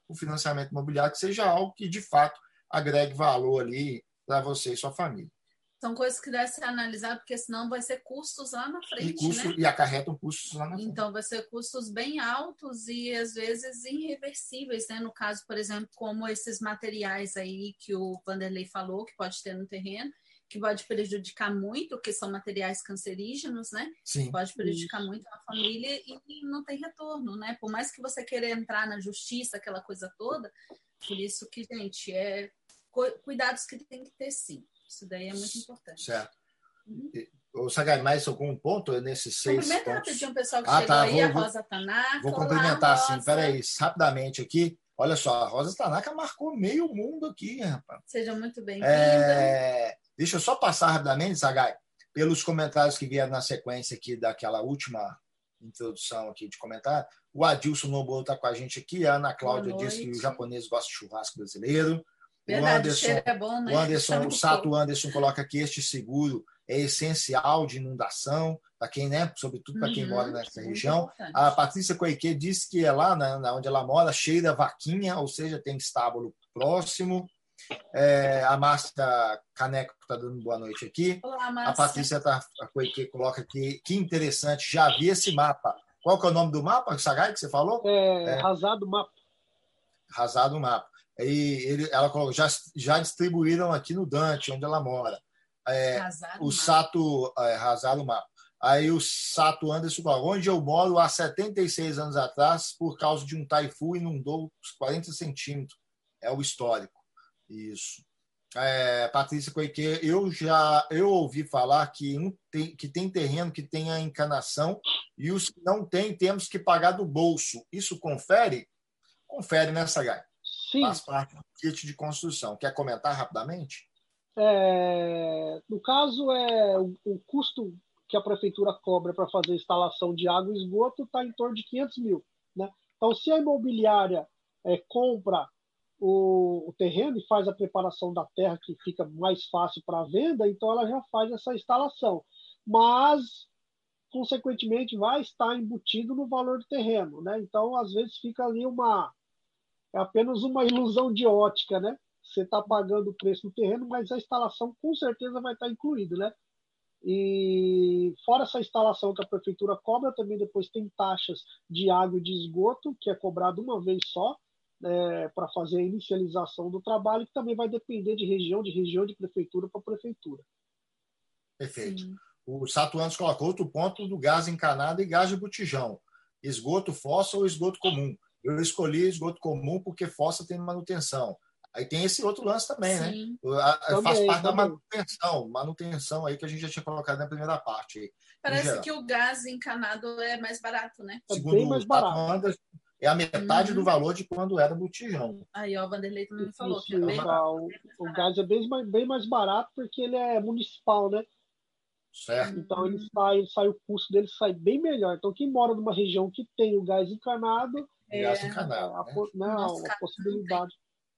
o financiamento imobiliário, que seja algo que de fato agregue valor ali para você e sua família. São coisas que devem ser analisadas, porque senão vai ser custos lá na frente. E, custo, né? e acarretam custos lá na frente. Então, vai ser custos bem altos e às vezes irreversíveis, né? No caso, por exemplo, como esses materiais aí que o Vanderlei falou, que pode ter no terreno, que pode prejudicar muito, que são materiais cancerígenos, né? Sim. Pode prejudicar Isso. muito a família e não tem retorno, né? Por mais que você queira entrar na justiça, aquela coisa toda, por isso que, gente, é cuidados que tem que ter sim. Isso daí é muito importante. Certo. Uhum. O Sagai, mais algum ponto nesses seis Cumprimenta pontos? rapidinho o pessoal que ah, chegou tá, aí, vou, a Rosa Tanaka. Vou cumprimentar sim, peraí, rapidamente aqui. Olha só, a Rosa Tanaka marcou meio mundo aqui, rapaz. Seja muito bem-vinda. É... Deixa eu só passar rapidamente, Sagai, pelos comentários que vieram na sequência aqui daquela última introdução aqui de comentário. O Adilson Noboa está com a gente aqui, a Ana Cláudia disse que o japonês gosta de churrasco brasileiro. Verdade, o Anderson, é bom, né? o, Anderson o Sato Anderson coloca que este seguro é essencial de inundação, para quem, né, sobretudo para quem uhum, mora nessa região. Importante. A Patrícia Coique disse que é lá, né, onde ela mora, cheira vaquinha, ou seja, tem estábulo próximo. É, a Márcia Caneco está dando boa noite aqui. Olá, a Patrícia tá, a Coique coloca aqui, que interessante, já vi esse mapa. Qual que é o nome do mapa, Sagai, que você falou? É, é. Rasado Mapa. Rasado Mapa. E ele, ela colocou, já, já distribuíram aqui no Dante, onde ela mora. É, o Sato é, Rasado Mapa. Aí o Sato Anderson falou, onde eu moro há 76 anos atrás, por causa de um taifu, inundou os 40 centímetros. É o histórico. Isso. É, Patrícia Coique, eu já eu ouvi falar que, um tem, que tem terreno que tem a encanação e os que não tem, temos que pagar do bolso. Isso confere? Confere né, Gai. Sim. Faz parte do kit de construção. Quer comentar rapidamente? É, no caso, é o, o, custo que a prefeitura cobra para fazer a instalação de água e esgoto está em torno de 500 mil. Né? Então, se a imobiliária é, compra o, o, terreno e faz a preparação da terra, que fica mais fácil para a venda, então ela já faz essa instalação. Mas consequentemente, vai estar embutido no valor do terreno, né? Então, às vezes, fica ali uma... É apenas uma ilusão de ótica, né? Você está pagando o preço do terreno, mas a instalação com certeza vai estar incluída, né? E fora essa instalação que a prefeitura cobra, também depois tem taxas de água e de esgoto, que é cobrado uma vez só, é, para fazer a inicialização do trabalho, que também vai depender de região, de região, de prefeitura para prefeitura. Perfeito. Sim. O Satuanos colocou outro ponto do gás encanado e gás de botijão. Esgoto fóssil ou esgoto comum. Eu escolhi esgoto comum porque fóssil tem manutenção. Aí tem esse outro lance também, né? Sim. né? Também, Faz parte também. da manutenção, manutenção aí que a gente já tinha colocado na primeira parte. Parece que o gás encanado é mais barato, né? É Segundo bem mais barato. É a metade uhum. do valor de quando era botijão. Aí, ó, o Vanderlei também falou Isso, que é bem o, o gás é bem, bem mais barato porque ele é municipal, né? Certo. Então ele sai, sai, o custo dele sai bem melhor. Então quem mora numa região que tem o gás encanado, é, gás encanado, a, né? né, a possibilidade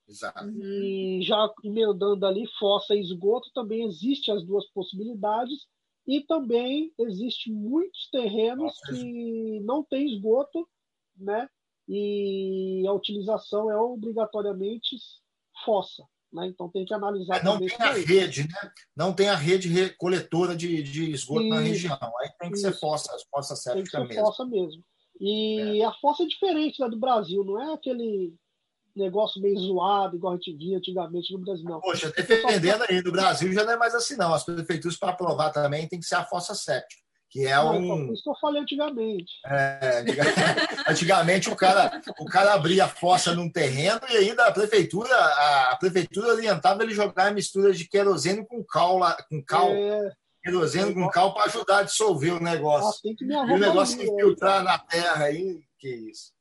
Exato. Uhum. E já emendando ali fossa e esgoto, também existe as duas possibilidades. E também existe muitos terrenos Nossa. que não tem esgoto, né? E a utilização é obrigatoriamente fossa. Né? Então tem que analisar. É, não tem a rede, né? Não tem a rede coletora de, de esgoto e, na região. Aí tem que isso. ser fossa, fossa séptica mesmo. Fossa mesmo. E é. a fossa é diferente da do Brasil, não é aquele negócio meio zoado, igual a gente via antigamente no Brasil. Não. Poxa, defendendo aí, no Brasil já não é mais assim, não. As prefeituras, para aprovar também, tem que ser a fossa séptica. Que é não, um. Isso que eu falei antigamente. É, (laughs) antigamente o cara, o cara abria a fossa num terreno e ainda a prefeitura, a prefeitura orientava ele jogar mistura de querosene com cal, com cal é... querosene com cal para ajudar a dissolver o negócio. Ah, tem que me e o negócio infiltrar na terra aí, que isso.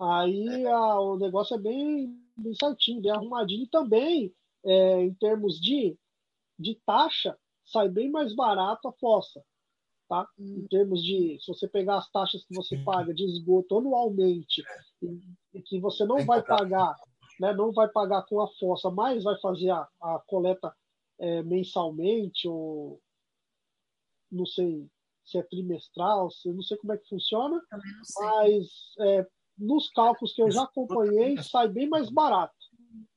Aí a, o negócio é bem, bem certinho, bem arrumadinho. E também, é, em termos de, de taxa, sai bem mais barato a fossa. Tá? Em termos de, se você pegar as taxas que você paga de esgoto anualmente e, e que você não vai pagar, né, não vai pagar com a fossa, mas vai fazer a, a coleta é, mensalmente ou não sei se é trimestral, se, não sei como é que funciona, mas é, nos cálculos que eu já acompanhei, sai bem mais barato.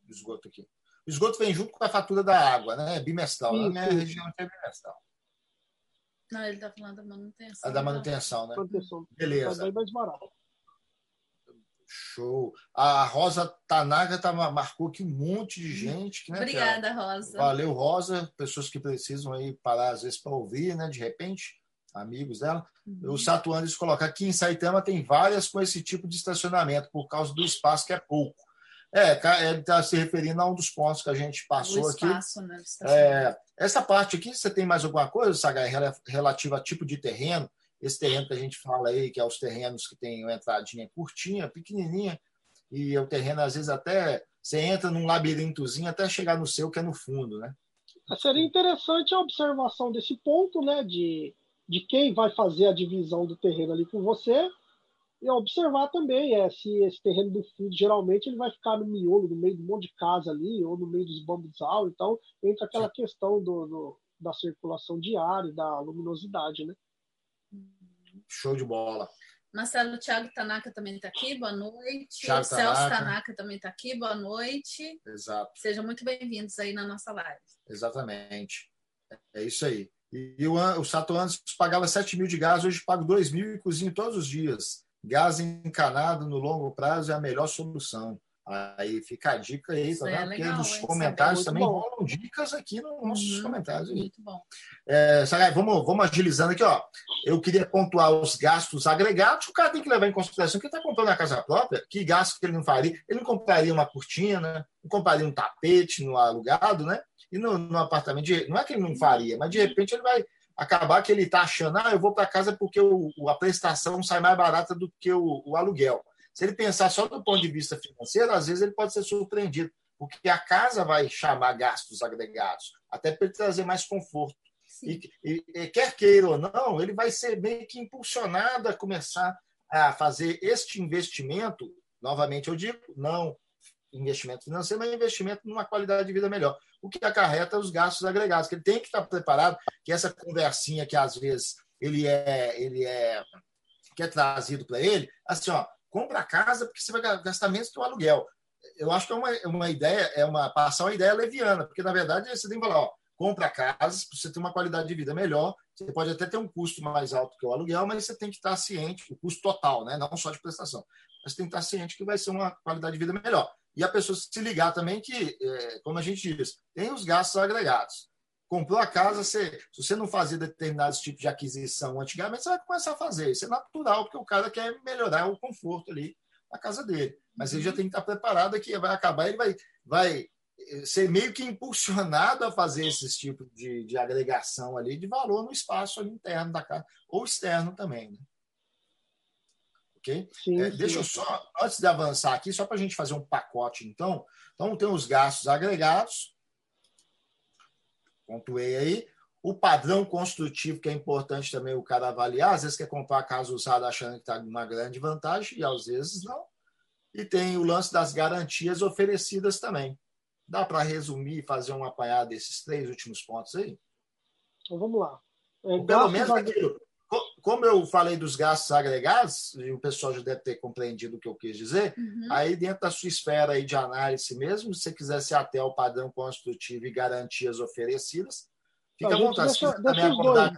Esgoto aqui. O esgoto vem junto com a fatura da água, né? É bimestral. Isso, Na minha região é bimestral. Não, ele está falando da manutenção. A da manutenção, né? Manutenção. Beleza. Sai bem mais barato. Show. A Rosa Tanaka tá, marcou aqui um monte de gente. Né, Obrigada, Rosa. Valeu, Rosa. Pessoas que precisam aí parar, às vezes, para ouvir, né? De repente amigos dela. Uhum. O Satuanes coloca aqui em Saitama tem várias com esse tipo de estacionamento, por causa do espaço que é pouco. É, ele está se referindo a um dos pontos que a gente passou espaço, aqui. Né, é, essa parte aqui, você tem mais alguma coisa, Sagai, relativa a tipo de terreno? Esse terreno que a gente fala aí, que é os terrenos que tem uma entradinha curtinha, pequenininha, e o terreno, às vezes, até você entra num labirintozinho até chegar no seu, que é no fundo, né? Seria interessante a observação desse ponto, né, de de quem vai fazer a divisão do terreno ali com você e observar também é, se esse terreno do fundo geralmente ele vai ficar no miolo, no meio de um monte de casa ali, ou no meio dos bambuzal, então entra aquela questão do, do, da circulação diária, da luminosidade, né? Show de bola. Marcelo Thiago Tanaka também está aqui, boa noite. Thiago Celso Tanaka. Tanaka também está aqui, boa noite. Exato. Sejam muito bem-vindos aí na nossa live. Exatamente. É isso aí. E o, o Sato antes pagava 7 mil de gás, hoje pago 2 mil e cozinho todos os dias. Gás encanado no longo prazo é a melhor solução. Aí fica a dica aí, tá vendo? É Porque nos comentários também bom. rolam dicas aqui nos nossos uhum, comentários. Muito bom. É, vamos, vamos agilizando aqui, ó. Eu queria pontuar os gastos agregados. O cara tem que levar em consideração que ele está comprando a casa própria, que gasto que ele não faria. Ele não compraria uma cortina, não compraria um tapete no alugado, né? E no, no apartamento, de, não é que ele não faria, mas de repente ele vai acabar que ele está achando, ah, eu vou para casa porque o, a prestação sai mais barata do que o, o, aluguel. Se ele pensar só do ponto de vista financeiro, às vezes ele pode ser surpreendido, porque a casa vai chamar gastos agregados, até para ele trazer mais conforto. E, e, e, quer queira ou não, ele vai ser meio que impulsionado a começar a fazer este investimento, novamente eu digo, não investimento financeiro, mas investimento numa qualidade de vida melhor o que acarreta os gastos agregados, que ele tem que estar preparado, que essa conversinha que às vezes ele é, ele é, que é trazido para ele, assim, ó, compra a casa porque você vai gastar menos que o aluguel. Eu acho que é uma, uma ideia, é uma passar uma ideia leviana, porque na verdade você tem que falar, ó, compra casa, você tem uma qualidade de vida melhor, você pode até ter um custo mais alto que o aluguel, mas você tem que estar ciente, o custo total, né? não só de prestação. Mas tem que estar ciente que vai ser uma qualidade de vida melhor. E a pessoa se ligar também que, é, como a gente diz, tem os gastos agregados. Comprou a casa, você, se você não fazia determinados tipos de aquisição antigamente, você vai começar a fazer. Isso é natural, porque o cara quer melhorar o conforto ali na casa dele. Mas ele já tem que estar preparado que vai acabar, ele vai, vai eh, ser meio que impulsionado a fazer esses tipos de, de agregação ali de valor no espaço interno da casa, ou externo também. Né? ok? Sim, é, deixa eu só, antes de avançar aqui, só para a gente fazer um pacote, então. Então, tem os gastos agregados, pontuei aí. O padrão construtivo, que é importante também o cara avaliar, às vezes quer comprar a casa usada achando que está uma grande vantagem, e às vezes não. E tem o lance das garantias oferecidas também. Dá para resumir e fazer um apanhado desses três últimos pontos aí? Então vamos lá. É, pelo menos aquilo, como eu falei dos gastos agregados, e o pessoal já deve ter compreendido o que eu quis dizer, uhum. aí dentro da sua esfera aí de análise mesmo, se você quiser se até ao padrão construtivo e garantias oferecidas, fica à vontade. Deixa, se deixa os dois,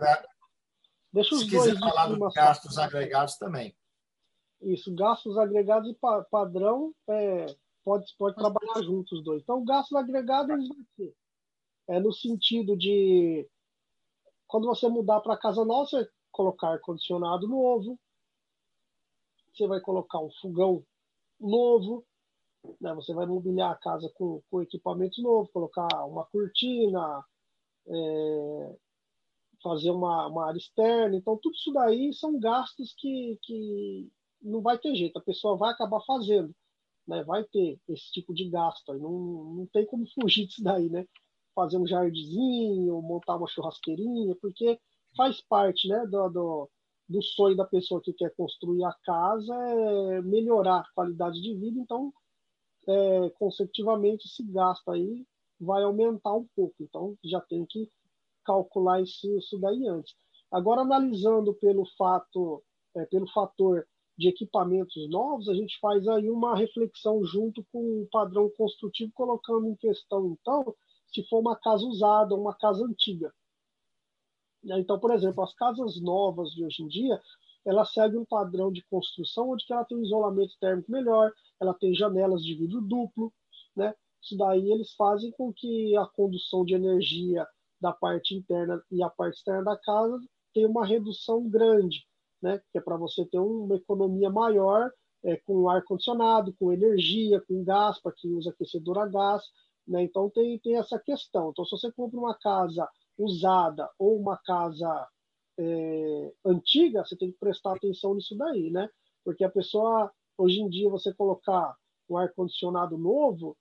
deixa os se dois quiser falar dos gastos agregados também. Isso, gastos agregados e padrão é, pode, pode trabalhar juntos os dois. Então, gastos agregados vai ser é no sentido de quando você mudar para casa nova, você colocar ar-condicionado novo, você vai colocar um fogão novo, né? você vai mobiliar a casa com, com equipamentos novos, colocar uma cortina, é, fazer uma, uma área externa. Então, tudo isso daí são gastos que, que não vai ter jeito, a pessoa vai acabar fazendo. Né? Vai ter esse tipo de gasto. Não, não tem como (laughs) fugir disso daí, né? Fazer um jardinzinho, montar uma churrasqueirinha, porque faz parte né, do, do, do, sonho da pessoa que quer construir a casa é melhorar a qualidade de vida, então, é, consecutivamente, esse gasto aí vai aumentar um pouco. Então, já tem que calcular isso, isso daí antes. Agora, analisando pelo fato, é, pelo fator de equipamentos novos, a gente faz aí uma reflexão junto com o padrão construtivo, colocando em questão, então, se for uma casa usada, uma casa antiga. Né? Então, por exemplo, as casas novas de hoje em dia, ela segue um padrão de construção onde ela tem um isolamento térmico melhor, ela tem janelas de vidro duplo, né? Isso daí eles fazem com que a condução de energia da parte interna e a parte externa da casa tenha uma redução grande, né? Que é para você ter uma economia maior é, com ar condicionado, com energia, com gás para quem usa aquecedor a gás, né? Então tem tem essa questão. Então se você compra uma casa usada ou uma casa é, antiga, você tem que prestar atenção nisso daí, né? Porque a pessoa, hoje em dia, você colocar um ar-condicionado novo,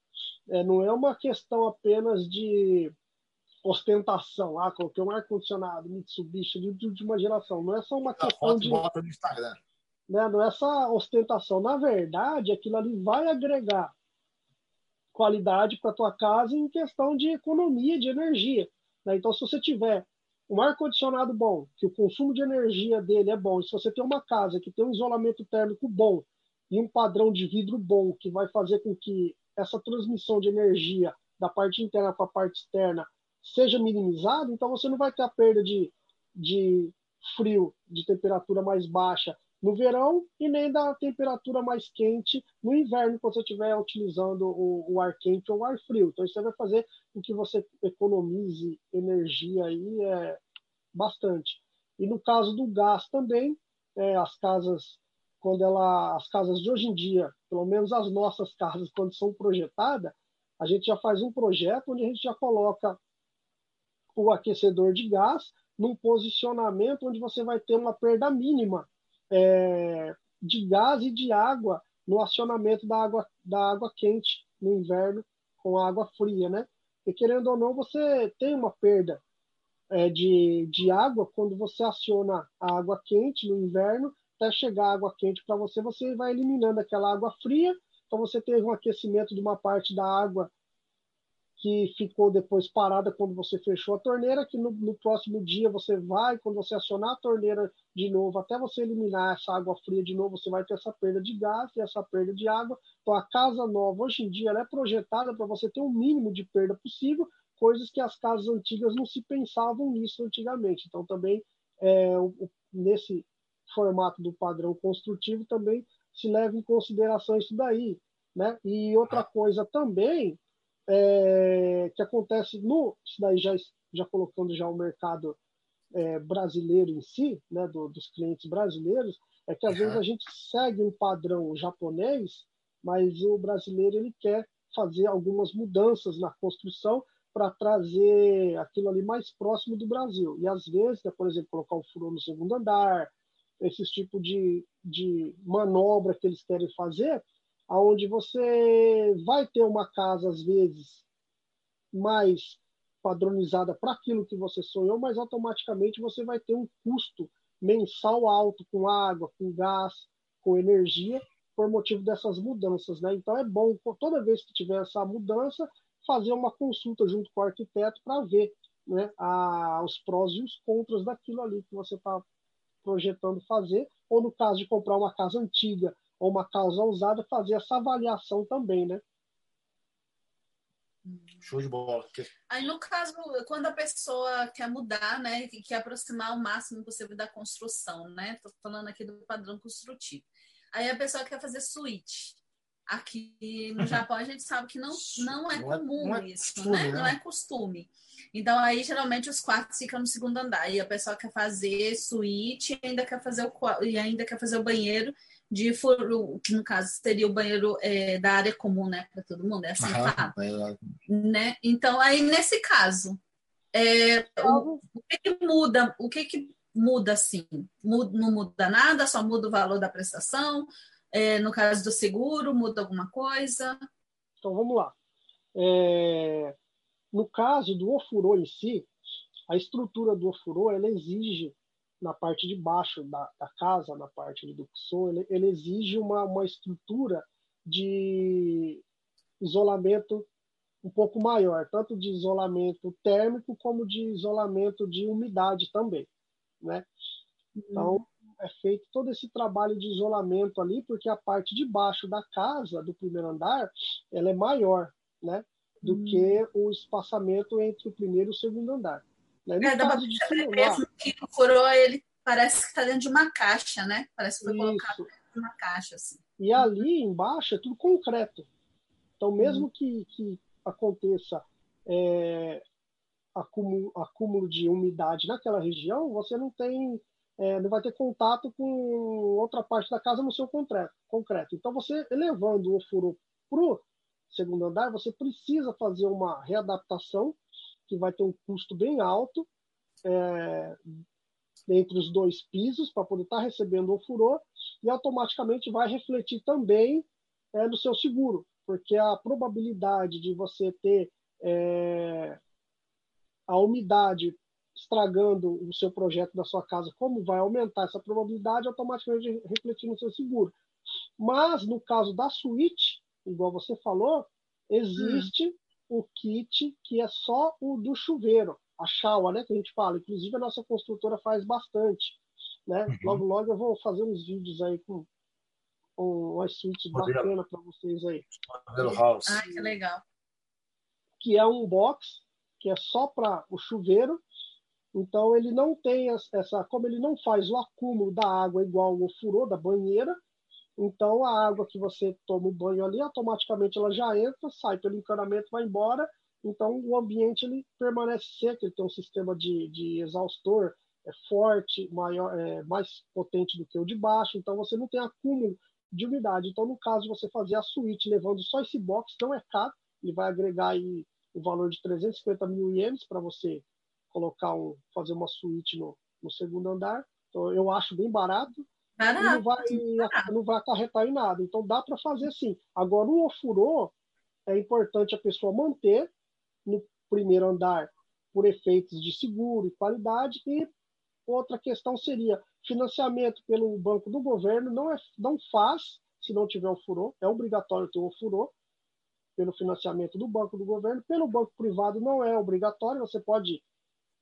é, não é uma questão apenas de ostentação. Ah, coloquei um ar-condicionado Mitsubishi de, de última geração. Não é só uma a questão de. Bota no Instagram. Né, não é só ostentação. Na verdade, aquilo ali vai agregar qualidade para a tua casa em questão de economia de energia. Né? Então, se você tiver um ar-condicionado bom, que o consumo de energia dele é bom, e se você tem uma casa que tem um isolamento térmico bom e um padrão de vidro bom, que vai fazer com que essa transmissão de energia da parte interna para a parte externa seja minimizada, então você não vai ter a perda de, de frio, de temperatura mais baixa no verão e nem da temperatura mais quente no inverno, quando você estiver utilizando o, o, ar quente ou o ar frio. Então, isso vai fazer com que você economize energia aí é, bastante. E no caso do gás também, é, as casas, quando ela, as casas de hoje em dia, pelo menos as nossas casas, quando são projetadas, a gente já faz um projeto onde a gente já coloca o aquecedor de gás num posicionamento onde você vai ter uma perda mínima é, de gás e de água no acionamento da água, da água quente no inverno com a água fria, né? E querendo ou não, você tem uma perda é, de, de água quando você aciona a água quente no inverno, até chegar a água quente para você, você vai eliminando aquela água fria, então você teve um aquecimento de uma parte da água que ficou depois parada quando você fechou a torneira, que no, no, próximo dia você vai, quando você acionar a torneira de novo, até você eliminar essa água fria de novo, você vai ter essa perda de gás e essa perda de água. Então, a casa nova, hoje em dia, ela é projetada para você ter o um mínimo de perda possível, coisas que as casas antigas não se pensavam nisso antigamente. Então, também, é, o, nesse formato do padrão construtivo, também se leva em consideração isso daí. Né? E outra coisa também é, que acontece no isso daí já já colocando já o mercado é, brasileiro em si, né, do, dos clientes brasileiros, é que às uhum. vezes a gente segue um padrão japonês, mas o brasileiro ele quer fazer algumas mudanças na construção para trazer aquilo ali mais próximo do Brasil. E às vezes, né, por exemplo, colocar um furor no segundo andar, esses tipos de, de manobra que eles querem fazer, aonde você vai ter uma casa às vezes mais padronizada para aquilo que você sonhou, mas automaticamente você vai ter um custo mensal alto com água, com gás, com energia, por motivo dessas mudanças, né? Então é bom toda vez que tiver essa mudança fazer uma consulta junto com o arquiteto para ver, né, a, os prós e os contras daquilo ali que você está projetando fazer, ou no caso de comprar uma casa antiga ou uma causa usada, fazer essa avaliação também, né? Show de bola. Aí, no caso, quando a pessoa quer mudar, né, e quer aproximar o máximo possível da construção, né? Estou falando aqui do padrão construtivo. Aí a pessoa quer fazer suíte. Aqui no (laughs) Japão a gente sabe que não, não é não é- comum é, não isso, é costume, né? Não é costume. Então aí geralmente os quartos ficam no segundo andar e a pessoa quer fazer suíte e ainda quer fazer o e ainda quer fazer o banheiro de furo, que no caso seria o banheiro é, da área comum, né, para todo mundo, é assim, uhum. né? Então aí nesse caso, é, o, o, que, que, muda? O que, que muda assim? Muda, não muda nada, só muda o valor da prestação. É, no caso do seguro, muda alguma coisa? Então vamos lá. É, no caso do ofurô em si, a estrutura do ofurô ela exige na parte de baixo da, da casa, na parte do Kuso, ele, ele exige uma, uma estrutura de isolamento um pouco maior, tanto de isolamento térmico como de isolamento de umidade também, né? Então uhum. é feito todo esse trabalho de isolamento ali, porque a parte de baixo da casa, do primeiro andar, ela é maior, né? Do uhum. que o espaçamento entre o primeiro e o segundo andar. No é, caso de mesmo que o coroa, ele parece que está dentro de uma caixa, né? Parece que foi Isso. colocado dentro de uma caixa. Assim. E ali embaixo é tudo concreto. Então, mesmo uhum. que, que aconteça é, acúmulo, acúmulo de umidade naquela região, você não tem é, não vai ter contato com outra parte da casa no seu concreto. concreto. Então, você elevando o furo para o segundo andar, você precisa fazer uma readaptação que vai ter um custo bem alto é, entre os dois pisos para poder estar tá recebendo o furor e automaticamente vai refletir também é, no seu seguro, porque a probabilidade de você ter é, a umidade estragando o seu projeto da sua casa, como vai aumentar essa probabilidade, automaticamente refletir no seu seguro. Mas no caso da suíte, igual você falou, existe hum o kit que é só o do chuveiro, a chaua, né, que a gente fala. Inclusive a nossa construtora faz bastante, né? Uhum. Logo logo eu vou fazer uns vídeos aí com, com umas suítes bacanas para vocês aí. House. Ah, que legal. Que é um box que é só para o chuveiro. Então ele não tem essa, como ele não faz o acúmulo da água igual o furor da banheira, então, a água que você toma o banho ali, automaticamente ela já entra, sai pelo encanamento, vai embora. Então, o ambiente ele permanece seco, ele tem um sistema de, de exaustor é forte, maior, é, mais potente do que o de baixo. Então, você não tem acúmulo de umidade. Então, no caso de você fazer a suíte levando só esse box, não é caro, ele vai agregar aí o valor de 350 mil ienes para você colocar um, fazer uma suíte no, no segundo andar. Então, eu acho bem barato não vai, não vai acarretar em nada. Então dá para fazer assim. Agora, o ofurô é importante a pessoa manter no primeiro andar por efeitos de seguro e qualidade. E outra questão seria financiamento pelo banco do governo não, é, não faz se não tiver o furô, é obrigatório ter o furô. pelo financiamento do banco do governo. Pelo banco privado não é obrigatório, você pode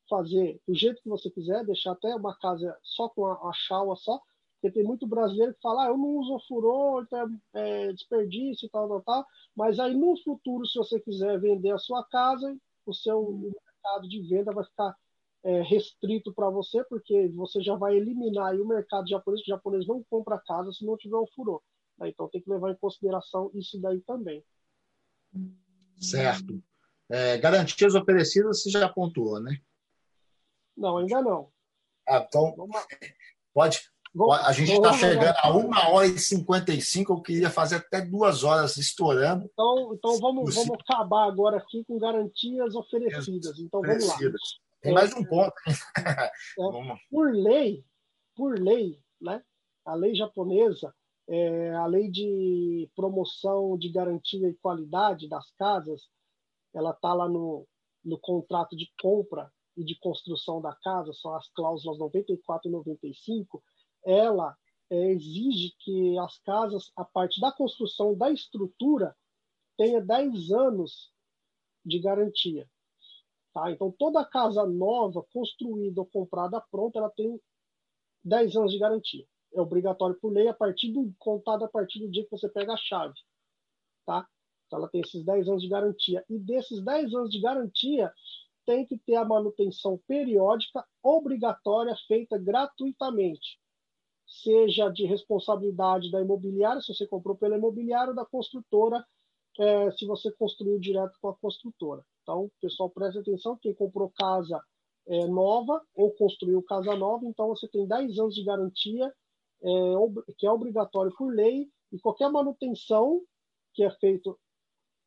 fazer do jeito que você quiser, deixar até uma casa só com a, a só, porque tem muito brasileiro que fala, ah, eu não uso furor, então é, é desperdício e tal, tal, tal. Mas aí no futuro, se você quiser vender a sua casa, o seu mercado de venda vai ficar é, restrito para você, porque você já vai eliminar o mercado japonês, que o japonês não compra casa se não tiver o furor. Né? Então tem que levar em consideração isso daí também. Certo. É, garantias oferecidas você já pontuou, né? Não, ainda não. Ah, então, pode. A gente está chegando a uma hora e cinquenta e cinco. Eu queria fazer até duas horas estourando. Então, então vamos, vamos acabar agora aqui com garantias oferecidas. Então vamos lá. Tem mais um ponto. (laughs) É, por lei, por lei, né? A lei japonesa, é, a lei de promoção de garantia e qualidade das casas, ela está lá no, no contrato de compra e de construção da casa, são as cláusulas 94 e 95, ela é, exige que as casas, a parte da construção da estrutura, tenha 10 anos de garantia. Tá? Então, toda casa nova, construída ou comprada pronta, ela tem 10 anos de garantia. É obrigatório por lei a partir do contado a partir do dia que você pega a chave. Tá? Então, ela tem esses 10 anos de garantia. E desses 10 anos de garantia, tem que ter a manutenção periódica obrigatória feita gratuitamente. Seja de responsabilidade da imobiliária, se você comprou pela imobiliária, ou da construtora, é, se você construiu direto com a construtora. Então, pessoal, preste atenção, quem comprou casa é, nova ou construiu casa nova, então você tem 10 anos de garantia, é, que é obrigatório por lei, e qualquer manutenção que é feito,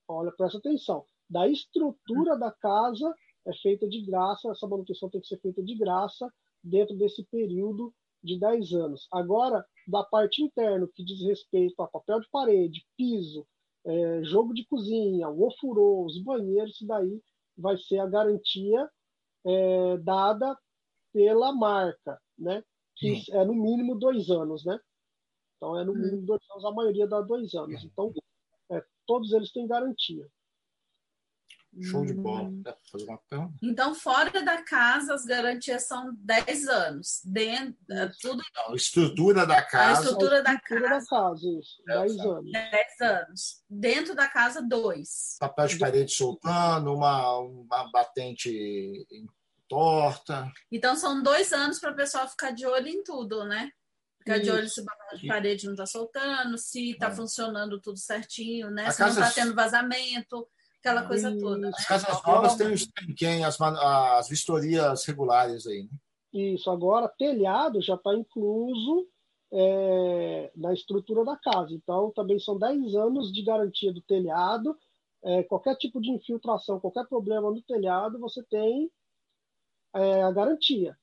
olha, presta atenção, da estrutura da casa é feita de graça, essa manutenção tem que ser feita de graça dentro desse período de 10 anos. Agora, da parte interna, que diz respeito a papel de parede, piso, é, jogo de cozinha, o ofurô, os banheiros, isso daí vai ser a garantia é, dada pela marca, né? Que Sim. é no mínimo dois anos, né? Então é no hum. mínimo dois anos, a maioria dá dois anos. Então é, todos eles têm garantia. Show de bola. Hum. fazer uma pergunta? Então, fora da casa, as garantias são 10 anos. Dentro, é tudo... Não, a estrutura da casa. A estrutura, da, estrutura casa. da casa. isso. 10 anos. 10 anos. Dentro da casa, 2. Papel de parede soltando, uma, uma batente torta. Então, são dois anos para o pessoal ficar de olho em tudo, né? Ficar de olho se o papel de parede não está soltando, se está é. funcionando tudo certinho, né? A se casa... não está tendo vazamento aquela coisa e... toda. Né? As casas novas têm o quem as, as vistorias regulares aí, né? Isso, agora telhado já está incluso é, na estrutura da casa. Então, também são 10 anos de garantia do telhado. É, qualquer tipo de infiltração, qualquer problema no telhado, você tem é, a garantia.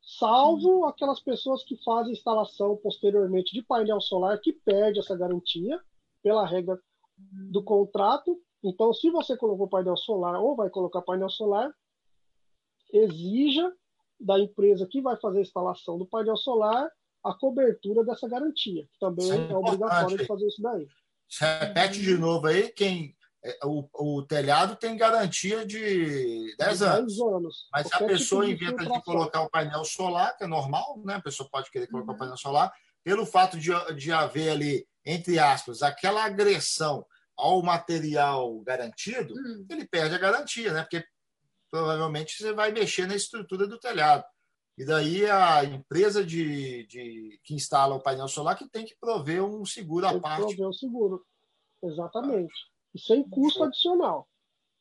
Salvo uhum. aquelas pessoas que fazem instalação posteriormente de painel solar que perde essa garantia pela regra do contrato então, se você colocou painel solar ou vai colocar painel solar, exija da empresa que vai fazer a instalação do painel solar a cobertura dessa garantia, que também é, é obrigatório de fazer isso daí. Repete de novo aí, quem é, o, o telhado tem garantia de 10 anos. 10 anos. Mas se a pessoa tipo inventa de, de colocar o painel solar, que é normal, né? A pessoa pode querer colocar uhum. o painel solar, pelo fato de, de haver ali, entre aspas, aquela agressão ao material garantido, hum. ele perde a garantia, né? Porque provavelmente você vai mexer na estrutura do telhado. E daí a empresa de, de que instala o painel solar que tem que prover um seguro à parte. Prover um seguro, exatamente. E sem custo adicional.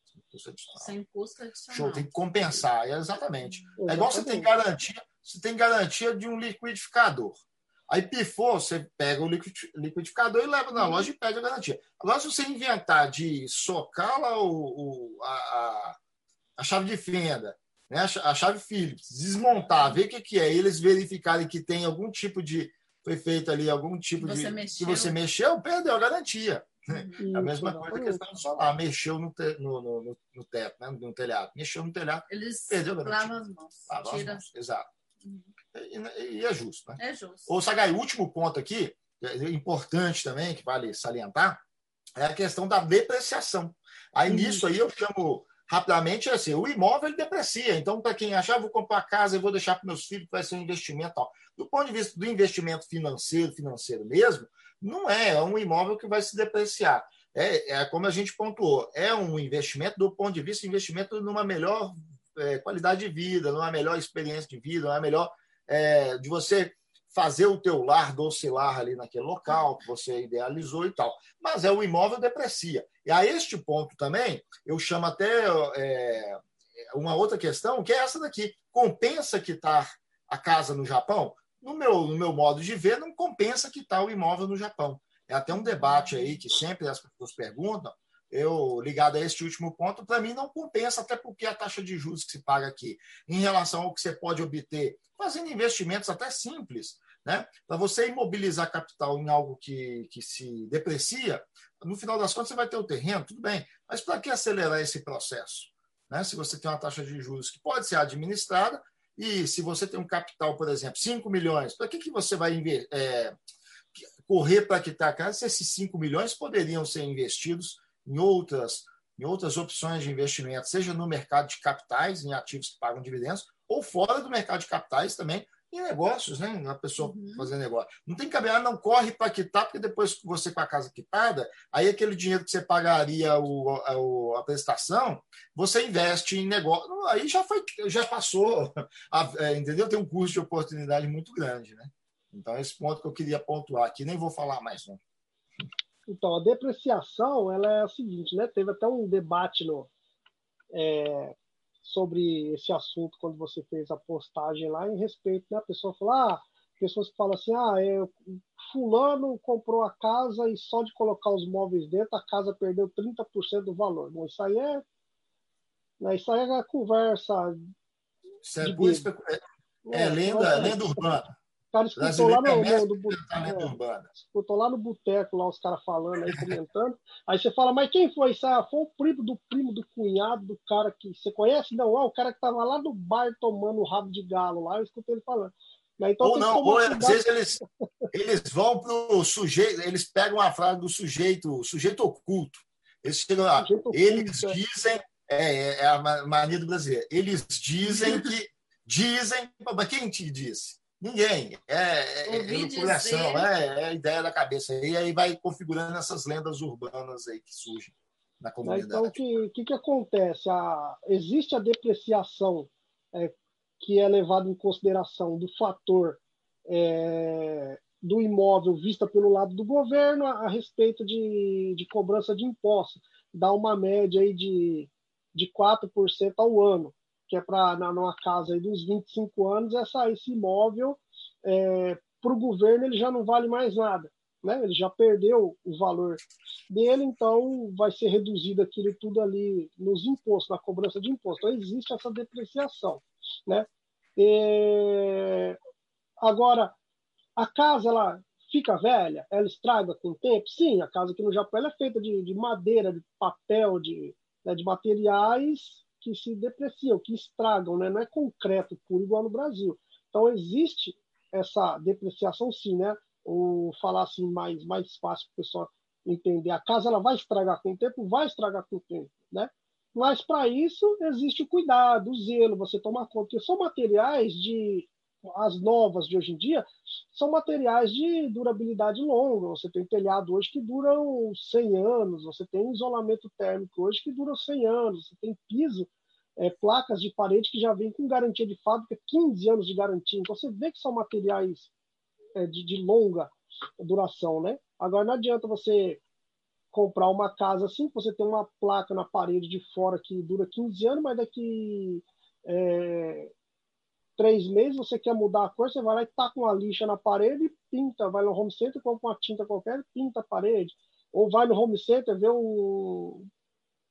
Sem custo adicional. Sem custo adicional. Show, tem que compensar, exatamente. exatamente. É igual você tem garantia, você tem garantia de um liquidificador. Aí pifou, você pega o liquidificador e leva na loja e pede a garantia. Agora, se você inventar de socar lá o, o a, a, chave de fenda, né, a chave Phillips, desmontar, ver o que, que é, eles verificarem que tem algum tipo de. Foi feito ali algum tipo você de. Mexeu. Que você mexeu, perdeu a garantia. Uhum. a mesma coisa que questão do solar. Mexeu no, te, no, no, no, teto, né, no telhado. Mexeu no telhado, eles perdeu a garantia. Lavam as mãos. Lava as mãos. Exato. Uhum. E, e, é justo. Né? É justo. Ô, Sagai, último ponto aqui, é importante também, que vale salientar, é a questão da depreciação. Aí uhum. nisso aí eu chamo rapidamente é assim, o imóvel deprecia. Então, para quem achar, vou comprar casa e vou deixar para meus filhos, vai ser um investimento. Tal. Do ponto de vista do investimento financeiro, financeiro mesmo, não é, é um imóvel que vai se depreciar. É, é como a gente pontuou, é um investimento do ponto de vista investimento numa melhor é, qualidade de vida, numa melhor experiência de vida, numa melhor é, de você fazer o teu lar docilar ali naquele local que você idealizou e tal. Mas é o imóvel deprecia. E a este ponto também, eu chamo até é, uma outra questão, que é essa daqui. Compensa quitar a casa no Japão? No meu, no meu modo de ver, não compensa quitar o imóvel no Japão. É até um debate aí que sempre as pessoas perguntam, eu ligado a este último ponto, para mim não compensa, até porque a taxa de juros que se paga aqui, em relação ao que você pode obter fazendo investimentos até simples, né? Para você imobilizar capital em algo que, que se deprecia, no final das contas você vai ter o terreno, tudo bem, mas para que acelerar esse processo? Né? Se você tem uma taxa de juros que pode ser administrada, e se você tem um capital, por exemplo, 5 milhões, para que, que você vai é, correr para quitar a casa se esses 5 milhões poderiam ser investidos em outras, em outras opções de investimento, seja no mercado de capitais, em ativos que pagam dividendos, ou fora do mercado de capitais também, em negócios, né? A pessoa uhum. fazer negócio. Não tem cabelo, não corre para quitar, porque depois que você com a casa quitada, aí aquele dinheiro que você pagaria o, a, a prestação, você investe em negócio. Aí já foi, já passou, a, é, entendeu? Tem um custo de oportunidade muito grande, né? Então, esse ponto que eu queria pontuar aqui, nem vou falar mais, não. Então, a depreciação ela é a seguinte, né? Teve até um debate no, é, sobre esse assunto quando você fez a postagem lá em respeito, né? A pessoa falou, ah, pessoas que falam assim, ah, é, fulano comprou a casa e só de colocar os móveis dentro a casa perdeu 30% do valor. Bom, isso aí é, né, isso aí é a conversa. Isso é, é, é, é, lenda, é lenda urbana cara escutou lá no, no, do, é, escutou lá no boteco, lá os caras falando aí, comentando. aí você fala, mas quem foi isso? Ah, foi o primo do primo do cunhado do cara que você conhece? Não, ah, o cara que tava lá no bar tomando o rabo de galo lá, eu escutei ele falando. Então, ou não, ou às vezes eles, eles vão pro sujeito, eles pegam a frase do sujeito, sujeito oculto. Eles chegam lá, eles é. dizem, é, é, é a mania do brasileiro, eles dizem (laughs) que, dizem, mas quem te disse? Ninguém. É, é, é é, é, a ideia da cabeça. E aí vai configurando essas lendas urbanas aí que surgem na comunidade. Então, o que, que, que, acontece? A, existe a depreciação é, que é levada em consideração do fator é, do imóvel vista pelo lado do governo a, a respeito de, de, cobrança de impostos. Dá uma média aí de, de 4% ao ano que é para numa casa aí dos 25 anos, essa, esse imóvel é, para o governo ele já não vale mais nada. Né? Ele já perdeu o valor dele, então vai ser reduzido aquilo tudo ali nos impostos, na cobrança de imposto. Então existe essa depreciação. Né? E... Agora, a casa ela fica velha, ela estraga com o tempo? Sim, a casa aqui no Japão é feita de, de madeira, de papel, de, né, de materiais que se depreciam, que estragam, né? não é concreto puro igual no Brasil. Então existe essa depreciação sim, né? Ou falar assim mais mais fácil para o pessoal entender. A casa ela vai estragar com o tempo, vai estragar com o tempo, né? Mas para isso existe o cuidado, o zelo, você tomar conta, porque são materiais de as novas de hoje em dia são materiais de durabilidade longa. Você tem telhado hoje que duram 100 anos, você tem isolamento térmico hoje que dura 100 anos, você tem piso, é, placas de parede que já vem com garantia de fábrica, 15 anos de garantia. Então você vê que são materiais é, de, de longa duração, né? Agora não adianta você comprar uma casa assim, você tem uma placa na parede de fora que dura 15 anos, mas daqui é, três meses, você quer mudar a cor, você vai lá e taca uma lixa na parede e pinta. Vai no home center, compra uma tinta qualquer pinta a parede. Ou vai no home center, vê um,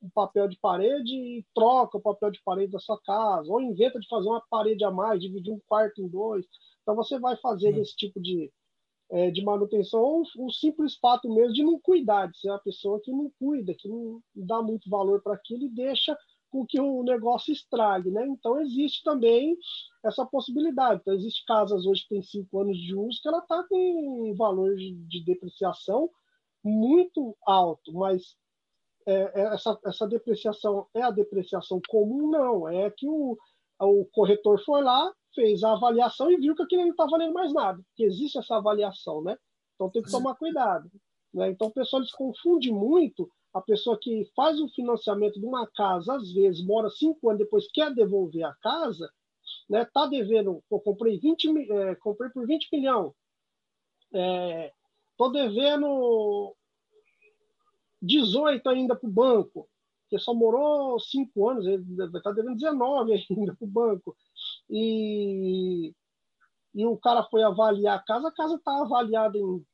um papel de parede e troca o papel de parede da sua casa. Ou inventa de fazer uma parede a mais, dividir um quarto em dois. Então você vai fazer uhum. esse tipo de, é, de manutenção, ou o simples fato mesmo de não cuidar, de ser uma pessoa que não cuida, que não dá muito valor para aquilo e deixa com que o negócio estrague, né? Então existe também essa possibilidade. Então existe casas hoje que tem cinco anos de uso que ela está com um valor de, de depreciação muito alto, mas é, é, essa, essa depreciação é a depreciação comum? Não, é que o, o corretor foi lá, fez a avaliação e viu que aquilo não está valendo mais nada, que existe essa avaliação, né? Então tem que tomar cuidado. Né? Então o pessoal eles confunde muito a pessoa que faz o financiamento de uma casa, às vezes mora cinco anos depois quer devolver a casa, né? Tá devendo, pô, comprei 20, é, comprei por 20 milhões, é, tô devendo 18 ainda para o banco, que só morou cinco anos, ele está devendo 19 ainda para o banco. E, e o cara foi avaliar a casa, a casa está avaliada em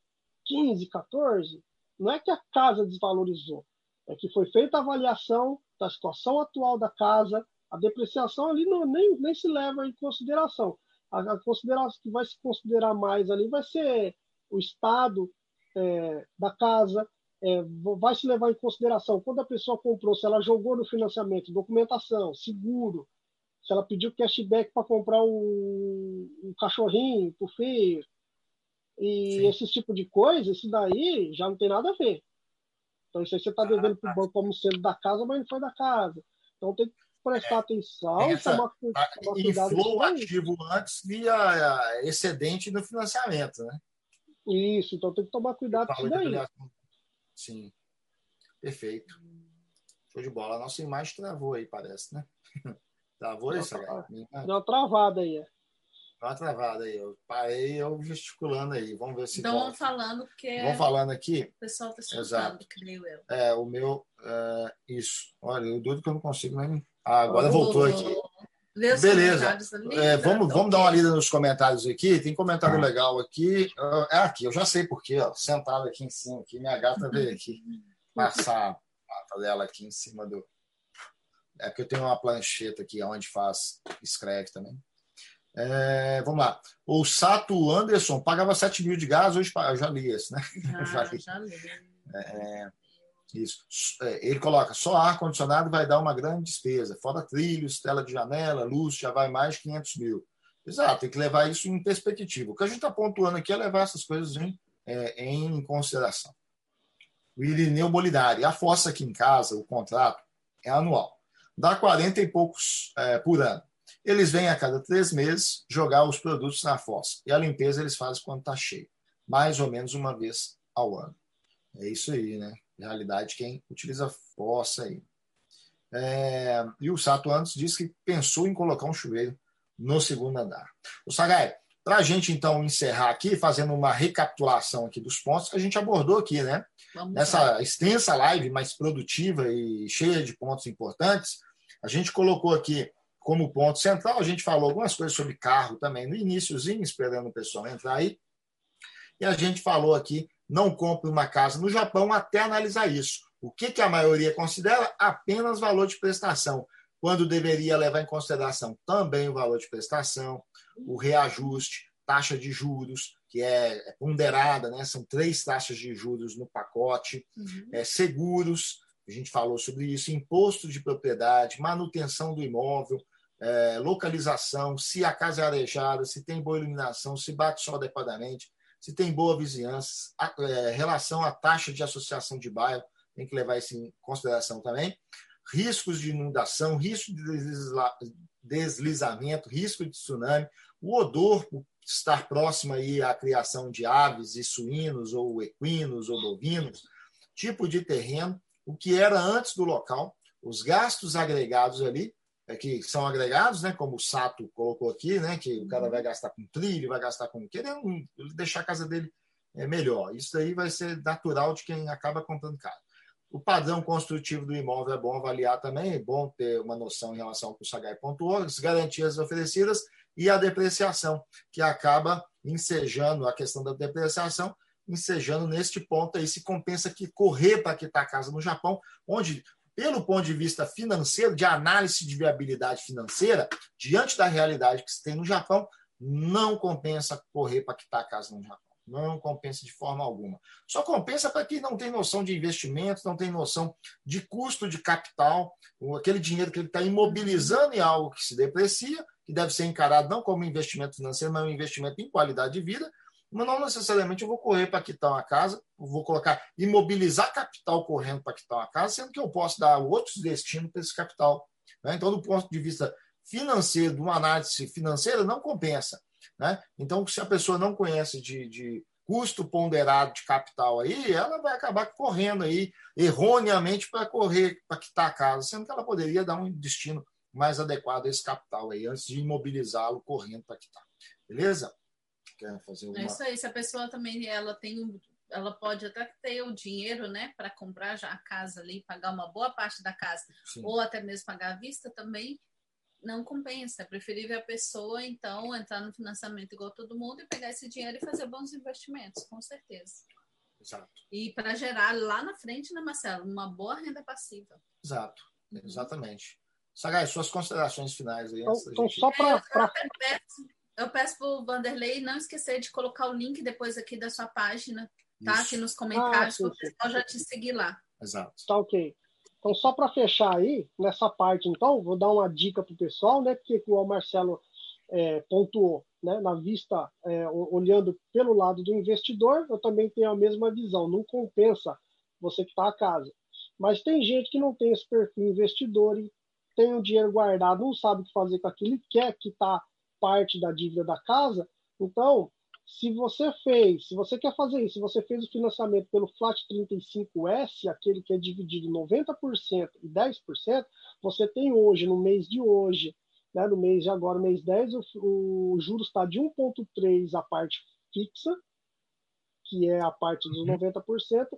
15, 14. Não é que a casa desvalorizou, é que foi feita a avaliação da situação atual da casa, a depreciação ali não, nem, nem se leva em consideração. A, a consideração que vai se considerar mais ali vai ser o estado é, da casa, é, vai se levar em consideração quando a pessoa comprou, se ela jogou no financiamento, documentação, seguro, se ela pediu cashback para comprar um, um cachorrinho por feio, e Sim. esse tipo de coisa, isso daí já não tem nada a ver. Então, isso aí você está ah, devendo para o tá. banco como sendo da casa, mas não foi da casa. Então, tem que prestar é, atenção essa, tomar, tomar cuidado. Inflou o ativo antes via excedente no financiamento, né? Isso, então tem que tomar cuidado com isso daí. Sim. Perfeito. Show de bola. A nossa imagem travou aí, parece, né? (laughs) travou aí, Sagai? Deu uma travada aí. É. Deu uma travada aí. Eu parei eu gesticulando aí. Vamos ver se. Então vamos falando, porque. Vamos falando aqui. O pessoal está escutando, creio eu. É, o meu. É, isso. Olha, eu duro que eu não consigo nem. Ah, agora oh, voltou aqui. Beleza. É, vamos, vamos dar uma lida nos comentários aqui. Tem comentário legal aqui. É aqui, eu já sei porquê. Ó, sentado aqui em cima. Aqui, minha gata veio aqui passar a pata dela aqui em cima do. É porque eu tenho uma plancheta aqui onde faz, escreve também. É, vamos lá. O Sato Anderson pagava 7 mil de gás, hoje eu já li esse, né? (laughs) Ah, já li. Já li. É, isso. É, ele coloca, só ar-condicionado vai dar uma grande despesa. Fora trilhos, tela de janela, luz, já vai mais de 500 mil. Exato, tem que levar isso em perspectiva. O que a gente está pontuando aqui é levar essas coisas em, é, em consideração. O Irineu Molinari, a fossa aqui em casa, o contrato, é anual. Dá 40 e poucos é, por ano. Eles vêm a cada três meses jogar os produtos na fossa. E a limpeza eles fazem quando está cheio. Mais ou menos uma vez ao ano. É isso aí, né? realidade, quem utiliza fossa aí. É, e o Sato antes disse que pensou em colocar um chuveiro no segundo andar. O Sagai, para a gente então encerrar aqui, fazendo uma recapitulação aqui dos pontos que a gente abordou aqui, né? Vamos Nessa lá. extensa live mais produtiva e cheia de pontos importantes, a gente colocou aqui como ponto central, a gente falou algumas coisas sobre carro também no iníciozinho, esperando o pessoal entrar aí. E a gente falou aqui não compre uma casa no Japão até analisar isso. O que, que a maioria considera? Apenas valor de prestação, quando deveria levar em consideração também o valor de prestação, o reajuste, taxa de juros, que é, é ponderada, né? são três taxas de juros no pacote, uhum. é, seguros, a gente falou sobre isso, imposto de propriedade, manutenção do imóvel, é, localização, se a casa é arejada, se tem boa iluminação, se bate sol adequadamente, se tem boa vizinhança, a, é, relação à taxa de associação de bairro, tem que levar isso em consideração também. Riscos de inundação, risco de deslizamento, risco de tsunami, o odor por estar próximo aí à criação de aves e suínos ou equinos ou bovinos, tipo de terreno, o que era antes do local, os gastos agregados ali que são agregados, né, como o Sato colocou aqui, né, que o cara vai gastar com trilho, vai gastar com querendo deixar a casa dele é, melhor. Isso aí vai ser natural de quem acaba comprando casa. O padrão construtivo do imóvel é bom avaliar também, é bom ter uma noção em relação ao que o Sagai pontuou, as garantias oferecidas e a depreciação, que acaba ensejando a questão da depreciação, ensejando neste ponto aí se compensa que correr para quitar a casa no Japão, onde pelo ponto de vista financeiro, de análise de viabilidade financeira, diante da realidade que se tem no Japão, não compensa correr para quitar a casa no Japão. Não compensa de forma alguma. Só compensa para quem não tem noção de investimento, não tem noção de custo de capital, aquele dinheiro que ele está imobilizando em algo que se deprecia, que deve ser encarado não como investimento financeiro, mas um investimento em qualidade de vida. Mas não necessariamente eu vou correr para quitar uma casa, vou colocar, imobilizar capital correndo para quitar uma casa, sendo que eu posso dar outros destinos para esse capital. Né? Então, do ponto de vista financeiro, de uma análise financeira, não compensa. Né? Então, se a pessoa não conhece de, de custo ponderado de capital aí, ela vai acabar correndo aí erroneamente para correr, para quitar a casa, sendo que ela poderia dar um destino mais adequado a esse capital aí, antes de imobilizá-lo correndo para quitar. Beleza? Quer fazer uma... É isso aí, se a pessoa também ela tem ela pode até ter o dinheiro, né, para comprar já a casa ali, pagar uma boa parte da casa, Sim. ou até mesmo pagar à vista também, não compensa. É preferível a pessoa, então, entrar no financiamento igual todo mundo e pegar esse dinheiro e fazer bons investimentos, com certeza. Exato. E para gerar lá na frente, né, Marcelo, uma boa renda passiva. Exato, uhum. exatamente. Sagai, suas considerações finais aí. Então, então só para. Pra... Eu peço para o Vanderlei não esquecer de colocar o link depois aqui da sua página, tá? Isso. Aqui nos comentários, ah, o pessoal já te seguir lá. Exato. Tá ok. Então, só para fechar aí, nessa parte, então, vou dar uma dica para o pessoal, né? Porque o Marcelo é, pontuou, né? Na vista, é, olhando pelo lado do investidor, eu também tenho a mesma visão. Não compensa você que está a casa. Mas tem gente que não tem esse perfil investidor e tem o dinheiro guardado, não sabe o que fazer com aquilo e quer quitar parte da dívida da casa. Então, se você fez, se você quer fazer isso, se você fez o financiamento pelo Flat 35S, aquele que é dividido 90% e 10%, você tem hoje, no mês de hoje, né, no mês de agora, mês 10, o, o juros está de 1,3 a parte fixa, que é a parte dos 90%,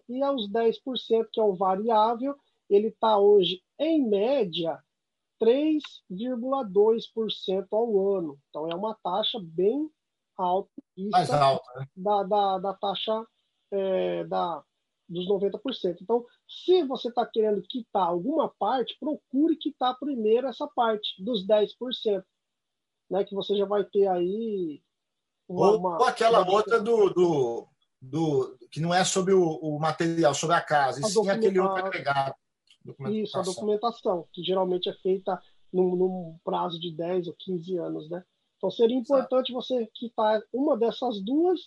uhum. e aos 10%, que é o variável, ele está hoje, em média, 3,2% ao ano. Então, é uma taxa bem alta. Mais alta, né? Da, da, da taxa é, da, dos 90%. Então, se você está querendo quitar alguma parte, procure quitar primeiro essa parte dos 10%, né, que você já vai ter aí uma, ou, uma, ou aquela uma... outra do, do, do, que não é sobre o, o material, sobre a casa, e sim aquele outro agregado. Isso, a documentação, que geralmente é feita num, num prazo de 10 ou 15 anos, né? Então seria importante Exato. você quitar uma dessas duas,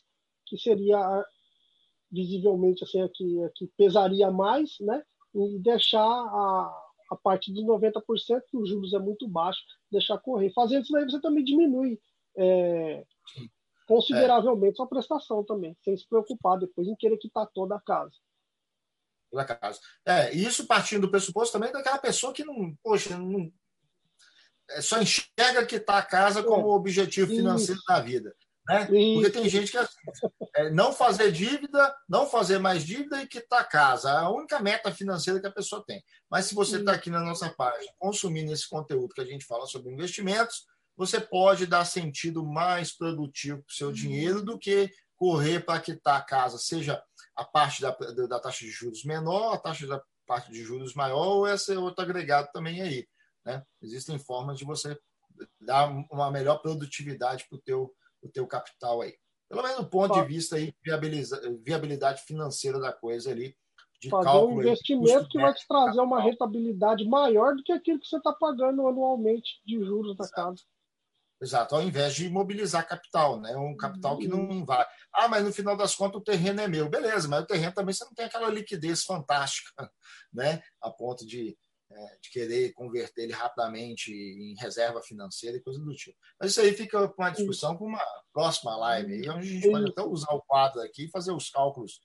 que seria visivelmente assim, a que, a que pesaria mais, né? E deixar a, a parte dos 90%, que os juros é muito baixo, deixar correr. Fazendo isso aí, você também diminui é, consideravelmente é. sua prestação também, sem se preocupar depois em querer quitar toda a casa. Toda a casa. É, isso partindo do pressuposto também daquela pessoa que não, poxa, não, é, só enxerga que está a casa como é. objetivo financeiro Isso. da vida. Né? Porque tem gente que é, é, não fazer dívida, não fazer mais dívida e quitar a casa. É a única meta financeira que a pessoa tem. Mas se você está aqui na nossa página consumindo esse conteúdo que a gente fala sobre investimentos, você pode dar sentido mais produtivo para o seu uhum. dinheiro do que correr para quitar a casa, seja a parte da, da taxa de juros menor, a taxa da parte de juros maior, ou esse outro agregado também aí. Né? Existem formas de você dar uma melhor produtividade para o teu, teu capital aí. Pelo menos do ponto de vista aí, viabilidade financeira da coisa ali. De Fazer cálculo, um investimento que vai te trazer uma rentabilidade maior do que aquilo que você está pagando anualmente de juros da casa. Exato, ao invés de imobilizar capital, né? Um capital que não vai. Ah, mas no final das contas o terreno é meu. Beleza, mas o terreno também você não tem aquela liquidez fantástica, (laughs) né? A ponto de é, de querer converter ele rapidamente em reserva financeira e coisa do tipo. Mas isso aí fica para uma discussão para uma próxima live, aí, onde a gente pode até usar o quadro aqui e fazer os cálculos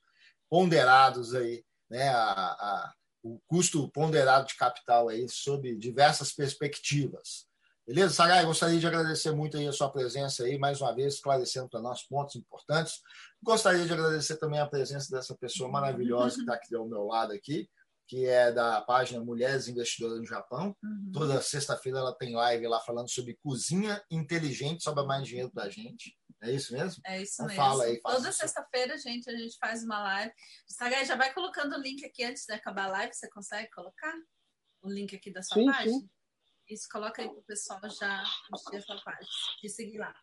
ponderados aí, né, a, a, o custo ponderado de capital aí sob diversas perspectivas. Beleza, Sarai? Gostaria de agradecer muito aí a sua presença aí, mais uma vez, esclarecendo para nós pontos importantes. Gostaria de agradecer também a presença dessa pessoa maravilhosa que está aqui ao meu lado aqui, que é da página Mulheres Investidoras no Japão. Uhum. Toda sexta-feira ela tem live lá falando sobre cozinha inteligente, sobra mais dinheiro para a gente. É isso mesmo? É isso então, mesmo. Fala aí, Toda sexta-feira, gente, a gente faz uma live. Instagram já vai colocando o link aqui antes de acabar a live. Você consegue colocar o link aqui da sua sim, página? Sim. Isso, coloca aí para o pessoal já assistir a sua página, de seguir lá.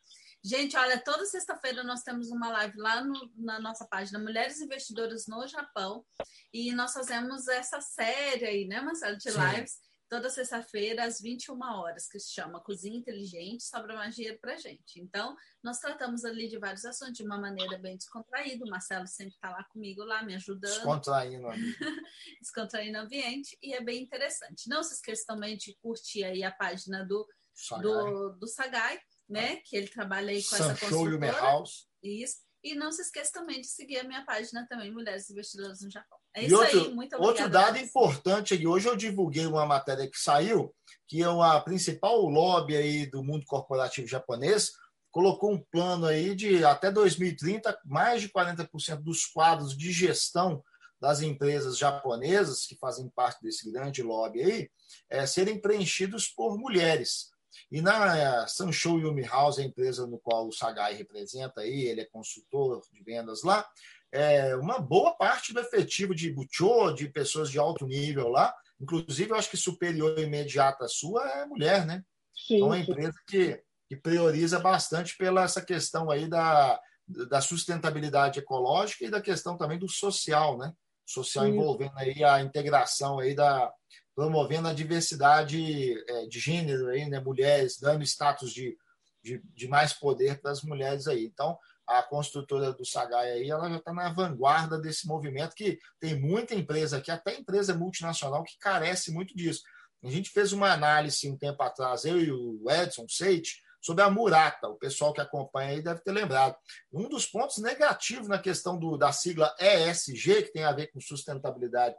Gente, olha, toda sexta-feira nós temos uma live lá no, na nossa página Mulheres Investidoras no Japão e nós fazemos essa série aí, né, Marcelo, de Sim. lives. Toda sexta-feira às 21 horas, que se chama Cozinha Inteligente, sobra mais dinheiro para gente. Então, nós tratamos ali de vários assuntos de uma maneira bem descontraída. O Marcelo sempre está lá comigo, lá me ajudando. Descontraindo. (laughs) Descontraindo o ambiente e é bem interessante. Não se esqueça também de curtir aí a página do Sagai, do, do Sagai né? Que ele trabalha aí com essa construtora. House. Isso. E não se esqueça também de seguir a minha página também, Mulheres Investidoras no Japão. É isso outro, aí, muito obrigada. Outro dado importante aqui, hoje eu divulguei uma matéria que saiu, que é a principal lobby aí do mundo corporativo japonês, colocou um plano aí de até 2030, mais de 40% dos quadros de gestão das empresas japonesas que fazem parte desse grande lobby aí, é, serem preenchidos por mulheres. E na Sanshou Yumi House, a empresa no qual o Sagai representa aí, ele é consultor de vendas lá, é uma boa parte do efetivo de Buchô, de pessoas de alto nível lá, inclusive eu acho que superior imediata à sua é mulher, né? Sim, então é uma empresa que, que prioriza bastante pela essa questão aí da, da sustentabilidade ecológica e da questão também do social, né? Social Sim. envolvendo aí a integração aí da, promovendo a diversidade é, de gênero, aí, né? mulheres, dando status de, de, de mais poder para as mulheres aí. Então, a construtora do Sagai aí, ela já está na vanguarda desse movimento, que tem muita empresa aqui, até empresa multinacional, que carece muito disso. A gente fez uma análise um tempo atrás, eu e o Edson Seite, sobre a Murata. O pessoal que acompanha aí deve ter lembrado. Um dos pontos negativos na questão do, da sigla ESG, que tem a ver com sustentabilidade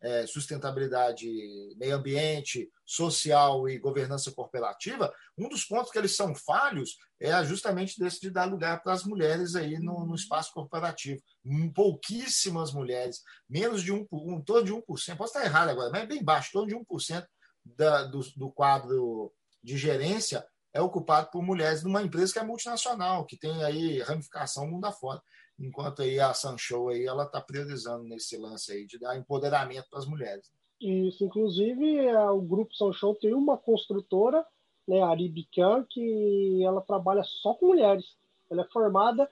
é, sustentabilidade, meio ambiente, social e governança corporativa, um dos pontos que eles são falhos é justamente desse de dar lugar para as mulheres aí no, no espaço corporativo. Pouquíssimas mulheres, menos de um, um torno de 1%, posso estar errado agora, mas é bem baixo, torno de 1% da, do, do quadro de gerência é ocupado por mulheres numa empresa que é multinacional, que tem aí ramificação mundo afora enquanto aí a Sancho aí ela está priorizando nesse lance aí de dar empoderamento para as mulheres. Isso, inclusive é, o grupo Sancho tem uma construtora, né, a Aribican, que ela trabalha só com mulheres. Ela é formada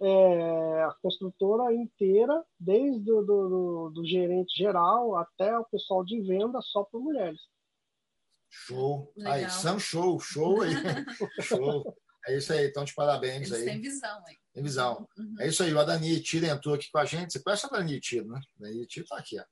é, a construtora inteira, desde o do, do, do, gerente geral até o pessoal de venda, só por mulheres. Show! Legal. Aí, São show, show aí. (laughs) show. É isso aí, então de parabéns Eles aí. Tem visão, hein? Visão. Uhum. É isso aí, o Adani Tira entrou aqui com a gente. Você conhece o Adani Tira, né? O Adani Tira está aqui, ó.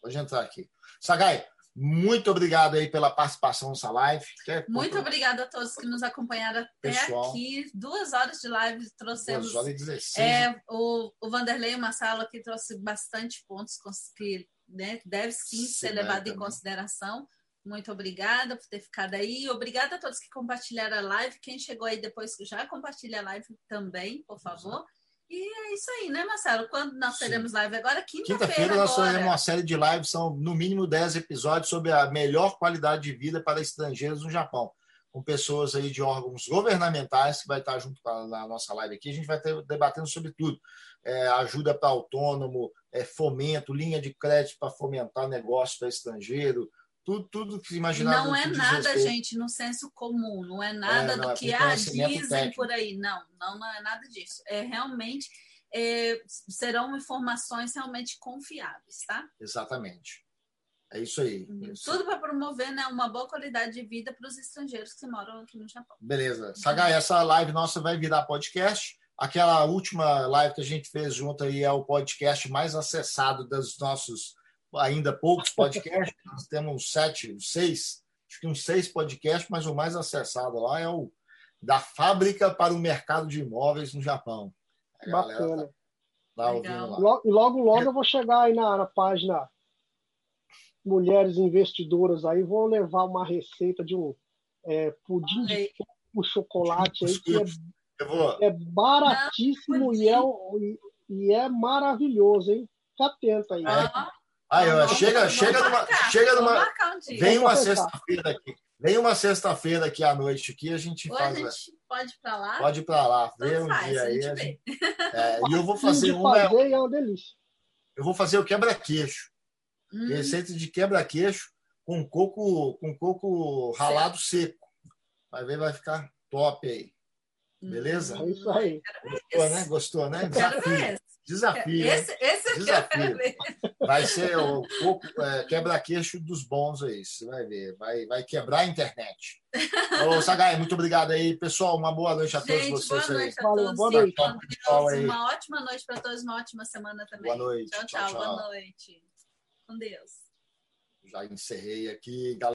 Pode entrar aqui. Sagai, muito obrigado aí pela participação nessa live. Muito obrigada a todos que nos acompanharam até Pessoal, aqui. Duas horas de live trouxemos. Duas horas e 16. É, o, o Vanderlei o Marcelo aqui trouxe bastante pontos que né, deve sim, sim ser levado em consideração. Muito obrigada por ter ficado aí. Obrigada a todos que compartilharam a live. Quem chegou aí depois, já compartilha a live também, por favor. E é isso aí, né, Marcelo? Quando nós teremos Sim. live agora? Quinta-feira. Quinta-feira nós teremos uma série de lives, são no mínimo 10 episódios sobre a melhor qualidade de vida para estrangeiros no Japão. Com pessoas aí de órgãos governamentais que vai estar junto na nossa live aqui. A gente vai ter debatendo sobre tudo. É, ajuda para autônomo, é, fomento, linha de crédito para fomentar negócio para estrangeiro, tudo, tudo que imaginar. Não é nada, gente, no senso comum, não é nada é, não, do é que ah, dizem técnico. por aí. Não, não, não é nada disso. É realmente é, serão informações realmente confiáveis, tá? Exatamente. É isso aí. Uhum. Isso. Tudo para promover né, uma boa qualidade de vida para os estrangeiros que moram aqui no Japão. Beleza. Sagai, essa live nossa vai virar podcast. Aquela última live que a gente fez junto aí é o podcast mais acessado dos nossos ainda poucos podcasts, (laughs) nós temos sete, seis, acho que uns seis podcasts, mas o mais acessado lá é o da fábrica para o mercado de imóveis no Japão. A Bacana. Tá, tá lá. E logo, logo eu vou chegar aí na, na página Mulheres Investidoras aí, vou levar uma receita de um é, pudim de com chocolate aí, que é, vou... é baratíssimo Não, e, é, e, e é maravilhoso, hein? Fica atento aí. É. Aí, ó, chega, chega numa, chega numa, um vem uma sexta-feira aqui, vem uma sexta-feira aqui à noite aqui, a gente Ou faz. A gente pode ir para lá? Pode ir para lá, vê um faz, dia aí. Gente... É, e eu vou (laughs) fazer uma. Fazer é uma delícia. Eu vou fazer o quebra-queixo. Hum. Receita de quebra-queixo com coco, com coco ralado seco. Vai ver, vai ficar top aí. Beleza? É isso aí. Gostou, né? Gostou, né? Desafio. Desafio. Esse, esse Desafio. Vai ser o, o é, quebra-queixo dos bons aí. Você vai ver. Vai, vai quebrar a internet. Ô, Sagai, muito obrigado aí. Pessoal, uma boa noite a todos Gente, vocês. Boa noite aí. a todos. Valeu, boa noite. Uma ótima noite para todos, uma ótima semana também. Boa noite. tchau, tchau. tchau. Boa noite. Com Deus. Já encerrei aqui, galera.